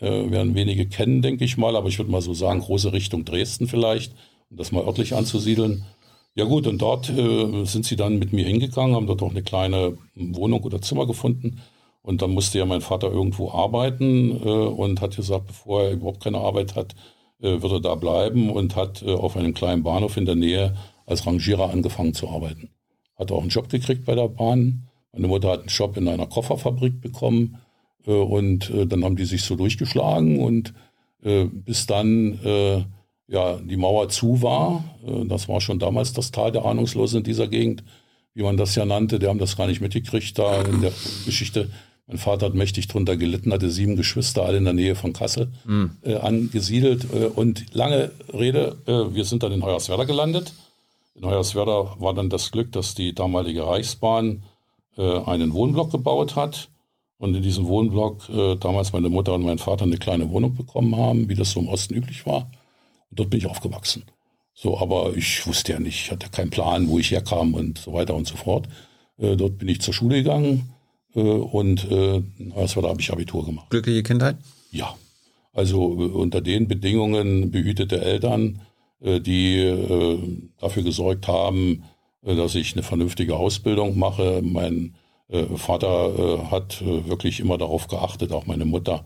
Werden wenige kennen, denke ich mal, aber ich würde mal so sagen, große Richtung Dresden vielleicht, um das mal örtlich anzusiedeln. Ja gut, und dort äh, sind sie dann mit mir hingegangen, haben dort auch eine kleine Wohnung oder Zimmer gefunden. Und dann musste ja mein Vater irgendwo arbeiten äh, und hat gesagt, bevor er überhaupt keine Arbeit hat, äh, wird er da bleiben und hat äh, auf einem kleinen Bahnhof in der Nähe als Rangierer angefangen zu arbeiten. Hat auch einen Job gekriegt bei der Bahn. Meine Mutter hat einen Job in einer Kofferfabrik bekommen äh, und äh, dann haben die sich so durchgeschlagen und bis dann ja, die Mauer zu war. Äh, das war schon damals das Tal der Ahnungslosen in dieser Gegend, wie man das ja nannte. Die haben das gar nicht mitgekriegt da in der Geschichte. Mein Vater hat mächtig drunter gelitten, hatte sieben Geschwister, alle in der Nähe von Kassel mhm. äh, angesiedelt. Äh, und lange Rede, äh, wir sind dann in Hoyerswerda gelandet. In Hoyerswerda war dann das Glück, dass die damalige Reichsbahn äh, einen Wohnblock gebaut hat. Und in diesem Wohnblock äh, damals meine Mutter und mein Vater eine kleine Wohnung bekommen haben, wie das so im Osten üblich war. Und dort bin ich aufgewachsen. So, aber ich wusste ja nicht, ich hatte keinen Plan, wo ich herkam und so weiter und so fort. Äh, dort bin ich zur Schule gegangen äh, und äh, da habe ich Abitur gemacht. Glückliche Kindheit? Ja. Also äh, unter den Bedingungen behütete Eltern, äh, die äh, dafür gesorgt haben, dass ich eine vernünftige Ausbildung mache. Mein Vater äh, hat äh, wirklich immer darauf geachtet, auch meine Mutter,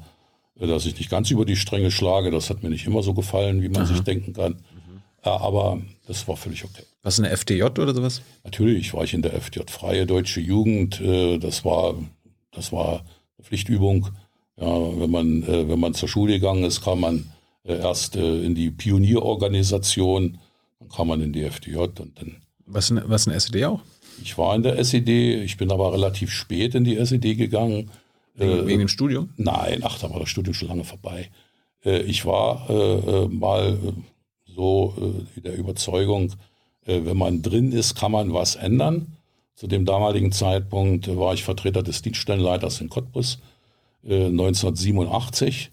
dass ich nicht ganz über die Stränge schlage. Das hat mir nicht immer so gefallen, wie man Aha. sich denken kann. Mhm. Aber das war völlig okay. Was eine FDJ oder sowas? Natürlich war ich in der FDJ, Freie Deutsche Jugend. Äh, das war, das war eine Pflichtübung. Ja, wenn man, äh, wenn man zur Schule gegangen ist, kam man äh, erst in die Pionierorganisation, dann kam man in die FDJ und dann. Was, was eine SED auch? Ich war in der SED, ich bin aber relativ spät in die SED gegangen. Wegen, äh, wegen dem Studium? Nein, ach, da war das Studium schon lange vorbei. Äh, ich war äh, äh mal äh, so äh, der Überzeugung, wenn man drin ist, kann man was ändern. Zu dem damaligen Zeitpunkt war ich Vertreter des Dienststellenleiters in Cottbus 1987.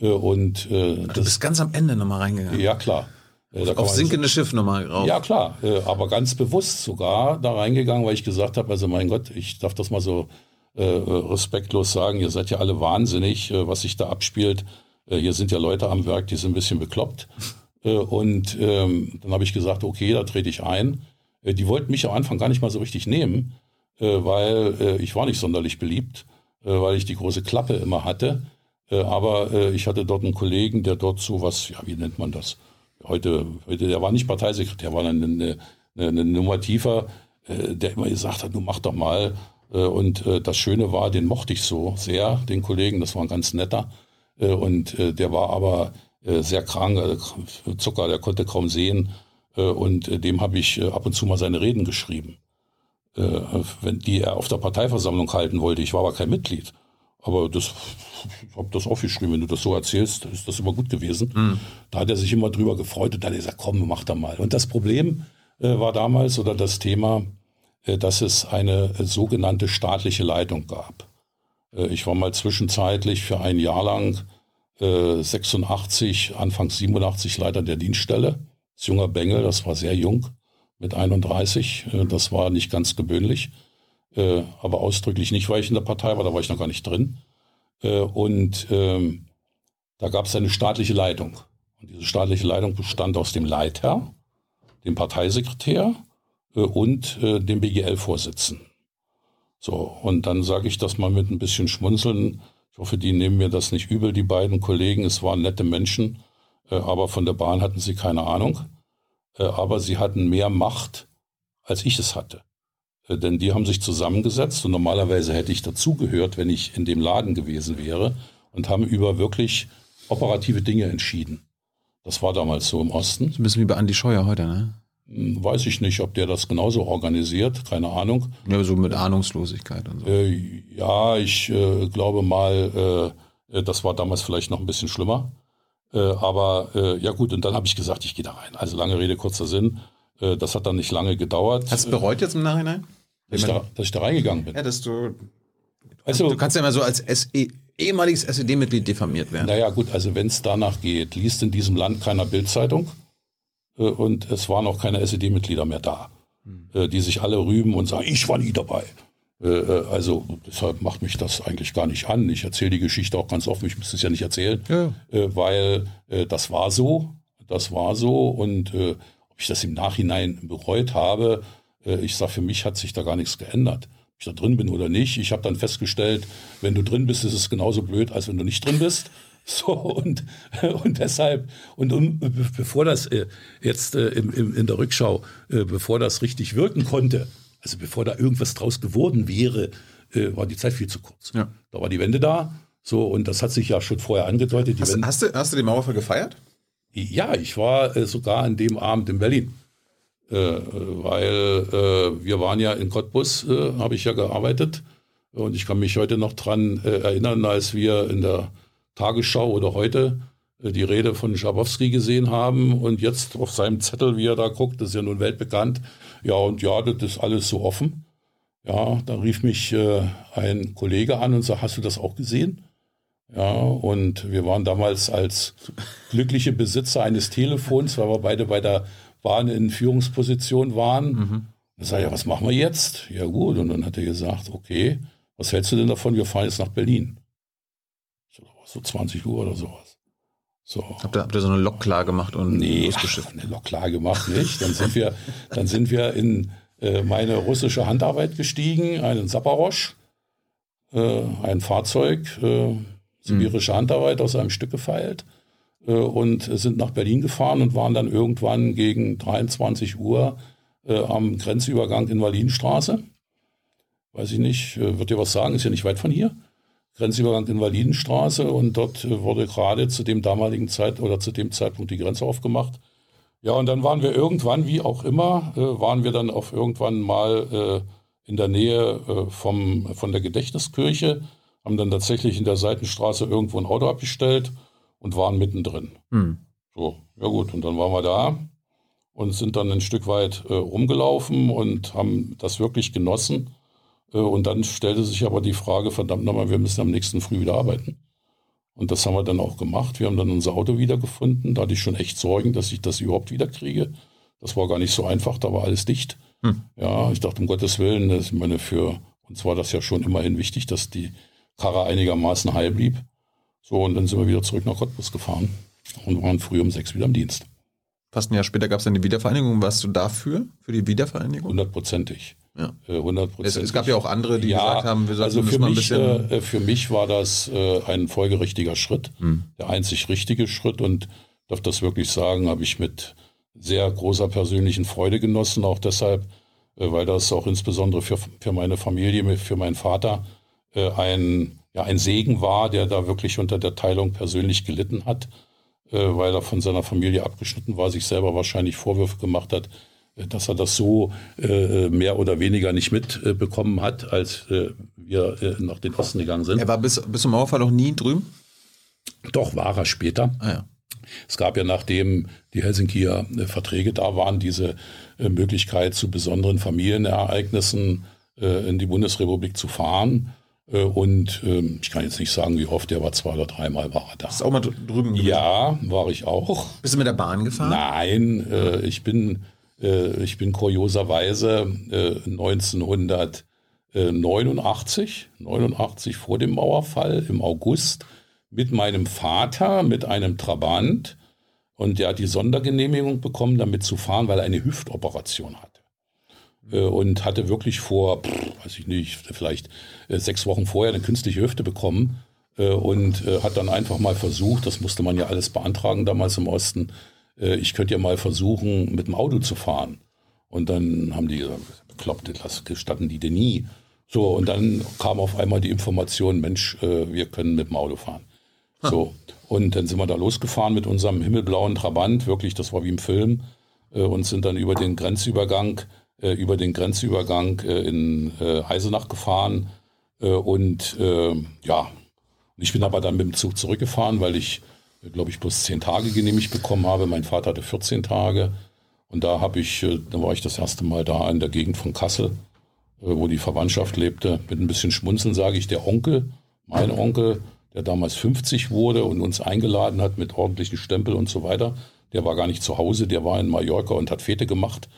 Und, du bist ganz am Ende nochmal reingegangen. Ja, klar. Da Auf sinkende so, Schiff nochmal rauf. Ja, klar. aber ganz bewusst sogar da reingegangen, weil ich gesagt habe, also mein Gott, ich darf das mal so äh, respektlos sagen, ihr seid ja alle wahnsinnig, äh, was sich da abspielt. Äh, hier sind ja Leute am Werk, die sind ein bisschen bekloppt. Äh, und ähm, dann habe ich gesagt, okay, da trete ich ein. Äh, die wollten mich am Anfang gar nicht mal so richtig nehmen, äh, weil ich war nicht sonderlich beliebt, weil ich die große Klappe immer hatte. aber ich hatte dort einen Kollegen, der dort so was, ja, wie nennt man das? Heute, heute der war nicht Parteisekretär, war eine, eine, eine Nummer tiefer äh, der immer gesagt hat, du mach doch mal. Äh, und äh, das Schöne war, den mochte ich so sehr, den Kollegen, das war ein ganz netter. Äh, und äh, der war aber äh, sehr krank, äh, Zucker, der konnte kaum sehen. Äh, und äh, dem habe ich äh, ab und zu mal seine Reden geschrieben, äh, wenn die er auf der Parteiversammlung halten wollte. Ich war aber kein Mitglied. Aber das, ich habe das aufgeschrieben. Wenn du das so erzählst, ist das immer gut gewesen. Mhm. Da hat er sich immer drüber gefreut und dann hat er gesagt, komm, mach da mal. Und das Problem äh, war damals oder das Thema, äh, dass es eine äh, sogenannte staatliche Leitung gab. Äh, ich war mal zwischenzeitlich für ein Jahr lang 86, Anfang 87 Leiter der Dienststelle. Als junger Bengel, das war sehr jung, mit 31. Das war nicht ganz gewöhnlich, aber ausdrücklich nicht, weil ich in der Partei war, da war ich noch gar nicht drin. Und ähm, da gab es eine staatliche Leitung. Und diese staatliche Leitung bestand aus dem Leiter, dem Parteisekretär und dem BGL-Vorsitzenden. So, und dann sage ich das mal mit ein bisschen Schmunzeln. Ich hoffe, die nehmen mir das nicht übel, die beiden Kollegen. Es waren nette Menschen, äh, aber von der Bahn hatten sie keine Ahnung. Äh, aber sie hatten mehr Macht, als ich es hatte. Äh, denn die haben sich zusammengesetzt und normalerweise hätte ich dazugehört, wenn ich in dem Laden gewesen wäre und haben über wirklich operative Dinge entschieden. Das war damals so im Osten. ein bisschen wie bei Andi Scheuer heute, ne? Hm, weiß ich nicht, ob der das genauso organisiert, keine Ahnung. Ja, so mit Ahnungslosigkeit und so. Äh, ja, ich äh, glaube mal, äh, äh das war damals vielleicht noch ein bisschen schlimmer. Äh, aber ja gut, und dann habe ich gesagt, ich gehe da rein. Also lange Rede, kurzer Sinn. das hat dann nicht lange gedauert. Hast du bereut jetzt im Nachhinein? Dass ich, da, dass ich da reingegangen bin. Ja, dass du. Also, du kannst ja mal so als SE, ehemaliges SED-Mitglied diffamiert werden. Naja, gut, also wenn es danach geht, liest in diesem Land keiner Bildzeitung. Äh, und es waren auch keine SED-Mitglieder mehr da, mhm. die sich alle rühmen und sagen, ich war nie dabei. Äh, also deshalb macht mich das eigentlich gar nicht an. Ich erzähle die Geschichte auch ganz offen, ich müsste es ja nicht erzählen, ja. weil das war so, das war so und ob ich das im Nachhinein bereut habe, ich sage, für mich hat sich da gar nichts geändert. Ob ich da drin bin oder nicht. Ich habe dann festgestellt, wenn du drin bist, ist es genauso blöd, als wenn du nicht drin bist. So, und, und deshalb, und, und bevor das äh, jetzt äh, im, in der Rückschau, äh, bevor das richtig wirken konnte, also bevor da irgendwas draus geworden wäre, äh, war die Zeit viel zu kurz. Ja. Da war die Wende da, so, und das hat sich ja schon vorher angedeutet. Hast, hast, du, hast du den Mauerfall gefeiert? Ja, ich war äh, sogar an dem Abend in Berlin. Äh, weil wir waren ja in Cottbus, habe ich ja gearbeitet. Und ich kann mich heute noch dran erinnern, als wir in der Tagesschau oder heute äh, die Rede von Schabowski gesehen haben und jetzt auf seinem Zettel, wie er da guckt, das ist ja nun weltbekannt. Ja, und ja, das ist alles so offen. Ja, da rief mich äh, ein Kollege an und sagte, hast du das auch gesehen? Ja, und wir waren damals als glückliche Besitzer eines Telefons, weil wir beide bei der Bahn in Führungsposition waren. Mhm. Dann sag ich, ja, was machen wir jetzt? Ja, gut. Und dann hat er gesagt, okay, was hältst du denn davon? Wir fahren jetzt nach Berlin so 20 Uhr oder sowas. So. Habt ihr, habt ihr so eine Lok klar gemacht und nee, ach, eine Lok klar gemacht nicht. Dann sind wir, dann sind wir in äh, meine russische Handarbeit gestiegen, einen Saparosch, äh, ein Fahrzeug, äh, sibirische Handarbeit aus einem Stück gefeilt und sind nach Berlin gefahren und waren dann irgendwann gegen 23 Uhr äh, am Grenzübergang in Walienstraße. Weiß ich nicht, äh, wird dir was sagen, ist ja nicht weit von hier. Grenzübergang Invalidenstraße und dort äh, wurde gerade zu dem damaligen Zeit oder zu dem Zeitpunkt die Grenze aufgemacht. Ja, und dann waren wir irgendwann, wie auch immer, äh, waren wir dann auf irgendwann mal äh, in der Nähe vom, von der Gedächtniskirche, haben dann tatsächlich in der Seitenstraße irgendwo ein Auto abgestellt und waren mittendrin. Hm. So, ja gut, und dann waren wir da und sind dann ein Stück weit äh, rumgelaufen und haben das wirklich genossen äh, und dann stellte sich aber die Frage, verdammt nochmal, wir müssen am nächsten Früh wieder arbeiten. Und das haben wir dann auch gemacht. Wir haben dann unser Auto wiedergefunden. Da hatte ich schon echt Sorgen, dass ich das überhaupt wiederkriege. Das war gar nicht so einfach, da war alles dicht. Hm. Ja, ich dachte, um Gottes Willen, ich meine, für uns war das ja schon immerhin wichtig, dass die Karre einigermaßen heil blieb. So, und dann sind wir wieder zurück nach Cottbus gefahren und waren früh um sechs wieder im Dienst. Fast ein Jahr später gab es dann die Wiedervereinigung. Warst du dafür, für die Wiedervereinigung? Hundertprozentig. Ja. 100 äh, es, es, gab ja auch andere, die ja, gesagt haben, wir sollten also für mich, äh, für mich war das äh, ein folgerichtiger Schritt, hm. der einzig richtige Schritt und darf das wirklich sagen, habe ich mit sehr großer persönlichen Freude genossen, auch deshalb, äh, weil das auch insbesondere für, für meine Familie, für meinen Vater äh, ein, ja, ein Segen war, der da wirklich unter der Teilung persönlich gelitten hat, äh, weil er von seiner Familie abgeschnitten war, sich selber wahrscheinlich Vorwürfe gemacht hat, äh, dass er das so äh, mehr oder weniger nicht mitbekommen hat, als äh, wir äh, nach den Osten gegangen sind. Er war bis, bis zum Mauerfall auch nie drüben? Doch, war er später. Ah, ja. Es gab ja, nachdem die Helsinkier äh, Verträge da waren, diese äh, Möglichkeit, zu besonderen Familienereignissen äh, in die Bundesrepublik zu fahren. Und ähm, ich kann jetzt nicht sagen, wie oft, der war zwei oder dreimal war er da. Bist du auch mal drüben gewesen? Ja, war ich auch. Bist du mit der Bahn gefahren? Nein, ich bin, ich bin kurioserweise 1989, 89 vor dem Mauerfall im August mit meinem Vater, mit einem Trabant. Und der hat die Sondergenehmigung bekommen, damit zu fahren, weil er eine Hüftoperation hatte. Äh, und hatte wirklich vor, pff, weiß ich nicht, vielleicht äh, sechs Wochen vorher eine künstliche Hüfte bekommen. Äh, und hat dann einfach mal versucht, das musste man ja alles beantragen damals im Osten, ich könnte ja mal versuchen, mit dem Auto zu fahren. Und dann haben die gesagt, bekloppt, das gestatten die denn nie. So, und dann kam auf einmal die Information, Mensch, wir können mit dem Auto fahren. So. Und dann sind wir da losgefahren mit unserem himmelblauen Trabant, wirklich, das war wie im Film, und sind dann über den Grenzübergang, äh, über den Grenzübergang äh, in äh, Eisenach gefahren. Äh, und äh, ja, ich bin aber dann mit dem Zug zurückgefahren, weil ich, äh, glaube ich, bloß zehn Tage genehmigt bekommen habe. Mein Vater hatte 14 Tage. Und da habe ich, äh, da war ich das erste Mal da in der Gegend von Kassel, wo die Verwandtschaft lebte. Mit ein bisschen Schmunzeln sage ich, der Onkel, mein Onkel, der damals 50 wurde und uns eingeladen hat mit ordentlichen Stempel und so weiter. Der war gar nicht zu Hause, der war in Mallorca und hat Fete gemacht.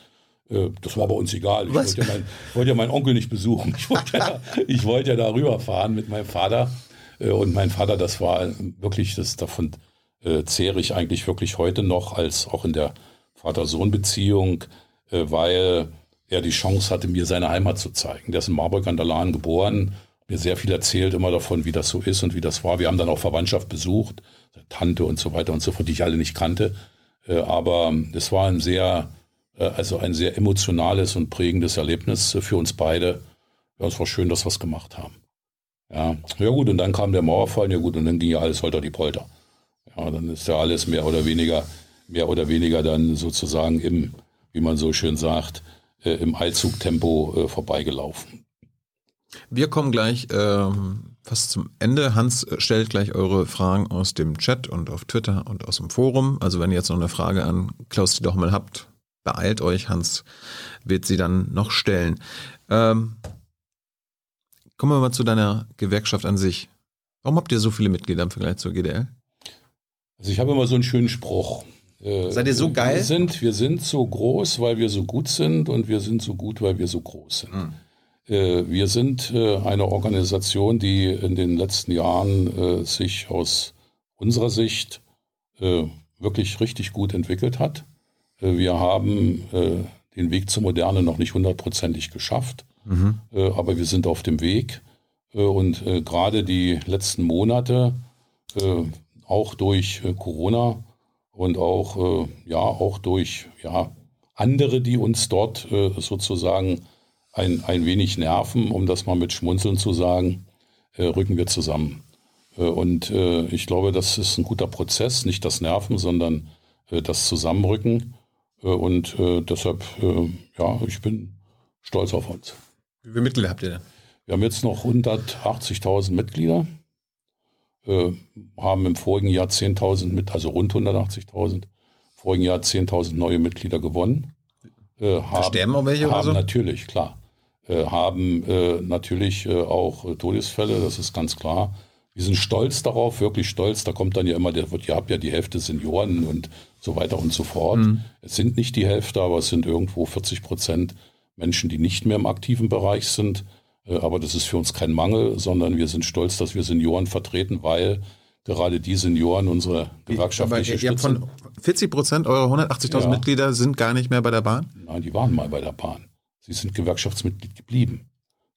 Äh, das war bei uns egal. Ich wollte ja, mein, wollte ja meinen Onkel nicht besuchen. Ich wollte ja, ich wollte ja da rüberfahren mit meinem Vater. Äh, und mein Vater, das war wirklich, das davon äh, zehre ich eigentlich wirklich heute noch, als auch in der Vater-Sohn-Beziehung, weil er die Chance hatte, mir seine Heimat zu zeigen. Der ist in Marburg an der Lahn geboren mir sehr viel erzählt immer davon, wie das so ist und wie das war. Wir haben dann auch Verwandtschaft besucht, Tante und so weiter und so fort, die ich alle nicht kannte. Äh, aber es war ein sehr, äh, also ein sehr emotionales und prägendes Erlebnis für uns beide. Ja, es war schön, dass wir es gemacht haben. Ja, ja gut, und dann kam der Mauerfall, ja gut, und dann ging ja alles holter die Polter. Ja, dann ist ja alles mehr oder weniger, mehr oder weniger dann sozusagen im, wie man so schön sagt, äh, im Eilzugtempo vorbeigelaufen. Wir kommen gleich ähm, fast zum Ende. Hans stellt gleich eure Fragen aus dem Chat und auf Twitter und aus dem Forum. Also wenn ihr jetzt noch eine Frage an Klaus die doch mal habt, beeilt euch. Hans wird sie dann noch stellen. Ähm, kommen wir mal zu deiner Gewerkschaft an sich. Warum habt ihr so viele Mitglieder im Vergleich zur GDL? Also ich habe immer so einen schönen Spruch. Äh, Seid ihr so geil? Wir sind, wir sind so groß, weil wir so gut sind und wir sind so gut, weil wir so groß sind. Hm. Äh, wir sind äh, eine Organisation, die in den letzten Jahren äh, sich aus unserer Sicht wirklich richtig gut entwickelt hat. Wir haben den Weg zur Moderne noch nicht hundertprozentig geschafft, mhm. aber wir sind auf dem Weg. Und gerade die letzten Monate, auch durch Corona und auch, ja, auch durch ja, andere, die uns dort sozusagen ein, ein wenig nerven, um das mal mit Schmunzeln zu sagen, äh, rücken wir zusammen. Äh, und äh, ich glaube, das ist ein guter Prozess, nicht das Nerven, sondern äh, das Zusammenrücken. Äh, und äh, deshalb, ja, ich bin stolz auf uns. Wie viele Mitglieder habt ihr denn? Wir haben jetzt noch 180.000 Mitglieder, haben im vorigen Jahr 10.000 mit, also rund 180.000, vorigen Jahr 10.000 neue Mitglieder gewonnen. haben, sterben auch welche haben oder so? Natürlich, klar. Äh, haben äh, natürlich äh, auch äh, Todesfälle, das ist ganz klar. Wir sind stolz darauf, wirklich stolz. Da kommt dann ja immer, der ihr habt ja die Hälfte Senioren und so weiter und so fort. Mhm. Es sind nicht die Hälfte, aber es sind irgendwo 40 Prozent Menschen, die nicht mehr im aktiven Bereich sind. Äh, aber das ist für uns kein Mangel, sondern wir sind stolz, dass wir Senioren vertreten, weil gerade die Senioren unsere gewerkschaftliche Stütze... Von 40 Prozent eurer 180.000 ja. Mitglieder sind gar nicht mehr bei der Bahn? Nein, die waren mal bei der Bahn. Sie sind Gewerkschaftsmitglied geblieben.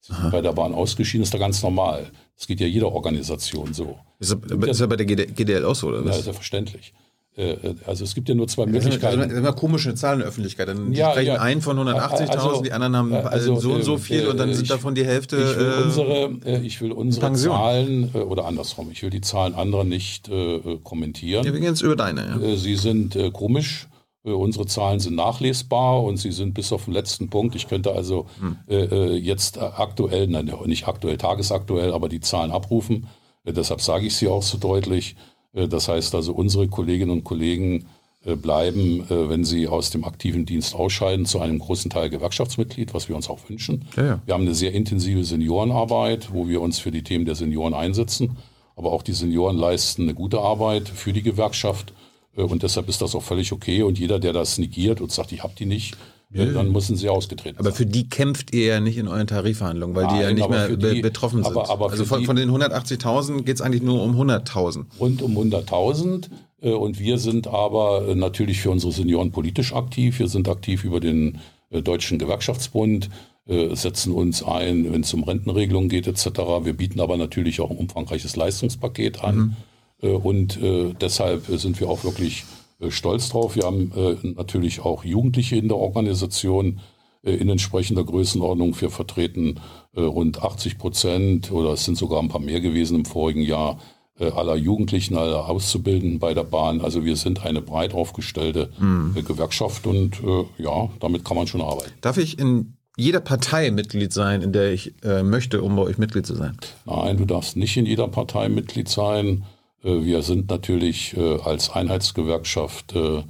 Sind bei der Bahn ausgeschieden, ist da ganz normal. Das geht ja jeder Organisation so. Ist, das, ist ja bei der GDL auch so, oder was? Ja, selbstverständlich. äh, also es gibt ja nur zwei Möglichkeiten. Das sind immer komische Zahlen in der Öffentlichkeit. Dann ja, sprechen ja. einen von 180.000, also, die anderen haben also, so und so viel äh, und dann sind ich, davon die Hälfte. Ich will unsere, ich will unsere Zahlen oder andersrum. Ich will die Zahlen anderer nicht äh, kommentieren. Ja, wir gehen jetzt über deine. Ja. Sie sind äh, komisch. Unsere Zahlen sind nachlesbar und sie sind bis auf den letzten Punkt. Ich könnte also hm. äh, jetzt aktuell, nein, nicht aktuell, tagesaktuell, aber die Zahlen abrufen. Äh, deshalb sage ich sie auch so deutlich. Äh, das heißt also, unsere Kolleginnen und Kollegen äh, bleiben, äh, wenn sie aus dem aktiven Dienst ausscheiden, zu einem großen Teil Gewerkschaftsmitglied, was wir uns auch wünschen. Ja, ja. Wir haben eine sehr intensive Seniorenarbeit, wo wir uns für die Themen der Senioren einsetzen. Aber auch die Senioren leisten eine gute Arbeit für die Gewerkschaft. Und deshalb ist das auch völlig okay. Und jeder, der das negiert und sagt, ich habe die nicht, ja, dann müssen sie ausgetreten Aber sein. für die kämpft ihr ja nicht in euren Tarifverhandlungen, weil Nein, die ja nicht mehr die, betroffen sind. Aber, aber also von, von, den 180.000 geht es eigentlich nur um 100.000. Rund um 100.000. Äh, und wir sind aber äh, natürlich für unsere Senioren politisch aktiv. Wir sind aktiv über den äh, Deutschen Gewerkschaftsbund, setzen uns ein, wenn es um Rentenregelungen geht etc. Wir bieten aber natürlich auch ein umfangreiches Leistungspaket an. Mhm. Und deshalb sind wir auch wirklich äh, stolz drauf. Wir haben äh, natürlich auch Jugendliche in der Organisation äh, in entsprechender Größenordnung. Wir vertreten rund 80 Prozent oder es sind sogar ein paar mehr gewesen im vorigen Jahr aller Jugendlichen, aller Auszubildenden bei der Bahn. Also wir sind eine breit aufgestellte mhm. Gewerkschaft und ja, damit kann man schon arbeiten. Darf ich in jeder Partei Mitglied sein, in der ich äh, möchte, um bei euch Mitglied zu sein? Nein, du darfst nicht in jeder Partei Mitglied sein. Äh, wir sind natürlich äh, als Einheitsgewerkschaft äh,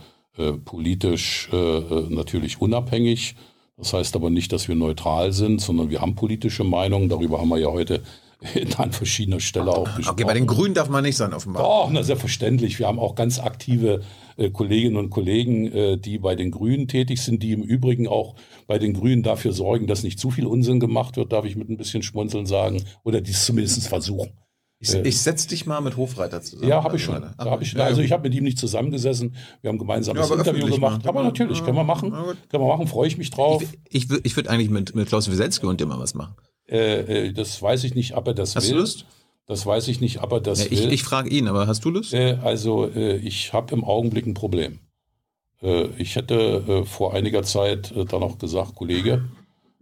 politisch natürlich unabhängig. Das heißt aber nicht, dass wir neutral sind, sondern wir haben politische Meinungen. Darüber haben wir ja heute an verschiedener Stelle auch gesprochen. Okay, bei den Grünen darf man nicht sein, offenbar. Doch, na, selbstverständlich. Wir haben auch ganz aktive äh, Kolleginnen und Kollegen, äh, die bei den Grünen tätig sind, die im Übrigen auch bei den Grünen dafür sorgen, dass nicht zu viel Unsinn gemacht wird, darf ich mit ein bisschen Schmunzeln sagen, oder dies zumindest versuchen. Ich, äh, ich setze dich mal mit Hofreiter zusammen. Ja, habe ich schon. Hab ich, ja, also ich habe mit ihm nicht zusammengesessen. Wir haben gemeinsam ja, das Interview gemacht. Mal. Aber natürlich, können wir machen. Können wir machen, freue ich mich drauf. Ich, ich, ich würde eigentlich mit, mit Klaus Wieselski und dir mal was machen. Äh, äh, das weiß ich nicht, ob er das hast will. Hast du Lust? Das weiß ich nicht, ob er das ja, ich, will. Ich frage ihn, aber hast du Lust? Äh, also äh, ich habe im Augenblick ein Problem. Äh, ich hätte vor einiger Zeit da noch gesagt, Kollege,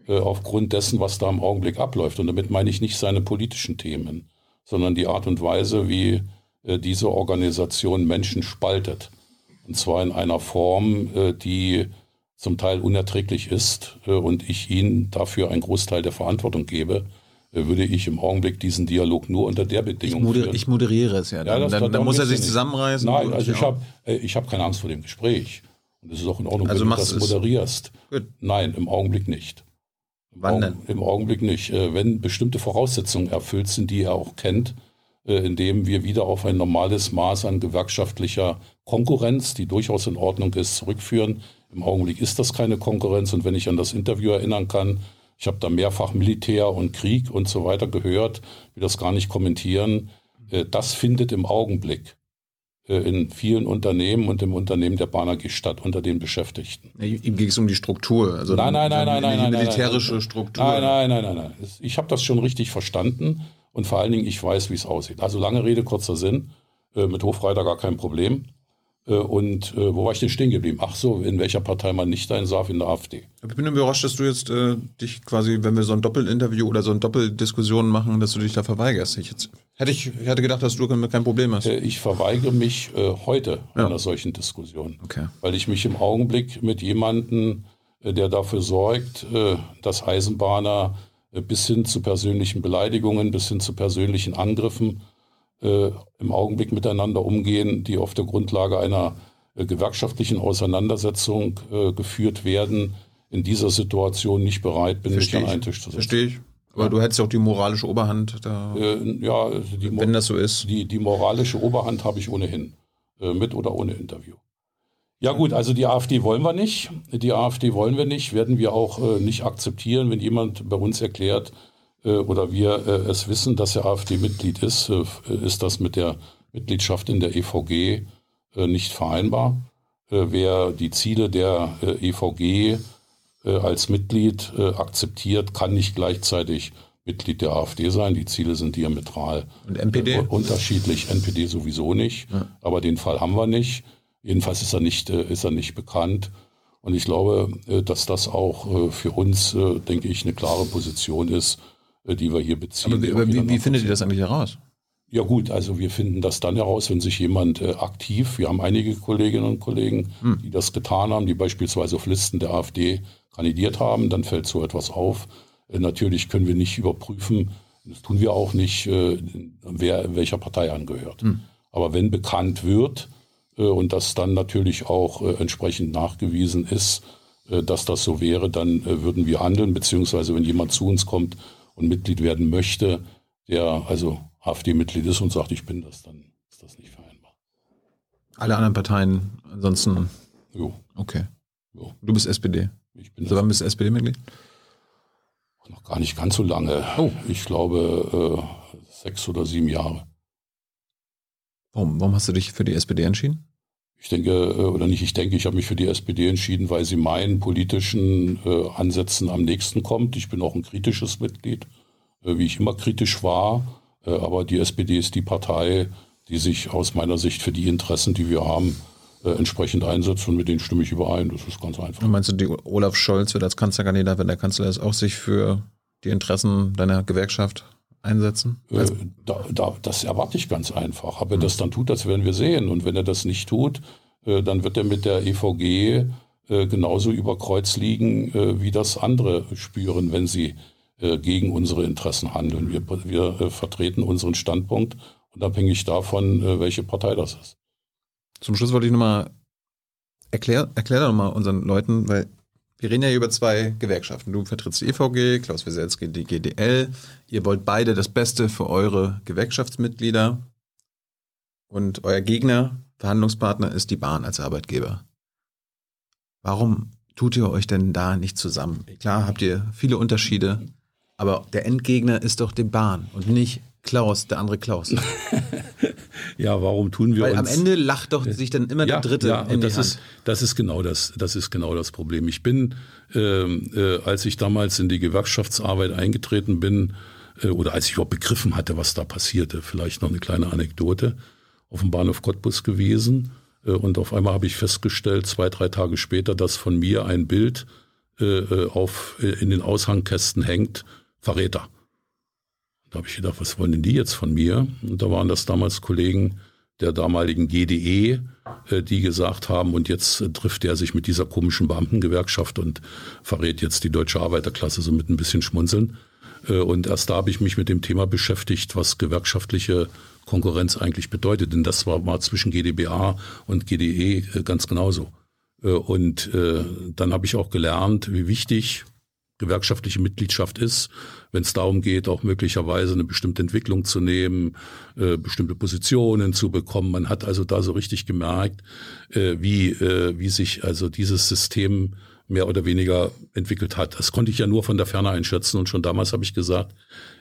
aufgrund dessen, was da im Augenblick abläuft, und damit meine ich nicht seine politischen Themen, sondern die Art und Weise, wie äh, diese Organisation Menschen spaltet. Und zwar in einer Form, äh, die zum Teil unerträglich ist äh, und ich ihnen dafür einen Großteil der Verantwortung gebe, würde ich im Augenblick diesen Dialog nur unter der Bedingung ich, moder ich moderiere es ja. Dann, ja, das, dann, dann muss er sich zusammenreißen. Nein, also ich habe ich hab keine Angst vor dem Gespräch. Und es ist auch in Ordnung, also wenn du das moderierst. Gut. Nein, im Augenblick nicht. Wann? Im Augenblick nicht. Äh, wenn bestimmte Voraussetzungen erfüllt sind, die er auch kennt, äh, indem wir wieder auf ein normales Maß an gewerkschaftlicher Konkurrenz, die durchaus in Ordnung ist, zurückführen. Im Augenblick ist das keine Konkurrenz. Und wenn ich an das Interview erinnern kann, ich habe da mehrfach Militär und Krieg und so weiter gehört, will das gar nicht kommentieren. Äh, das findet im Augenblick in vielen Unternehmen und im Unternehmen der Bahn AG statt unter den Beschäftigten. Ihm ging es um die Struktur, also nein, nein, nein, nein, nein, die militärische Struktur. Nein, nein, nein, nein, nein. Ich habe das schon richtig verstanden und vor allen Dingen ich weiß, wie es aussieht. Also lange Rede kurzer Sinn. Äh, mit Hofreiter gar kein Problem. Äh, und äh, wo war ich denn stehen geblieben? Ach so, in welcher Partei man nicht sein darf, in der AfD. Ich bin überrascht, dass du jetzt äh, dich quasi, wenn wir so ein Doppelinterview oder so eine Doppeldiskussion machen, dass du dich da verweigerst. Ich jetzt, hätte ich hätte gedacht, dass du kein Problem hast. Äh, ich verweigere mich äh, heute ja. einer solchen Diskussion. Okay. Weil ich mich im Augenblick mit jemandem, der dafür sorgt, dass Eisenbahner bis hin zu persönlichen Beleidigungen, bis hin zu persönlichen Angriffen äh, im Augenblick miteinander umgehen, die auf der Grundlage einer äh, gewerkschaftlichen Auseinandersetzung äh, geführt werden, in dieser Situation nicht bereit bin, Versteh mich an einen Tisch zu setzen. Verstehe ich. Aber ja. du hättest ja auch die moralische Oberhand da. Äh, ja, die, wenn das so ist. Die, die moralische Oberhand habe ich ohnehin. Äh, mit oder ohne Interview. Ja gut, also die AfD wollen wir nicht. Die AfD wollen wir nicht, werden wir auch äh, nicht akzeptieren, wenn jemand bei uns erklärt, oder wir äh, es wissen, dass er AfD-Mitglied ist, äh, ist das mit der Mitgliedschaft in der EVG nicht vereinbar. Wer die Ziele der EVG als Mitglied akzeptiert, kann nicht gleichzeitig Mitglied der AfD sein. Die Ziele sind diametral Und NPD? unterschiedlich. NPD sowieso nicht, ja. aber den Fall haben wir nicht. Jedenfalls ist er nicht, ist er nicht bekannt. Und ich glaube, dass das auch für uns, denke ich, eine klare Position ist, die wir hier beziehen. Aber wie, wie, wie findet ihr das eigentlich heraus? Ja gut, also wir finden das dann heraus, wenn sich jemand äh, aktiv, wir haben einige Kolleginnen und Kollegen, hm. die das getan haben, die beispielsweise auf Listen der AfD kandidiert haben, dann fällt so etwas auf. Äh, natürlich können wir nicht überprüfen, das tun wir auch nicht, äh, wer welcher Partei angehört. Hm. Aber wenn bekannt wird äh, und das dann natürlich auch äh, entsprechend nachgewiesen ist, äh, dass das so wäre, dann würden wir handeln, beziehungsweise wenn jemand zu uns kommt und Mitglied werden möchte, der also AfD-Mitglied ist und sagt, ich bin das, dann ist das nicht vereinbar. Alle anderen Parteien ansonsten? Jo. Okay. Jo. Du bist SPD? Ich bin also wann bist du SPD-Mitglied? Noch gar nicht ganz so lange. Oh. Ich glaube äh, sechs oder sieben Jahre. Warum, warum hast du dich für die SPD entschieden? Ich denke, äh, oder nicht, ich denke, ich habe mich für die SPD entschieden, weil sie meinen politischen äh, Ansätzen am nächsten kommt. Ich bin auch ein kritisches Mitglied, äh, wie ich immer kritisch war. Äh, aber die SPD ist die Partei, die sich aus meiner Sicht für die Interessen, die wir haben, äh, entsprechend einsetzt und mit denen stimme ich überein. Das ist ganz einfach. Und meinst du, die Olaf Scholz wird als Kanzlerkandidat, wenn der Kanzler ist, auch sich für die Interessen deiner Gewerkschaft einsetzen? Äh, da, da, das erwarte ich ganz einfach. Aber mhm. das dann tut, das werden wir sehen. Und wenn er das nicht tut, äh, dann wird er mit der EVG äh, genauso über Kreuz liegen, äh, wie das andere spüren, wenn sie äh, gegen unsere Interessen handeln. Wir, wir äh, vertreten unseren Standpunkt, unabhängig davon, welche Partei das ist. Zum Schluss wollte ich nochmal erklär, erklär doch nochmal unseren Leuten, weil wir reden ja über zwei Gewerkschaften. Du vertrittst die EVG, Klaus Wieselski die GDL. Ihr wollt beide das Beste für eure Gewerkschaftsmitglieder. Und euer Gegner, Verhandlungspartner, ist die Bahn als Arbeitgeber. Warum tut ihr euch denn da nicht zusammen? Klar habt ihr viele Unterschiede, aber der Endgegner ist doch die Bahn und nicht Klaus, der andere Klaus. ja, warum tun wir Weil uns? am Ende lacht doch sich dann immer ja, der Dritte ja, in das ist, das ist genau das, das ist genau das Problem. Ich bin, ähm, äh, als ich damals in die Gewerkschaftsarbeit eingetreten bin, äh, oder als ich überhaupt begriffen hatte, was da passierte, vielleicht noch eine kleine Anekdote, auf dem Bahnhof Cottbus gewesen. Äh, und auf einmal habe ich festgestellt, zwei, drei Tage später, dass von mir ein Bild äh, äh auf, äh, in den Aushangkästen hängt, Verräter. Da habe ich gedacht, was wollen denn die jetzt von mir? Und da waren das damals Kollegen der damaligen GDE, äh, die gesagt haben, und jetzt äh, trifft er sich mit dieser komischen Beamtengewerkschaft und verrät jetzt die deutsche Arbeiterklasse so mit ein bisschen Schmunzeln. Äh, und erst da habe ich mich mit dem Thema beschäftigt, was gewerkschaftliche Konkurrenz eigentlich bedeutet. Denn das war mal zwischen GDBA und GDE ganz genauso. Und dann habe ich auch gelernt, wie wichtig gewerkschaftliche Mitgliedschaft ist, wenn es darum geht, auch möglicherweise eine bestimmte Entwicklung zu nehmen, äh, bestimmte Positionen zu bekommen. Man hat also da so richtig gemerkt, äh, wie, äh, wie sich also dieses System mehr oder weniger entwickelt hat. Das konnte ich ja nur von der Ferne einschätzen und schon damals habe ich gesagt,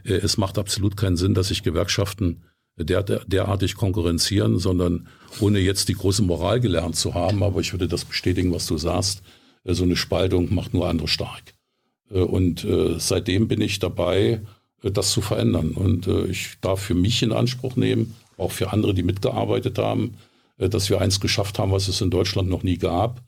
äh, es macht absolut keinen Sinn, dass sich Gewerkschaften der, der, derartig konkurrenzieren, sondern ohne jetzt die große Moral gelernt zu haben, aber ich würde das bestätigen, was du sagst, äh, so eine Spaltung macht nur andere stark. Äh, und äh, seitdem bin ich dabei, äh, das zu verändern. Und ich darf für mich in Anspruch nehmen, auch für andere, die mitgearbeitet haben, dass wir eins geschafft haben, was es in Deutschland noch nie gab,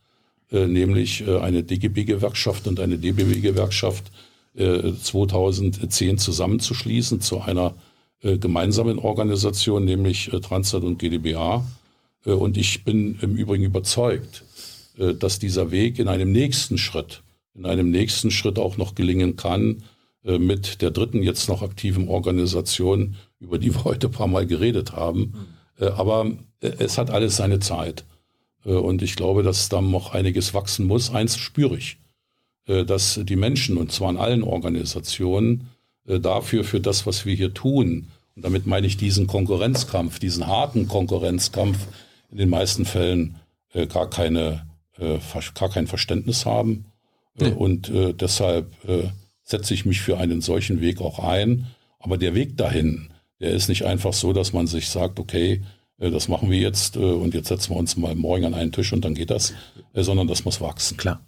nämlich eine DGB-Gewerkschaft und eine DBW-Gewerkschaft 2010 zusammenzuschließen zu einer gemeinsamen Organisation, nämlich Transnet und GdBA. Und ich bin im Übrigen überzeugt, dass dieser Weg in einem nächsten Schritt in einem nächsten Schritt auch noch gelingen kann äh, mit der dritten jetzt noch aktiven Organisation, über die wir heute ein paar Mal geredet haben. Mhm. aber äh, es hat alles seine Zeit. und ich glaube, dass da noch einiges wachsen muss. Eins spüre ich, dass die Menschen, und zwar in allen Organisationen, dafür, für das, was wir hier tun, und damit meine ich diesen Konkurrenzkampf, diesen harten Konkurrenzkampf, in den meisten Fällen gar, keine, gar kein Verständnis haben Nee. Und äh, deshalb äh, setze ich mich für einen solchen Weg auch ein. Aber der Weg dahin, der ist nicht einfach so, dass man sich sagt, okay, äh, das machen wir jetzt äh, und jetzt setzen wir uns mal morgen an einen Tisch und dann geht das, äh, sondern das muss wachsen. Klar.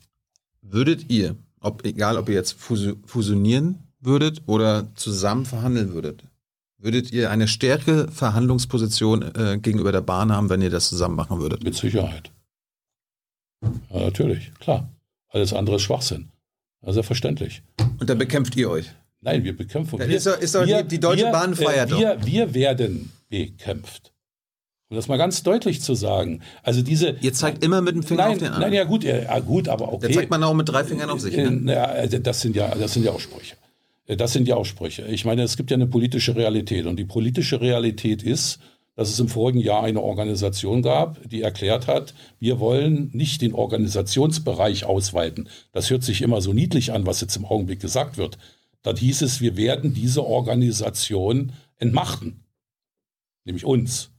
Würdet ihr, ob, egal ob ihr jetzt fusionieren würdet oder zusammen verhandeln würdet, würdet ihr eine stärkere Verhandlungsposition äh, gegenüber der Bahn haben, wenn ihr das zusammen machen würdet? Mit Sicherheit. Ja, natürlich, klar. Alles andere ist Schwachsinn. Also verständlich. Und da bekämpft ihr euch? Nein, wir bekämpfen. Wir, ist doch, ist doch wir, die, die, Deutsche wir, Bahn feiert äh, wir, wir werden bekämpft. Um das mal ganz deutlich zu sagen. Also diese. Ihr zeigt immer mit dem Finger nein, auf den anderen. Nein, ja gut, ja, gut, aber okay. Da zeigt man auch mit drei Fingern auf sich. Ne? Ja, also das sind ja, das sind ja auch Sprüche. Äh, das sind ja auch Sprüche. Ich meine, es gibt ja eine politische Realität und die politische Realität ist, dass es im vorigen Jahr eine Organisation gab, die erklärt hat, wir wollen nicht den Organisationsbereich ausweiten. Das hört sich immer so niedlich an, was jetzt im Augenblick gesagt wird. Dann hieß es, wir werden diese Organisation entmachten, nämlich uns,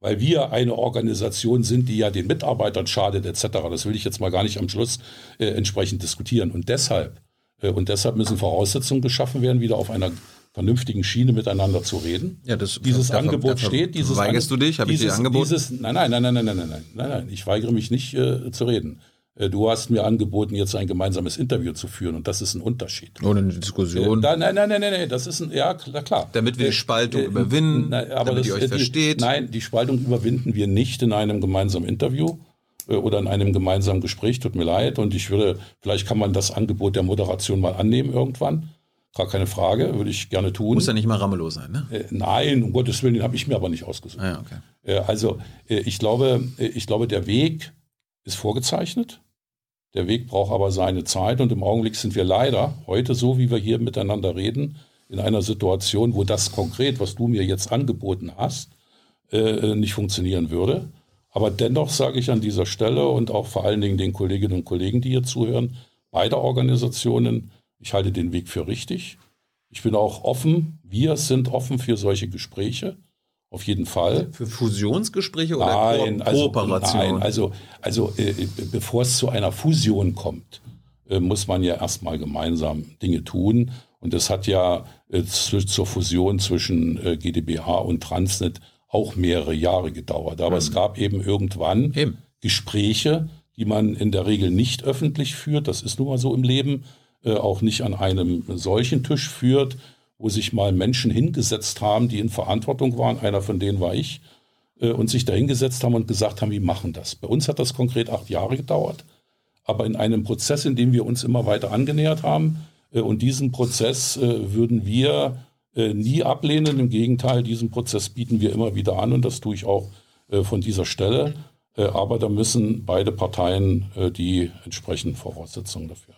weil wir eine Organisation sind, die ja den Mitarbeitern schadet etc. Das will ich jetzt mal gar nicht am Schluss äh, entsprechend diskutieren. Und deshalb, äh, und deshalb müssen Voraussetzungen geschaffen werden, wieder auf einer vernünftigen Schiene miteinander zu reden. Ja, das, dieses dafür, Angebot dafür steht. Dieses weigerst du dich? Habe ich dir angeboten? Dieses, nein, nein, nein, nein, nein, nein, nein, nein, nein, ich weigere mich nicht äh, zu reden. Äh, du hast mir angeboten, jetzt ein gemeinsames Interview zu führen und das ist ein Unterschied. Ohne eine Diskussion. Äh, nein, nein, nein, nein, nein, das ist ein, ja, klar. Damit wir die äh, Spaltung äh, überwinden, na, aber damit das, ihr euch versteht. Nein, die Spaltung überwinden wir nicht in einem gemeinsamen Interview oder in einem gemeinsamen Gespräch, tut mir leid. Und ich würde, vielleicht kann man das Angebot der Moderation mal annehmen irgendwann. Gar keine Frage, würde ich gerne tun. Muss ja nicht mal Ramelow sein, ne? Äh, nein, um Gottes Willen, den habe ich mir aber nicht ausgesucht. Ah, okay. äh, also äh, ich glaube, äh, ich glaube, der Weg ist vorgezeichnet. Der Weg braucht aber seine Zeit und im Augenblick sind wir leider heute so, wie wir hier miteinander reden, in einer Situation, wo das konkret, was du mir jetzt angeboten hast, äh, nicht funktionieren würde. Aber dennoch sage ich an dieser Stelle und auch vor allen Dingen den Kolleginnen und Kollegen, die hier zuhören, beide Organisationen, ich halte den Weg für richtig. Ich bin auch offen, wir sind offen für solche Gespräche. Auf jeden Fall. Für Fusionsgespräche oder nein, Ko also, Kooperation? Nein, also, also äh, äh, bevor es zu einer Fusion kommt, äh, muss man ja erstmal gemeinsam Dinge tun. Und es hat ja äh, zu, zur Fusion zwischen äh, GdBH und Transnet auch mehrere Jahre gedauert. Aber mhm. es gab eben irgendwann eben. Gespräche, die man in der Regel nicht öffentlich führt. Das ist nun mal so im Leben. Äh, auch nicht an einem solchen Tisch führt, wo sich mal Menschen hingesetzt haben, die in Verantwortung waren. Einer von denen war ich. Äh, und sich da hingesetzt haben und gesagt haben, wie machen das. Bei uns hat das konkret acht Jahre gedauert. Aber in einem Prozess, in dem wir uns immer weiter angenähert haben. Äh, und diesen Prozess würden wir nie ablehnen. Im Gegenteil, diesen Prozess bieten wir immer wieder an und das tue ich auch von dieser Stelle. Aber da müssen beide Parteien die entsprechenden Voraussetzungen dafür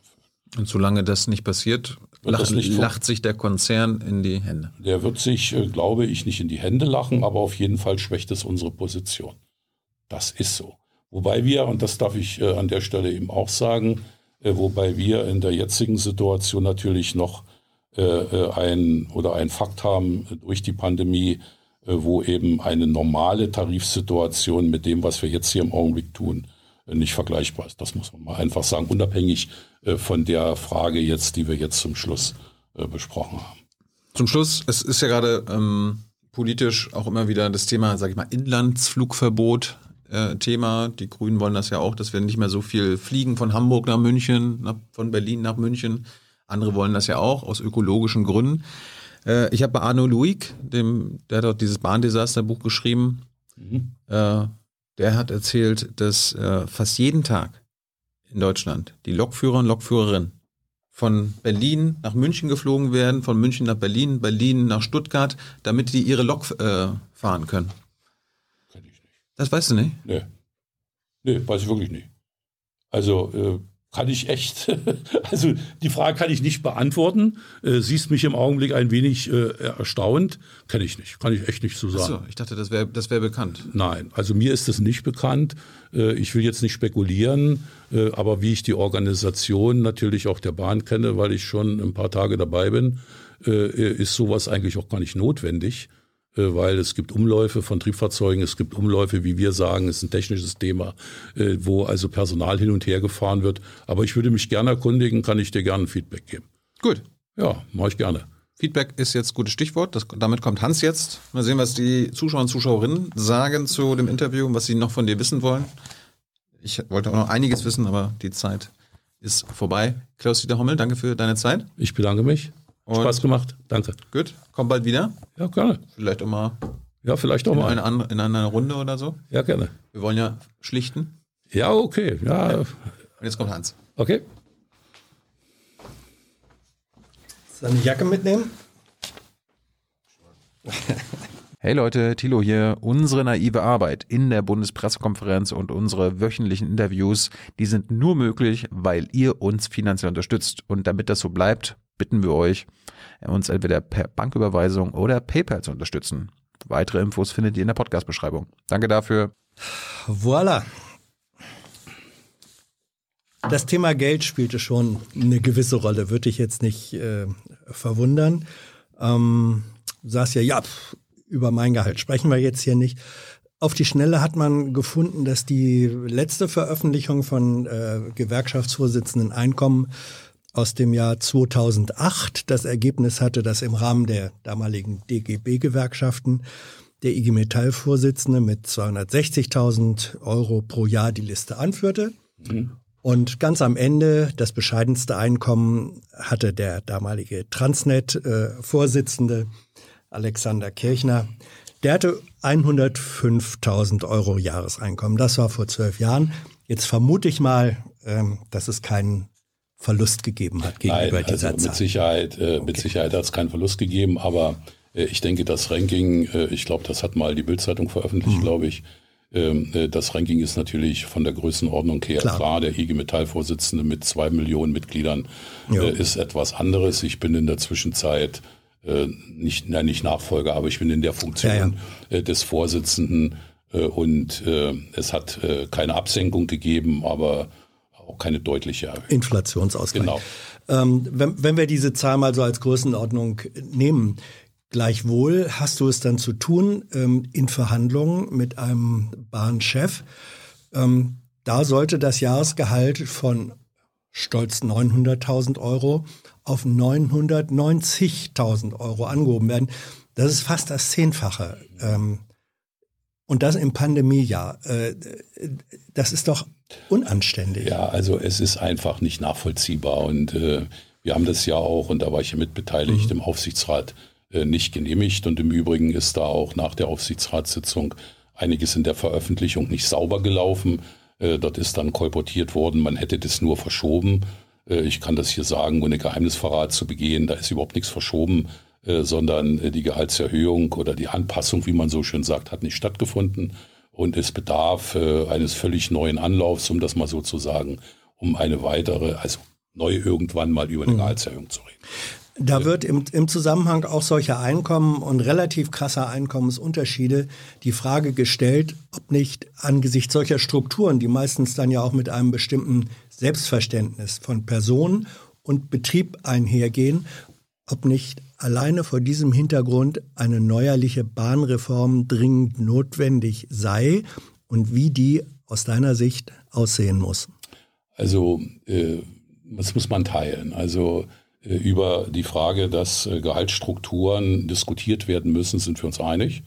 und solange das nicht passiert, lacht, nicht lacht sich der Konzern in die Hände. Der wird sich, äh, glaube ich, nicht in die Hände lachen, aber auf jeden Fall schwächt es unsere Position. Das ist so. Wobei wir, und das darf ich äh, an der Stelle eben auch sagen, äh, wobei wir in der jetzigen Situation natürlich noch ein oder ein Fakt haben durch die Pandemie, wo eben eine normale Tarifsituation mit dem, was wir jetzt hier im Augenblick tun, nicht vergleichbar ist. Das muss man mal einfach sagen, unabhängig von der Frage jetzt, die wir jetzt zum Schluss äh, besprochen haben. Zum Schluss, es ist ja gerade ähm, politisch auch immer wieder das Thema, sage ich mal, Inlandsflugverbot äh, Thema. Die Grünen wollen das ja auch, dass wir nicht mehr so viel fliegen von Hamburg nach München, nach, von Berlin nach München. Andere wollen das ja auch aus ökologischen Gründen. Äh, ich habe bei Arno Luig, dem, der hat dort dieses Bahndesasterbuch geschrieben, mhm. äh, der hat erzählt, dass äh, fast jeden Tag in Deutschland die Lokführer und Lokführerinnen von Berlin nach München geflogen werden, von München nach Berlin, Berlin nach Stuttgart, damit die ihre Lok äh, fahren können. Kenn ich nicht. Das weißt du nicht? Nee. Nee, weiß ich wirklich nicht. Also äh, kann ich echt, also die Frage kann ich nicht beantworten. Äh, siehst mich im Augenblick ein wenig äh, erstaunt. Kenne ich nicht, kann ich echt nicht so sagen. Achso, ich dachte, das wäre das wär bekannt. Nein, also mir ist das nicht bekannt. Äh, ich will jetzt nicht spekulieren, äh, aber wie ich die Organisation natürlich auch der Bahn kenne, weil ich schon ein paar Tage dabei bin, äh, ist sowas eigentlich auch gar nicht notwendig. Äh, weil es gibt Umläufe von Triebfahrzeugen, es gibt Umläufe, wie wir sagen, es ist ein technisches Thema, äh, wo also Personal hin und her gefahren wird. Aber ich würde mich gerne erkundigen, kann ich dir gerne ein Feedback geben. Gut. Ja, mache ich gerne. Feedback ist jetzt gutes Stichwort. Das, damit kommt Hans jetzt. Mal sehen, was die Zuschauer und Zuschauerinnen sagen zu dem Interview und was sie noch von dir wissen wollen. Ich wollte auch noch einiges wissen, aber die Zeit ist vorbei. Klaus-Dieter Hommel, danke für deine Zeit. Ich bedanke mich. Und Spaß gemacht. Danke. Gut. Komm bald wieder. Ja, gerne. Vielleicht auch mal. Ja, vielleicht auch in mal. Eine, in einer Runde oder so. Ja, gerne. Wir wollen ja schlichten. Ja, okay. Ja. Und jetzt kommt Hans. Okay. Seine Jacke mitnehmen? Hey Leute, Thilo hier. Unsere naive Arbeit in der Bundespressekonferenz und unsere wöchentlichen Interviews, die sind nur möglich, weil ihr uns finanziell unterstützt. Und damit das so bleibt, bitten wir euch, uns entweder per Banküberweisung oder PayPal zu unterstützen. Weitere Infos findet ihr in der Podcast-Beschreibung. Danke dafür. Voila. Das Thema Geld spielte schon eine gewisse Rolle, würde ich jetzt nicht äh, verwundern. Ähm, sagst ja, ja, pff, über mein Gehalt sprechen wir jetzt hier nicht. Auf die Schnelle hat man gefunden, dass die letzte Veröffentlichung von äh, Gewerkschaftsvorsitzenden Einkommen aus dem Jahr 2008 das Ergebnis hatte, dass im Rahmen der damaligen DGB-Gewerkschaften der IG Metall-Vorsitzende mit 260.000 Euro pro Jahr die Liste anführte. Mhm. Und ganz am Ende, das bescheidenste Einkommen hatte der damalige Transnet-Vorsitzende Alexander Kirchner. Der hatte 105.000 Euro Jahreseinkommen. Das war vor zwölf Jahren. Jetzt vermute ich mal, ähm, dass es keinen Verlust gegeben hat gegenüber Nein, dieser also Zahl. Mit Sicherheit, äh, okay. mit Sicherheit hat es keinen Verlust gegeben, aber äh, ich denke, das Ranking, äh, ich glaube, das hat mal die Bildzeitung veröffentlicht, mhm. glaube ich. Ähm, äh, das Ranking ist natürlich von der Größenordnung her klar. klar. Der IG Metall-Vorsitzende mit zwei Millionen Mitgliedern. Äh, ist etwas anderes. Ich bin in der Zwischenzeit äh, nicht, nein, nicht Nachfolger, aber ich bin in der Funktion ja, ja. Äh, des Vorsitzenden äh, und äh, es hat äh, keine Absenkung gegeben, aber auch keine deutliche Erhöhung. Inflationsausgleich. Genau. Ähm, wenn, wenn wir diese Zahl mal so als Größenordnung nehmen, gleichwohl hast du es dann zu tun ähm, in Verhandlungen mit einem Bahnchef. Ähm, da sollte das Jahresgehalt von stolz 900.000 Euro auf 990.000 Euro angehoben werden. Das ist fast das Zehnfache. Ähm, und das im Pandemiejahr. Äh, das ist doch unanständig. Ja, also es ist einfach nicht nachvollziehbar. Und äh, wir haben das ja auch, und da war ich ja mitbeteiligt, mhm. im Aufsichtsrat äh, nicht genehmigt. Und im Übrigen ist da auch nach der Aufsichtsratssitzung einiges in der Veröffentlichung nicht sauber gelaufen. Äh, dort ist dann kolportiert worden, man hätte das nur verschoben. Äh, ich kann das hier sagen, ohne Geheimnisverrat zu begehen. Da ist überhaupt nichts verschoben, äh, sondern äh, die Gehaltserhöhung oder die Anpassung, wie man so schön sagt, hat nicht stattgefunden. Und es bedarf eines völlig neuen Anlaufs, um das mal so zu sagen, um eine weitere, also neu irgendwann mal über eine mhm. Gehaltserhöhung zu reden. Da wird im, im Zusammenhang auch solcher Einkommen und relativ krasser Einkommensunterschiede die Frage gestellt, ob nicht angesichts solcher Strukturen, die meistens dann ja auch mit einem bestimmten Selbstverständnis von Person und Betrieb einhergehen, ob nicht alleine vor diesem Hintergrund eine neuerliche Bahnreform dringend notwendig sei und wie die aus deiner Sicht aussehen muss. Also äh, das muss man teilen. Also äh, über die Frage, dass äh, Gehaltsstrukturen diskutiert werden müssen, sind wir uns einig.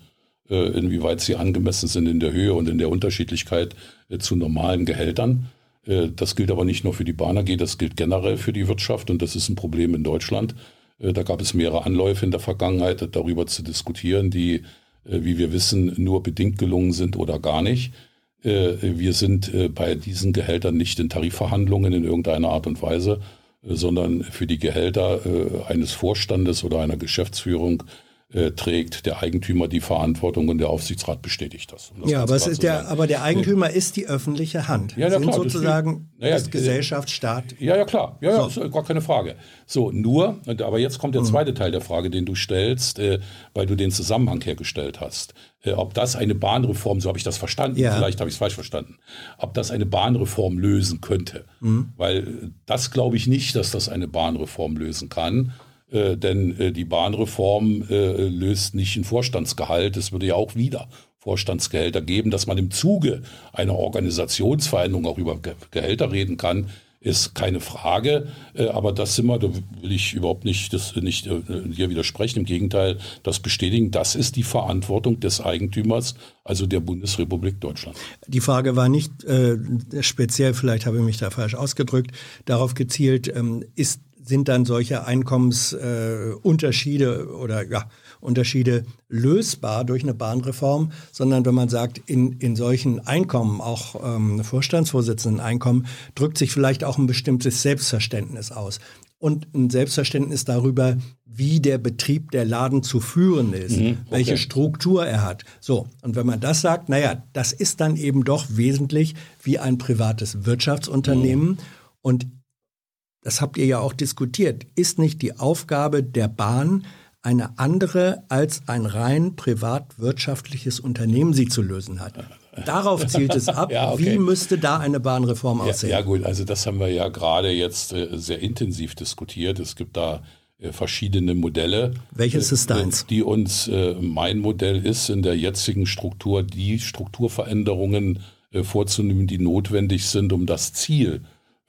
Äh, inwieweit sie angemessen sind in der Höhe und in der Unterschiedlichkeit äh, zu normalen Gehältern. Äh, das gilt aber nicht nur für die Bahn AG, das gilt generell für die Wirtschaft und das ist ein Problem in Deutschland. Äh, da gab es mehrere Anläufe in der Vergangenheit, darüber zu diskutieren, die, äh, wie wir wissen, nur bedingt gelungen sind oder gar nicht. Wir sind bei diesen Gehältern nicht in Tarifverhandlungen in irgendeiner Art und Weise, sondern für die Gehälter eines Vorstandes oder einer Geschäftsführung äh, trägt der Eigentümer die Verantwortung und der Aufsichtsrat bestätigt das. Um das ja, aber, der, aber der Eigentümer nee. ist die öffentliche Hand. Ja, ja, Sind klar, sozusagen das, naja, ist Gesellschaft, Staat. Ja, ja, klar. Ja, ja, so. ist gar keine Frage. So, nur, aber jetzt kommt der mhm. zweite mhm. Teil der Frage, den du stellst, äh, weil du den Zusammenhang hergestellt hast. Äh, ob das eine Bahnreform, so habe ich das verstanden, ja. vielleicht habe ich es falsch verstanden, ob das eine Bahnreform lösen könnte. Mhm. Weil das glaube ich nicht, dass das eine Bahnreform lösen kann äh, denn äh, die Bahnreform äh, löst nicht ein Vorstandsgehalt. Es würde ja auch wieder Vorstandsgehälter geben, dass man im Zuge einer Organisationsveränderung auch über Ge Gehälter reden kann, ist keine Frage. Äh, aber das sind wir, da will ich überhaupt nicht, das nicht äh, hier widersprechen. Im Gegenteil, das bestätigen, das ist die Verantwortung des Eigentümers, also der Bundesrepublik Deutschland. Die Frage war nicht äh, speziell, vielleicht habe ich mich da falsch ausgedrückt, darauf gezielt, ähm, ist sind dann solche Einkommensunterschiede äh, oder ja, Unterschiede lösbar durch eine Bahnreform, sondern wenn man sagt, in, in solchen Einkommen, auch ähm, Vorstandsvorsitzenden Einkommen, drückt sich vielleicht auch ein bestimmtes Selbstverständnis aus und ein Selbstverständnis darüber, wie der Betrieb der Laden zu führen ist, mhm, okay. welche Struktur er hat. So, und wenn man das sagt, naja, das ist dann eben doch wesentlich wie ein privates Wirtschaftsunternehmen. Mhm. Und das habt ihr ja auch diskutiert, ist nicht die Aufgabe der Bahn eine andere als ein rein privatwirtschaftliches Unternehmen sie zu lösen hat. Darauf zielt es ab. ja, okay. Wie müsste da eine Bahnreform aussehen? Ja, ja, gut, also das haben wir ja gerade jetzt äh, sehr intensiv diskutiert. Es gibt da äh, verschiedene Modelle. Welches ist äh, deins? Die uns, mein Modell ist in der jetzigen Struktur, die Strukturveränderungen vorzunehmen, die notwendig sind, um das Ziel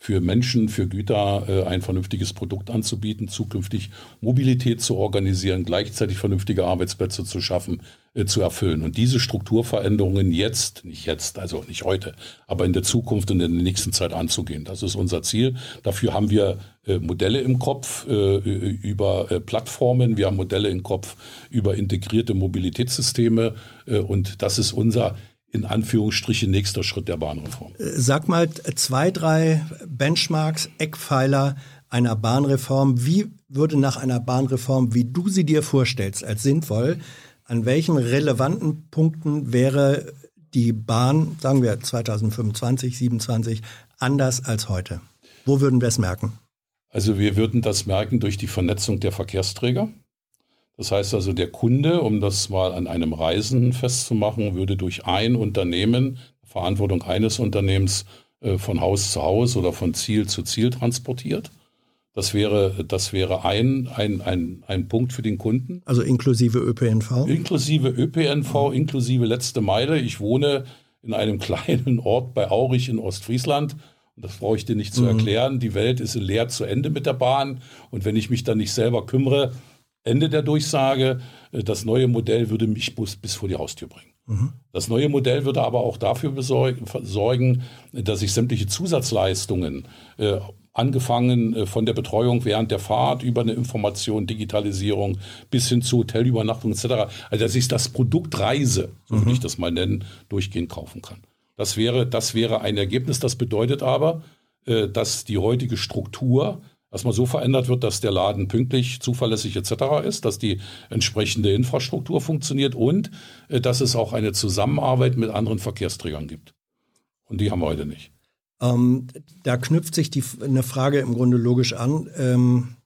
für Menschen, für Güter äh, ein vernünftiges Produkt anzubieten, zukünftig Mobilität zu organisieren, gleichzeitig vernünftige Arbeitsplätze zu schaffen, äh, zu erfüllen. Und diese Strukturveränderungen jetzt, nicht jetzt, also nicht heute, aber in der Zukunft und in der nächsten Zeit anzugehen. Das ist unser Ziel. Dafür haben wir äh, Modelle im Kopf über Plattformen, wir haben Modelle im Kopf über integrierte Mobilitätssysteme und das ist unser in Anführungsstrichen nächster Schritt der Bahnreform. Sag mal zwei, drei Benchmarks, Eckpfeiler einer Bahnreform. Wie würde nach einer Bahnreform, wie du sie dir vorstellst, als sinnvoll, an welchen relevanten Punkten wäre die Bahn, sagen wir 2025, 2027, anders als heute? Wo würden wir es merken? Also wir würden das merken durch die Vernetzung der Verkehrsträger. Das heißt also, der Kunde, um das mal an einem Reisen festzumachen, würde durch ein Unternehmen, Verantwortung eines Unternehmens äh, von Haus zu Haus oder von Ziel zu Ziel transportiert. Das wäre, das wäre ein, ein, ein, ein Punkt für den Kunden. Also inklusive ÖPNV? Inklusive ÖPNV, inklusive letzte Meile. Ich wohne in einem kleinen Ort bei Aurich in Ostfriesland. Und das brauche ich dir nicht zu mhm. erklären. Die Welt ist leer zu Ende mit der Bahn. Und wenn ich mich dann nicht selber kümmere, Ende der Durchsage, äh, das neue Modell würde mich bis, vor die Haustür bringen. Mhm. Das neue Modell würde aber auch dafür sorgen, dass ich sämtliche Zusatzleistungen, äh, angefangen äh, von der Betreuung während der Fahrt über eine Information, Digitalisierung bis hin zu Hotelübernachtung etc., also dass ich das Produkt Reise, so würde mhm. ich das mal nennen, durchgehend kaufen kann. Das wäre, das wäre ein Ergebnis. Das bedeutet aber, dass die heutige Struktur erstmal so verändert wird, dass der Laden pünktlich, zuverlässig etc. ist, dass die entsprechende Infrastruktur funktioniert und äh, dass es auch eine Zusammenarbeit mit anderen Verkehrsträgern gibt. Und die haben wir heute nicht. Ähm, da knüpft sich die, eine Frage im Grunde logisch an. Ähm,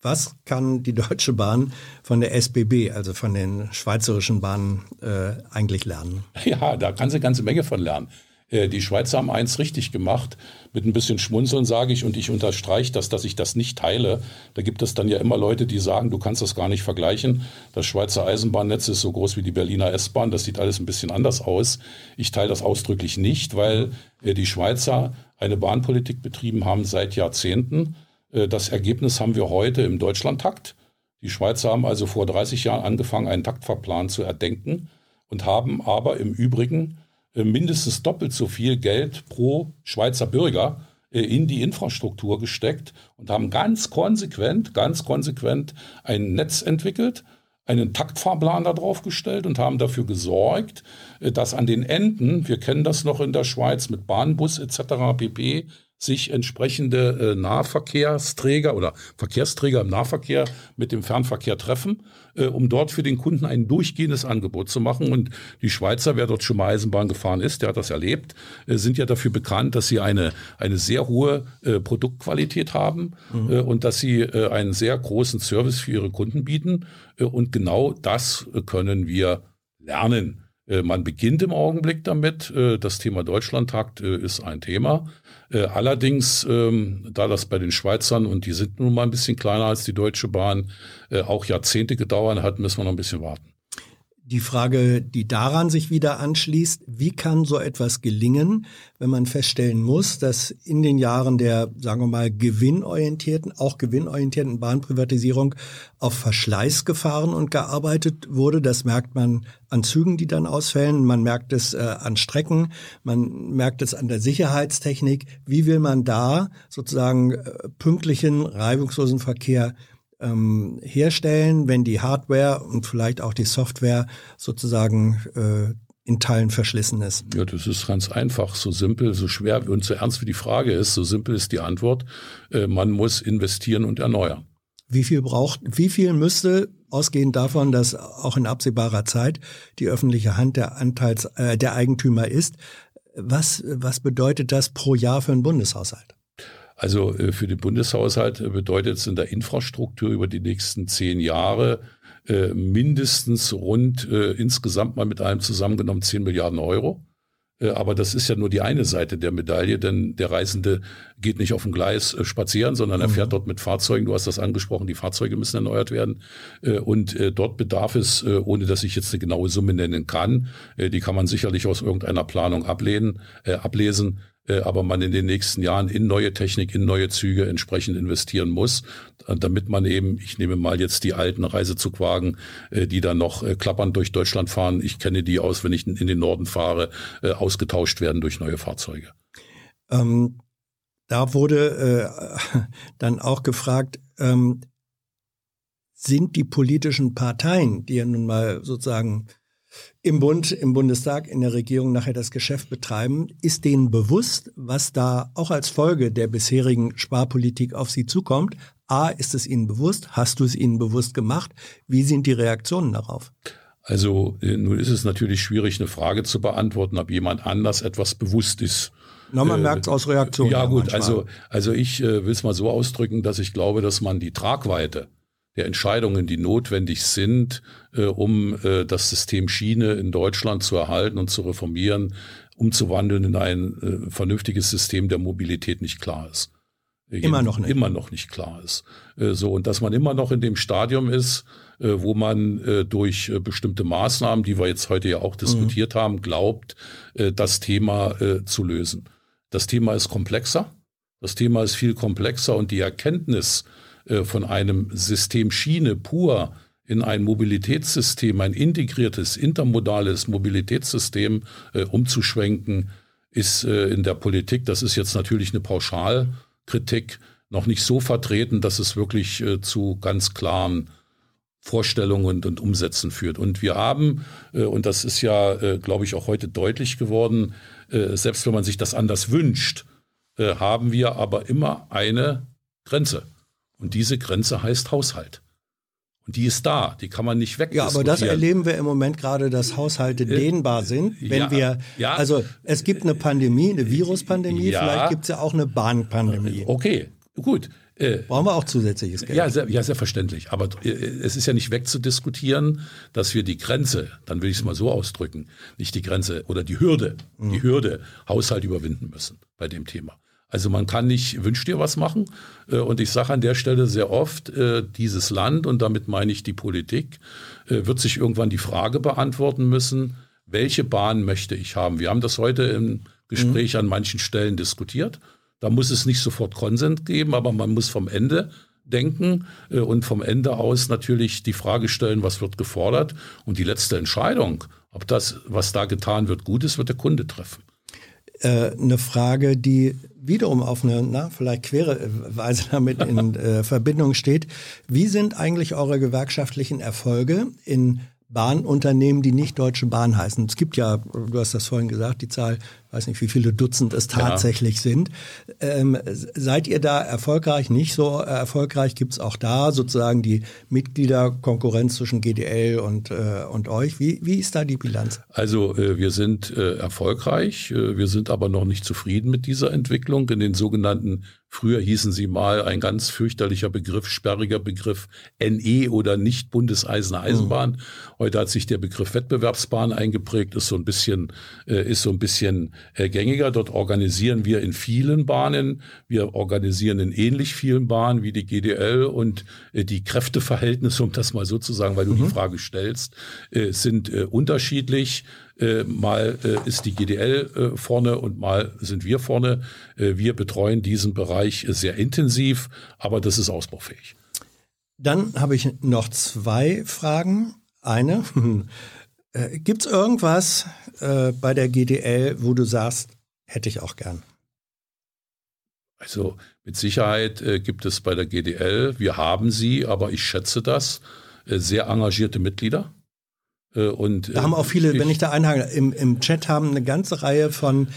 was kann die Deutsche Bahn von der SBB, also von den schweizerischen Bahnen, äh, eigentlich lernen? Ja, da kann sie eine ganze Menge von lernen. Äh, die Schweizer haben eins richtig gemacht. Mit ein bisschen Schmunzeln sage ich und ich unterstreiche das, dass ich das nicht teile. Da gibt es dann ja immer Leute, die sagen, du kannst das gar nicht vergleichen. Das Schweizer Eisenbahnnetz ist so groß wie die Berliner S-Bahn. Das sieht alles ein bisschen anders aus. Ich teile das ausdrücklich nicht, weil äh, die Schweizer eine Bahnpolitik betrieben haben seit Jahrzehnten. Äh, das Ergebnis haben wir heute im Deutschlandtakt. Die Schweizer haben also vor 30 Jahren angefangen, einen Taktfahrplan zu erdenken und haben aber im Übrigen mindestens doppelt so viel Geld pro Schweizer Bürger äh, in die Infrastruktur gesteckt und haben ganz konsequent, ganz konsequent ein Netz entwickelt, einen Taktfahrplan darauf gestellt und haben dafür gesorgt, äh, dass an den Enden, wir kennen das noch in der Schweiz mit Bahnbus etc. pp, sich entsprechende äh, Nahverkehrsträger oder Verkehrsträger im Nahverkehr mit dem Fernverkehr treffen, äh, um dort für den Kunden ein durchgehendes Angebot zu machen. Und die Schweizer, wer dort schon mal Eisenbahn gefahren ist, der hat das erlebt, äh, sind ja dafür bekannt, dass sie eine, eine sehr hohe äh, Produktqualität haben mhm. äh, und dass sie äh, einen sehr großen Service für ihre Kunden bieten. Und genau das können wir lernen. Äh, man beginnt im Augenblick damit. Äh, das Thema Deutschlandtakt äh, ist ein Thema. Allerdings, ähm, da das bei den Schweizern, und die sind nun mal ein bisschen kleiner als die Deutsche Bahn, auch Jahrzehnte gedauert hat, müssen wir noch ein bisschen warten. Die Frage, die daran sich wieder anschließt, wie kann so etwas gelingen, wenn man feststellen muss, dass in den Jahren der, sagen wir mal, gewinnorientierten, auch gewinnorientierten Bahnprivatisierung auf Verschleißgefahren und gearbeitet wurde. Das merkt man an Zügen, die dann ausfällen. Man merkt es äh, an Strecken. Man merkt es an der Sicherheitstechnik. Wie will man da sozusagen äh, pünktlichen, reibungslosen Verkehr ähm, herstellen, wenn die Hardware und vielleicht auch die Software sozusagen äh, in Teilen verschlissen ist? Ja, das ist ganz einfach, so simpel, so schwer und so ernst wie die Frage ist, so simpel ist die Antwort. Äh, man muss investieren und erneuern. Wie viel braucht, wie viel müsste ausgehend davon, dass auch in absehbarer Zeit die öffentliche Hand der Anteils, äh, der Eigentümer ist, was, was bedeutet das pro Jahr für einen Bundeshaushalt? Also äh, für den Bundeshaushalt bedeutet es in der Infrastruktur über die nächsten zehn Jahre äh, mindestens rund äh, insgesamt mal mit allem zusammengenommen 10 Milliarden Euro. Äh, aber das ist ja nur die eine Seite der Medaille, denn der Reisende geht nicht auf dem Gleis äh, spazieren, sondern er fährt mhm. dort mit Fahrzeugen. Du hast das angesprochen, die Fahrzeuge müssen erneuert werden. Äh, und dort bedarf es, ohne dass ich jetzt eine genaue Summe nennen kann, die kann man sicherlich aus irgendeiner Planung ablehnen, ablesen, äh, aber man in den nächsten Jahren in neue Technik, in neue Züge entsprechend investieren muss, äh, damit man eben, ich nehme mal jetzt die alten Reisezugwagen, äh, die dann noch klappernd durch Deutschland fahren, ich kenne die aus, wenn ich in den Norden fahre, ausgetauscht werden durch neue Fahrzeuge. Ähm, da wurde äh, dann auch gefragt, ähm, sind die politischen Parteien, die ja nun mal sozusagen im Bund, im Bundestag, in der Regierung nachher das Geschäft betreiben, ist denen bewusst, was da auch als Folge der bisherigen Sparpolitik auf sie zukommt? A, ist es ihnen bewusst? Hast du es ihnen bewusst gemacht? Wie sind die Reaktionen darauf? Also äh, nun ist es natürlich schwierig, eine Frage zu beantworten, ob jemand anders etwas bewusst ist. Na, man äh, merkt es aus Reaktionen. Ja gut, also, also ich äh, will es mal so ausdrücken, dass ich glaube, dass man die Tragweite der Entscheidungen, die notwendig sind, äh, um äh, das System Schiene in Deutschland zu erhalten und zu reformieren, umzuwandeln in ein äh, vernünftiges System der Mobilität nicht klar ist. Immer noch nicht. Immer noch nicht klar ist. Äh, so, und dass man immer noch in dem Stadium ist, äh, wo man äh, durch bestimmte Maßnahmen, die wir jetzt heute ja auch diskutiert mhm. haben, glaubt, das Thema zu lösen. Das Thema ist komplexer. Das Thema ist viel komplexer und die Erkenntnis, äh, von einem System Schiene pur in ein Mobilitätssystem, ein integriertes, intermodales Mobilitätssystem äh, umzuschwenken, ist äh, in der Politik, das ist jetzt natürlich eine Pauschalkritik, noch nicht so vertreten, dass es wirklich äh, zu ganz klaren Vorstellungen und, und Umsätzen führt. Und wir haben, äh, und das ist ja, äh, glaube ich, auch heute deutlich geworden, selbst wenn man sich das anders wünscht, haben wir aber immer eine Grenze. Und diese Grenze heißt Haushalt. Und die ist da, die kann man nicht weg. Ja, aber das erleben wir im Moment gerade, dass Haushalte äh, dehnbar sind. Wenn ja, wir, ja, also es gibt eine Pandemie, eine Viruspandemie, ja, vielleicht gibt es ja auch eine Bahnpandemie. Okay, gut. Äh, Brauchen wir auch zusätzliches Geld? Ja, sehr, ja, selbstverständlich. Aber äh, es ist ja nicht wegzudiskutieren, dass wir die Grenze, dann will ich es mal so ausdrücken, nicht die Grenze oder die Hürde, mhm. die Hürde Haushalt überwinden müssen bei dem Thema. Also man kann nicht wünsch dir was machen. Äh, und ich sage an der Stelle sehr oft, äh, dieses Land, und damit meine ich die Politik, äh, wird sich irgendwann die Frage beantworten müssen, welche Bahn möchte ich haben? Wir haben das heute im Gespräch mhm. an manchen Stellen diskutiert. Da muss es nicht sofort Konsens geben, aber man muss vom Ende denken und vom Ende aus natürlich die Frage stellen, was wird gefordert. Und die letzte Entscheidung, ob das, was da getan wird, gut ist, wird der Kunde treffen. Eine Frage, die wiederum auf eine na, vielleicht quere Weise damit in äh, Verbindung steht. Wie sind eigentlich eure gewerkschaftlichen Erfolge in Bahnunternehmen, die nicht Deutsche Bahn heißen? Es gibt ja, du hast das vorhin gesagt, die Zahl weiß nicht, wie viele Dutzend es tatsächlich ja. sind. Ähm, seid ihr da erfolgreich? Nicht so erfolgreich? Gibt es auch da sozusagen die Mitgliederkonkurrenz zwischen GDL und, äh, und euch? Wie, wie ist da die Bilanz? Also äh, wir sind äh, erfolgreich, äh, wir sind aber noch nicht zufrieden mit dieser Entwicklung. In den sogenannten Früher hießen sie mal ein ganz fürchterlicher Begriff, sperriger Begriff NE oder nicht Bundeseisene Eisenbahn. Mhm. Heute hat sich der Begriff Wettbewerbsbahn eingeprägt, ist so ein bisschen, äh, ist so ein bisschen äh, gängiger. Dort organisieren wir in vielen Bahnen. Wir organisieren in ähnlich vielen Bahnen wie die GDL und äh, die Kräfteverhältnisse, um das mal so zu sagen, weil du mhm. die Frage stellst, äh, sind äh, unterschiedlich. Äh, mal äh, ist die GDL äh, vorne und mal sind wir vorne. Äh, wir betreuen diesen Bereich sehr intensiv, aber das ist ausbaufähig. Dann habe ich noch zwei Fragen. Eine, äh, gibt es irgendwas äh, bei der GDL, wo du sagst, hätte ich auch gern? Also mit Sicherheit äh, gibt es bei der GDL, wir haben sie, aber ich schätze das, äh, sehr engagierte Mitglieder. Äh, und, da haben auch viele, ich, wenn ich da einhage, im, im Chat haben eine ganze Reihe von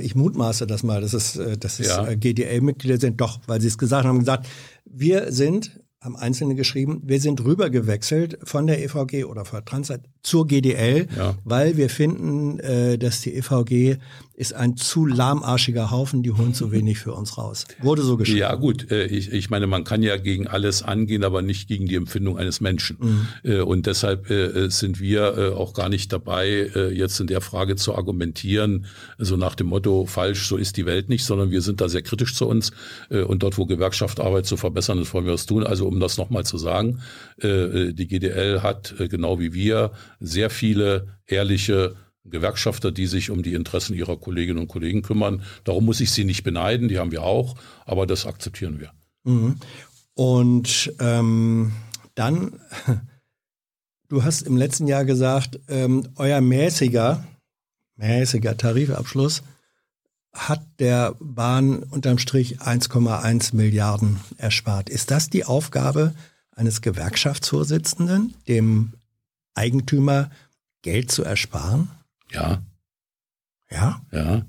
ich mutmaße das mal, dass es, dass es ja. GDL-Mitglieder sind, doch, weil sie es gesagt haben, gesagt, wir sind haben Einzelne geschrieben, wir sind rübergewechselt von der EVG oder von Transit zur GDL, ja. weil wir finden, äh, dass die EVG ist ein zu lahmarschiger Haufen, die holen zu wenig für uns raus. Wurde so geschrieben. Ja gut, äh, ich, ich meine, man kann ja gegen alles angehen, aber nicht gegen die Empfindung eines Menschen. Mhm. Äh, und deshalb äh, sind wir auch gar nicht dabei, jetzt in der Frage zu argumentieren, so nach dem Motto, falsch, so ist die Welt nicht, sondern wir sind da sehr kritisch zu uns. Und dort, wo Gewerkschaftsarbeit zu verbessern ist, wollen wir was tun. Also um das nochmal zu sagen, die GDL hat, genau wie wir, sehr viele ehrliche Gewerkschafter, die sich um die Interessen ihrer Kolleginnen und Kollegen kümmern. Darum muss ich sie nicht beneiden, die haben wir auch, aber das akzeptieren wir. Mhm. Und ähm, dann, du hast im letzten Jahr gesagt, ähm, euer mäßiger, mäßiger Tarifabschluss hat der Bahn unterm Strich 1,1 Milliarden erspart. Ist das die Aufgabe eines Gewerkschaftsvorsitzenden, dem Eigentümer Geld zu ersparen? Ja. Ja? Ja.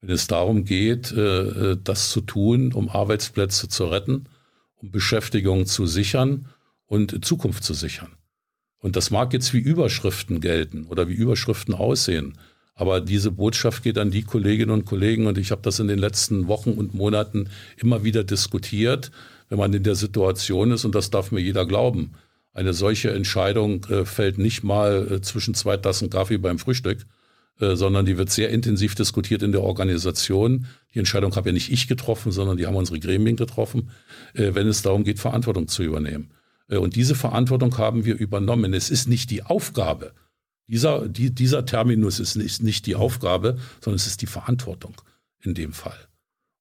Wenn es darum geht, äh, äh, das zu tun, um Arbeitsplätze zu retten, um Beschäftigung zu sichern und Zukunft zu sichern. Und das mag jetzt wie Überschriften gelten oder wie Überschriften aussehen. Aber diese Botschaft geht an die Kolleginnen und Kollegen und ich habe das in den letzten Wochen und Monaten immer wieder diskutiert, wenn man in der Situation ist und das darf mir jeder glauben. Eine solche Entscheidung äh, fällt nicht mal äh, zwischen zwei Tassen Kaffee beim Frühstück, sondern die wird sehr intensiv diskutiert in der Organisation. Die Entscheidung habe ja nicht ich getroffen, sondern die haben unsere Gremien getroffen, äh, wenn es darum geht, Verantwortung zu übernehmen. Äh, und diese Verantwortung haben wir übernommen. Es ist nicht die Aufgabe. Dieser, die, dieser Terminus ist nicht, nicht die Aufgabe, sondern es ist die Verantwortung in dem Fall.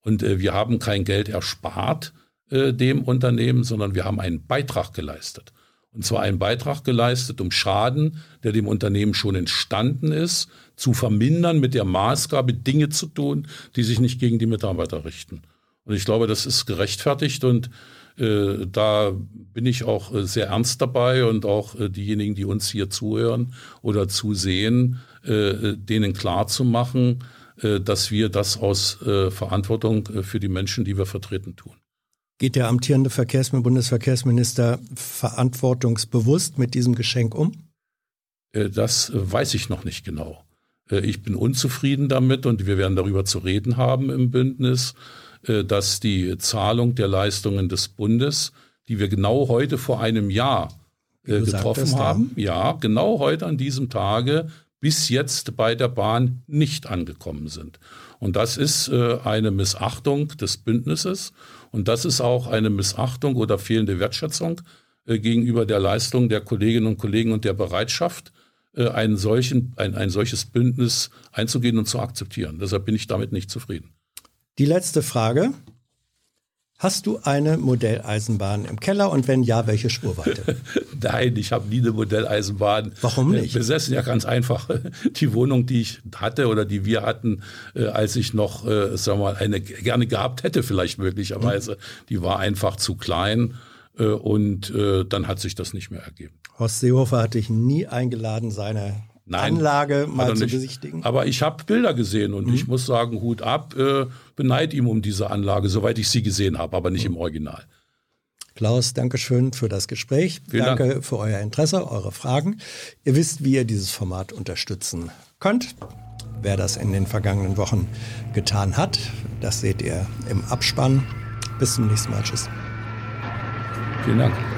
Und äh, wir haben kein Geld erspart äh, dem Unternehmen, sondern wir haben einen Beitrag geleistet. Und zwar einen Beitrag geleistet, um Schaden, der dem Unternehmen schon entstanden ist, zu vermindern mit der Maßgabe, Dinge zu tun, die sich nicht gegen die Mitarbeiter richten. Und ich glaube, das ist gerechtfertigt und äh, da bin ich auch äh, sehr ernst dabei und auch äh, diejenigen, die uns hier zuhören oder zusehen, äh, denen klar zu machen, äh, dass wir das aus äh, Verantwortung für die Menschen, die wir vertreten, tun. Geht der amtierende Verkehrsminister, Bundesverkehrsminister verantwortungsbewusst mit diesem Geschenk um? Äh, das äh, weiß ich noch nicht genau. Äh, ich bin unzufrieden damit und wir werden darüber zu reden haben im Bündnis, dass die Zahlung der Leistungen des Bundes, die wir genau heute vor einem Jahr getroffen haben, ja, genau heute an diesem Tage bis jetzt bei der Bahn nicht angekommen sind. Und das ist eine Missachtung des Bündnisses und das ist auch eine Missachtung oder fehlende Wertschätzung äh, gegenüber der Leistung der Kolleginnen und Kollegen und der Bereitschaft, äh, einen solchen, ein, ein solches Bündnis einzugehen und zu akzeptieren. Deshalb bin ich damit nicht zufrieden. Die letzte Frage. Hast du eine Modelleisenbahn im Keller und wenn ja, welche Spurweite? Nein, ich habe nie eine Modelleisenbahn Warum nicht? besessen. Ja, ganz einfach. Die Wohnung, die ich hatte oder die wir hatten, äh, als ich noch, äh, sagen wir mal, eine gerne gehabt hätte, vielleicht möglicherweise, mhm. die war einfach zu klein äh, und äh, dann hat sich das nicht mehr ergeben. Horst Seehofer hat dich nie eingeladen, seine Nein, Anlage mal zu besichtigen? Aber ich habe Bilder gesehen und mhm. ich muss sagen, Hut ab, äh, beneid ihm um diese Anlage, soweit ich sie gesehen habe, aber nicht mhm. im Original. Klaus, danke schön für das Gespräch. Vielen danke Dank. für euer Interesse, eure Fragen. Ihr wisst, wie ihr dieses Format unterstützen könnt. Wer das in den vergangenen Wochen getan hat, das seht ihr im Abspann. Bis zum nächsten Mal. Tschüss. Vielen Dank.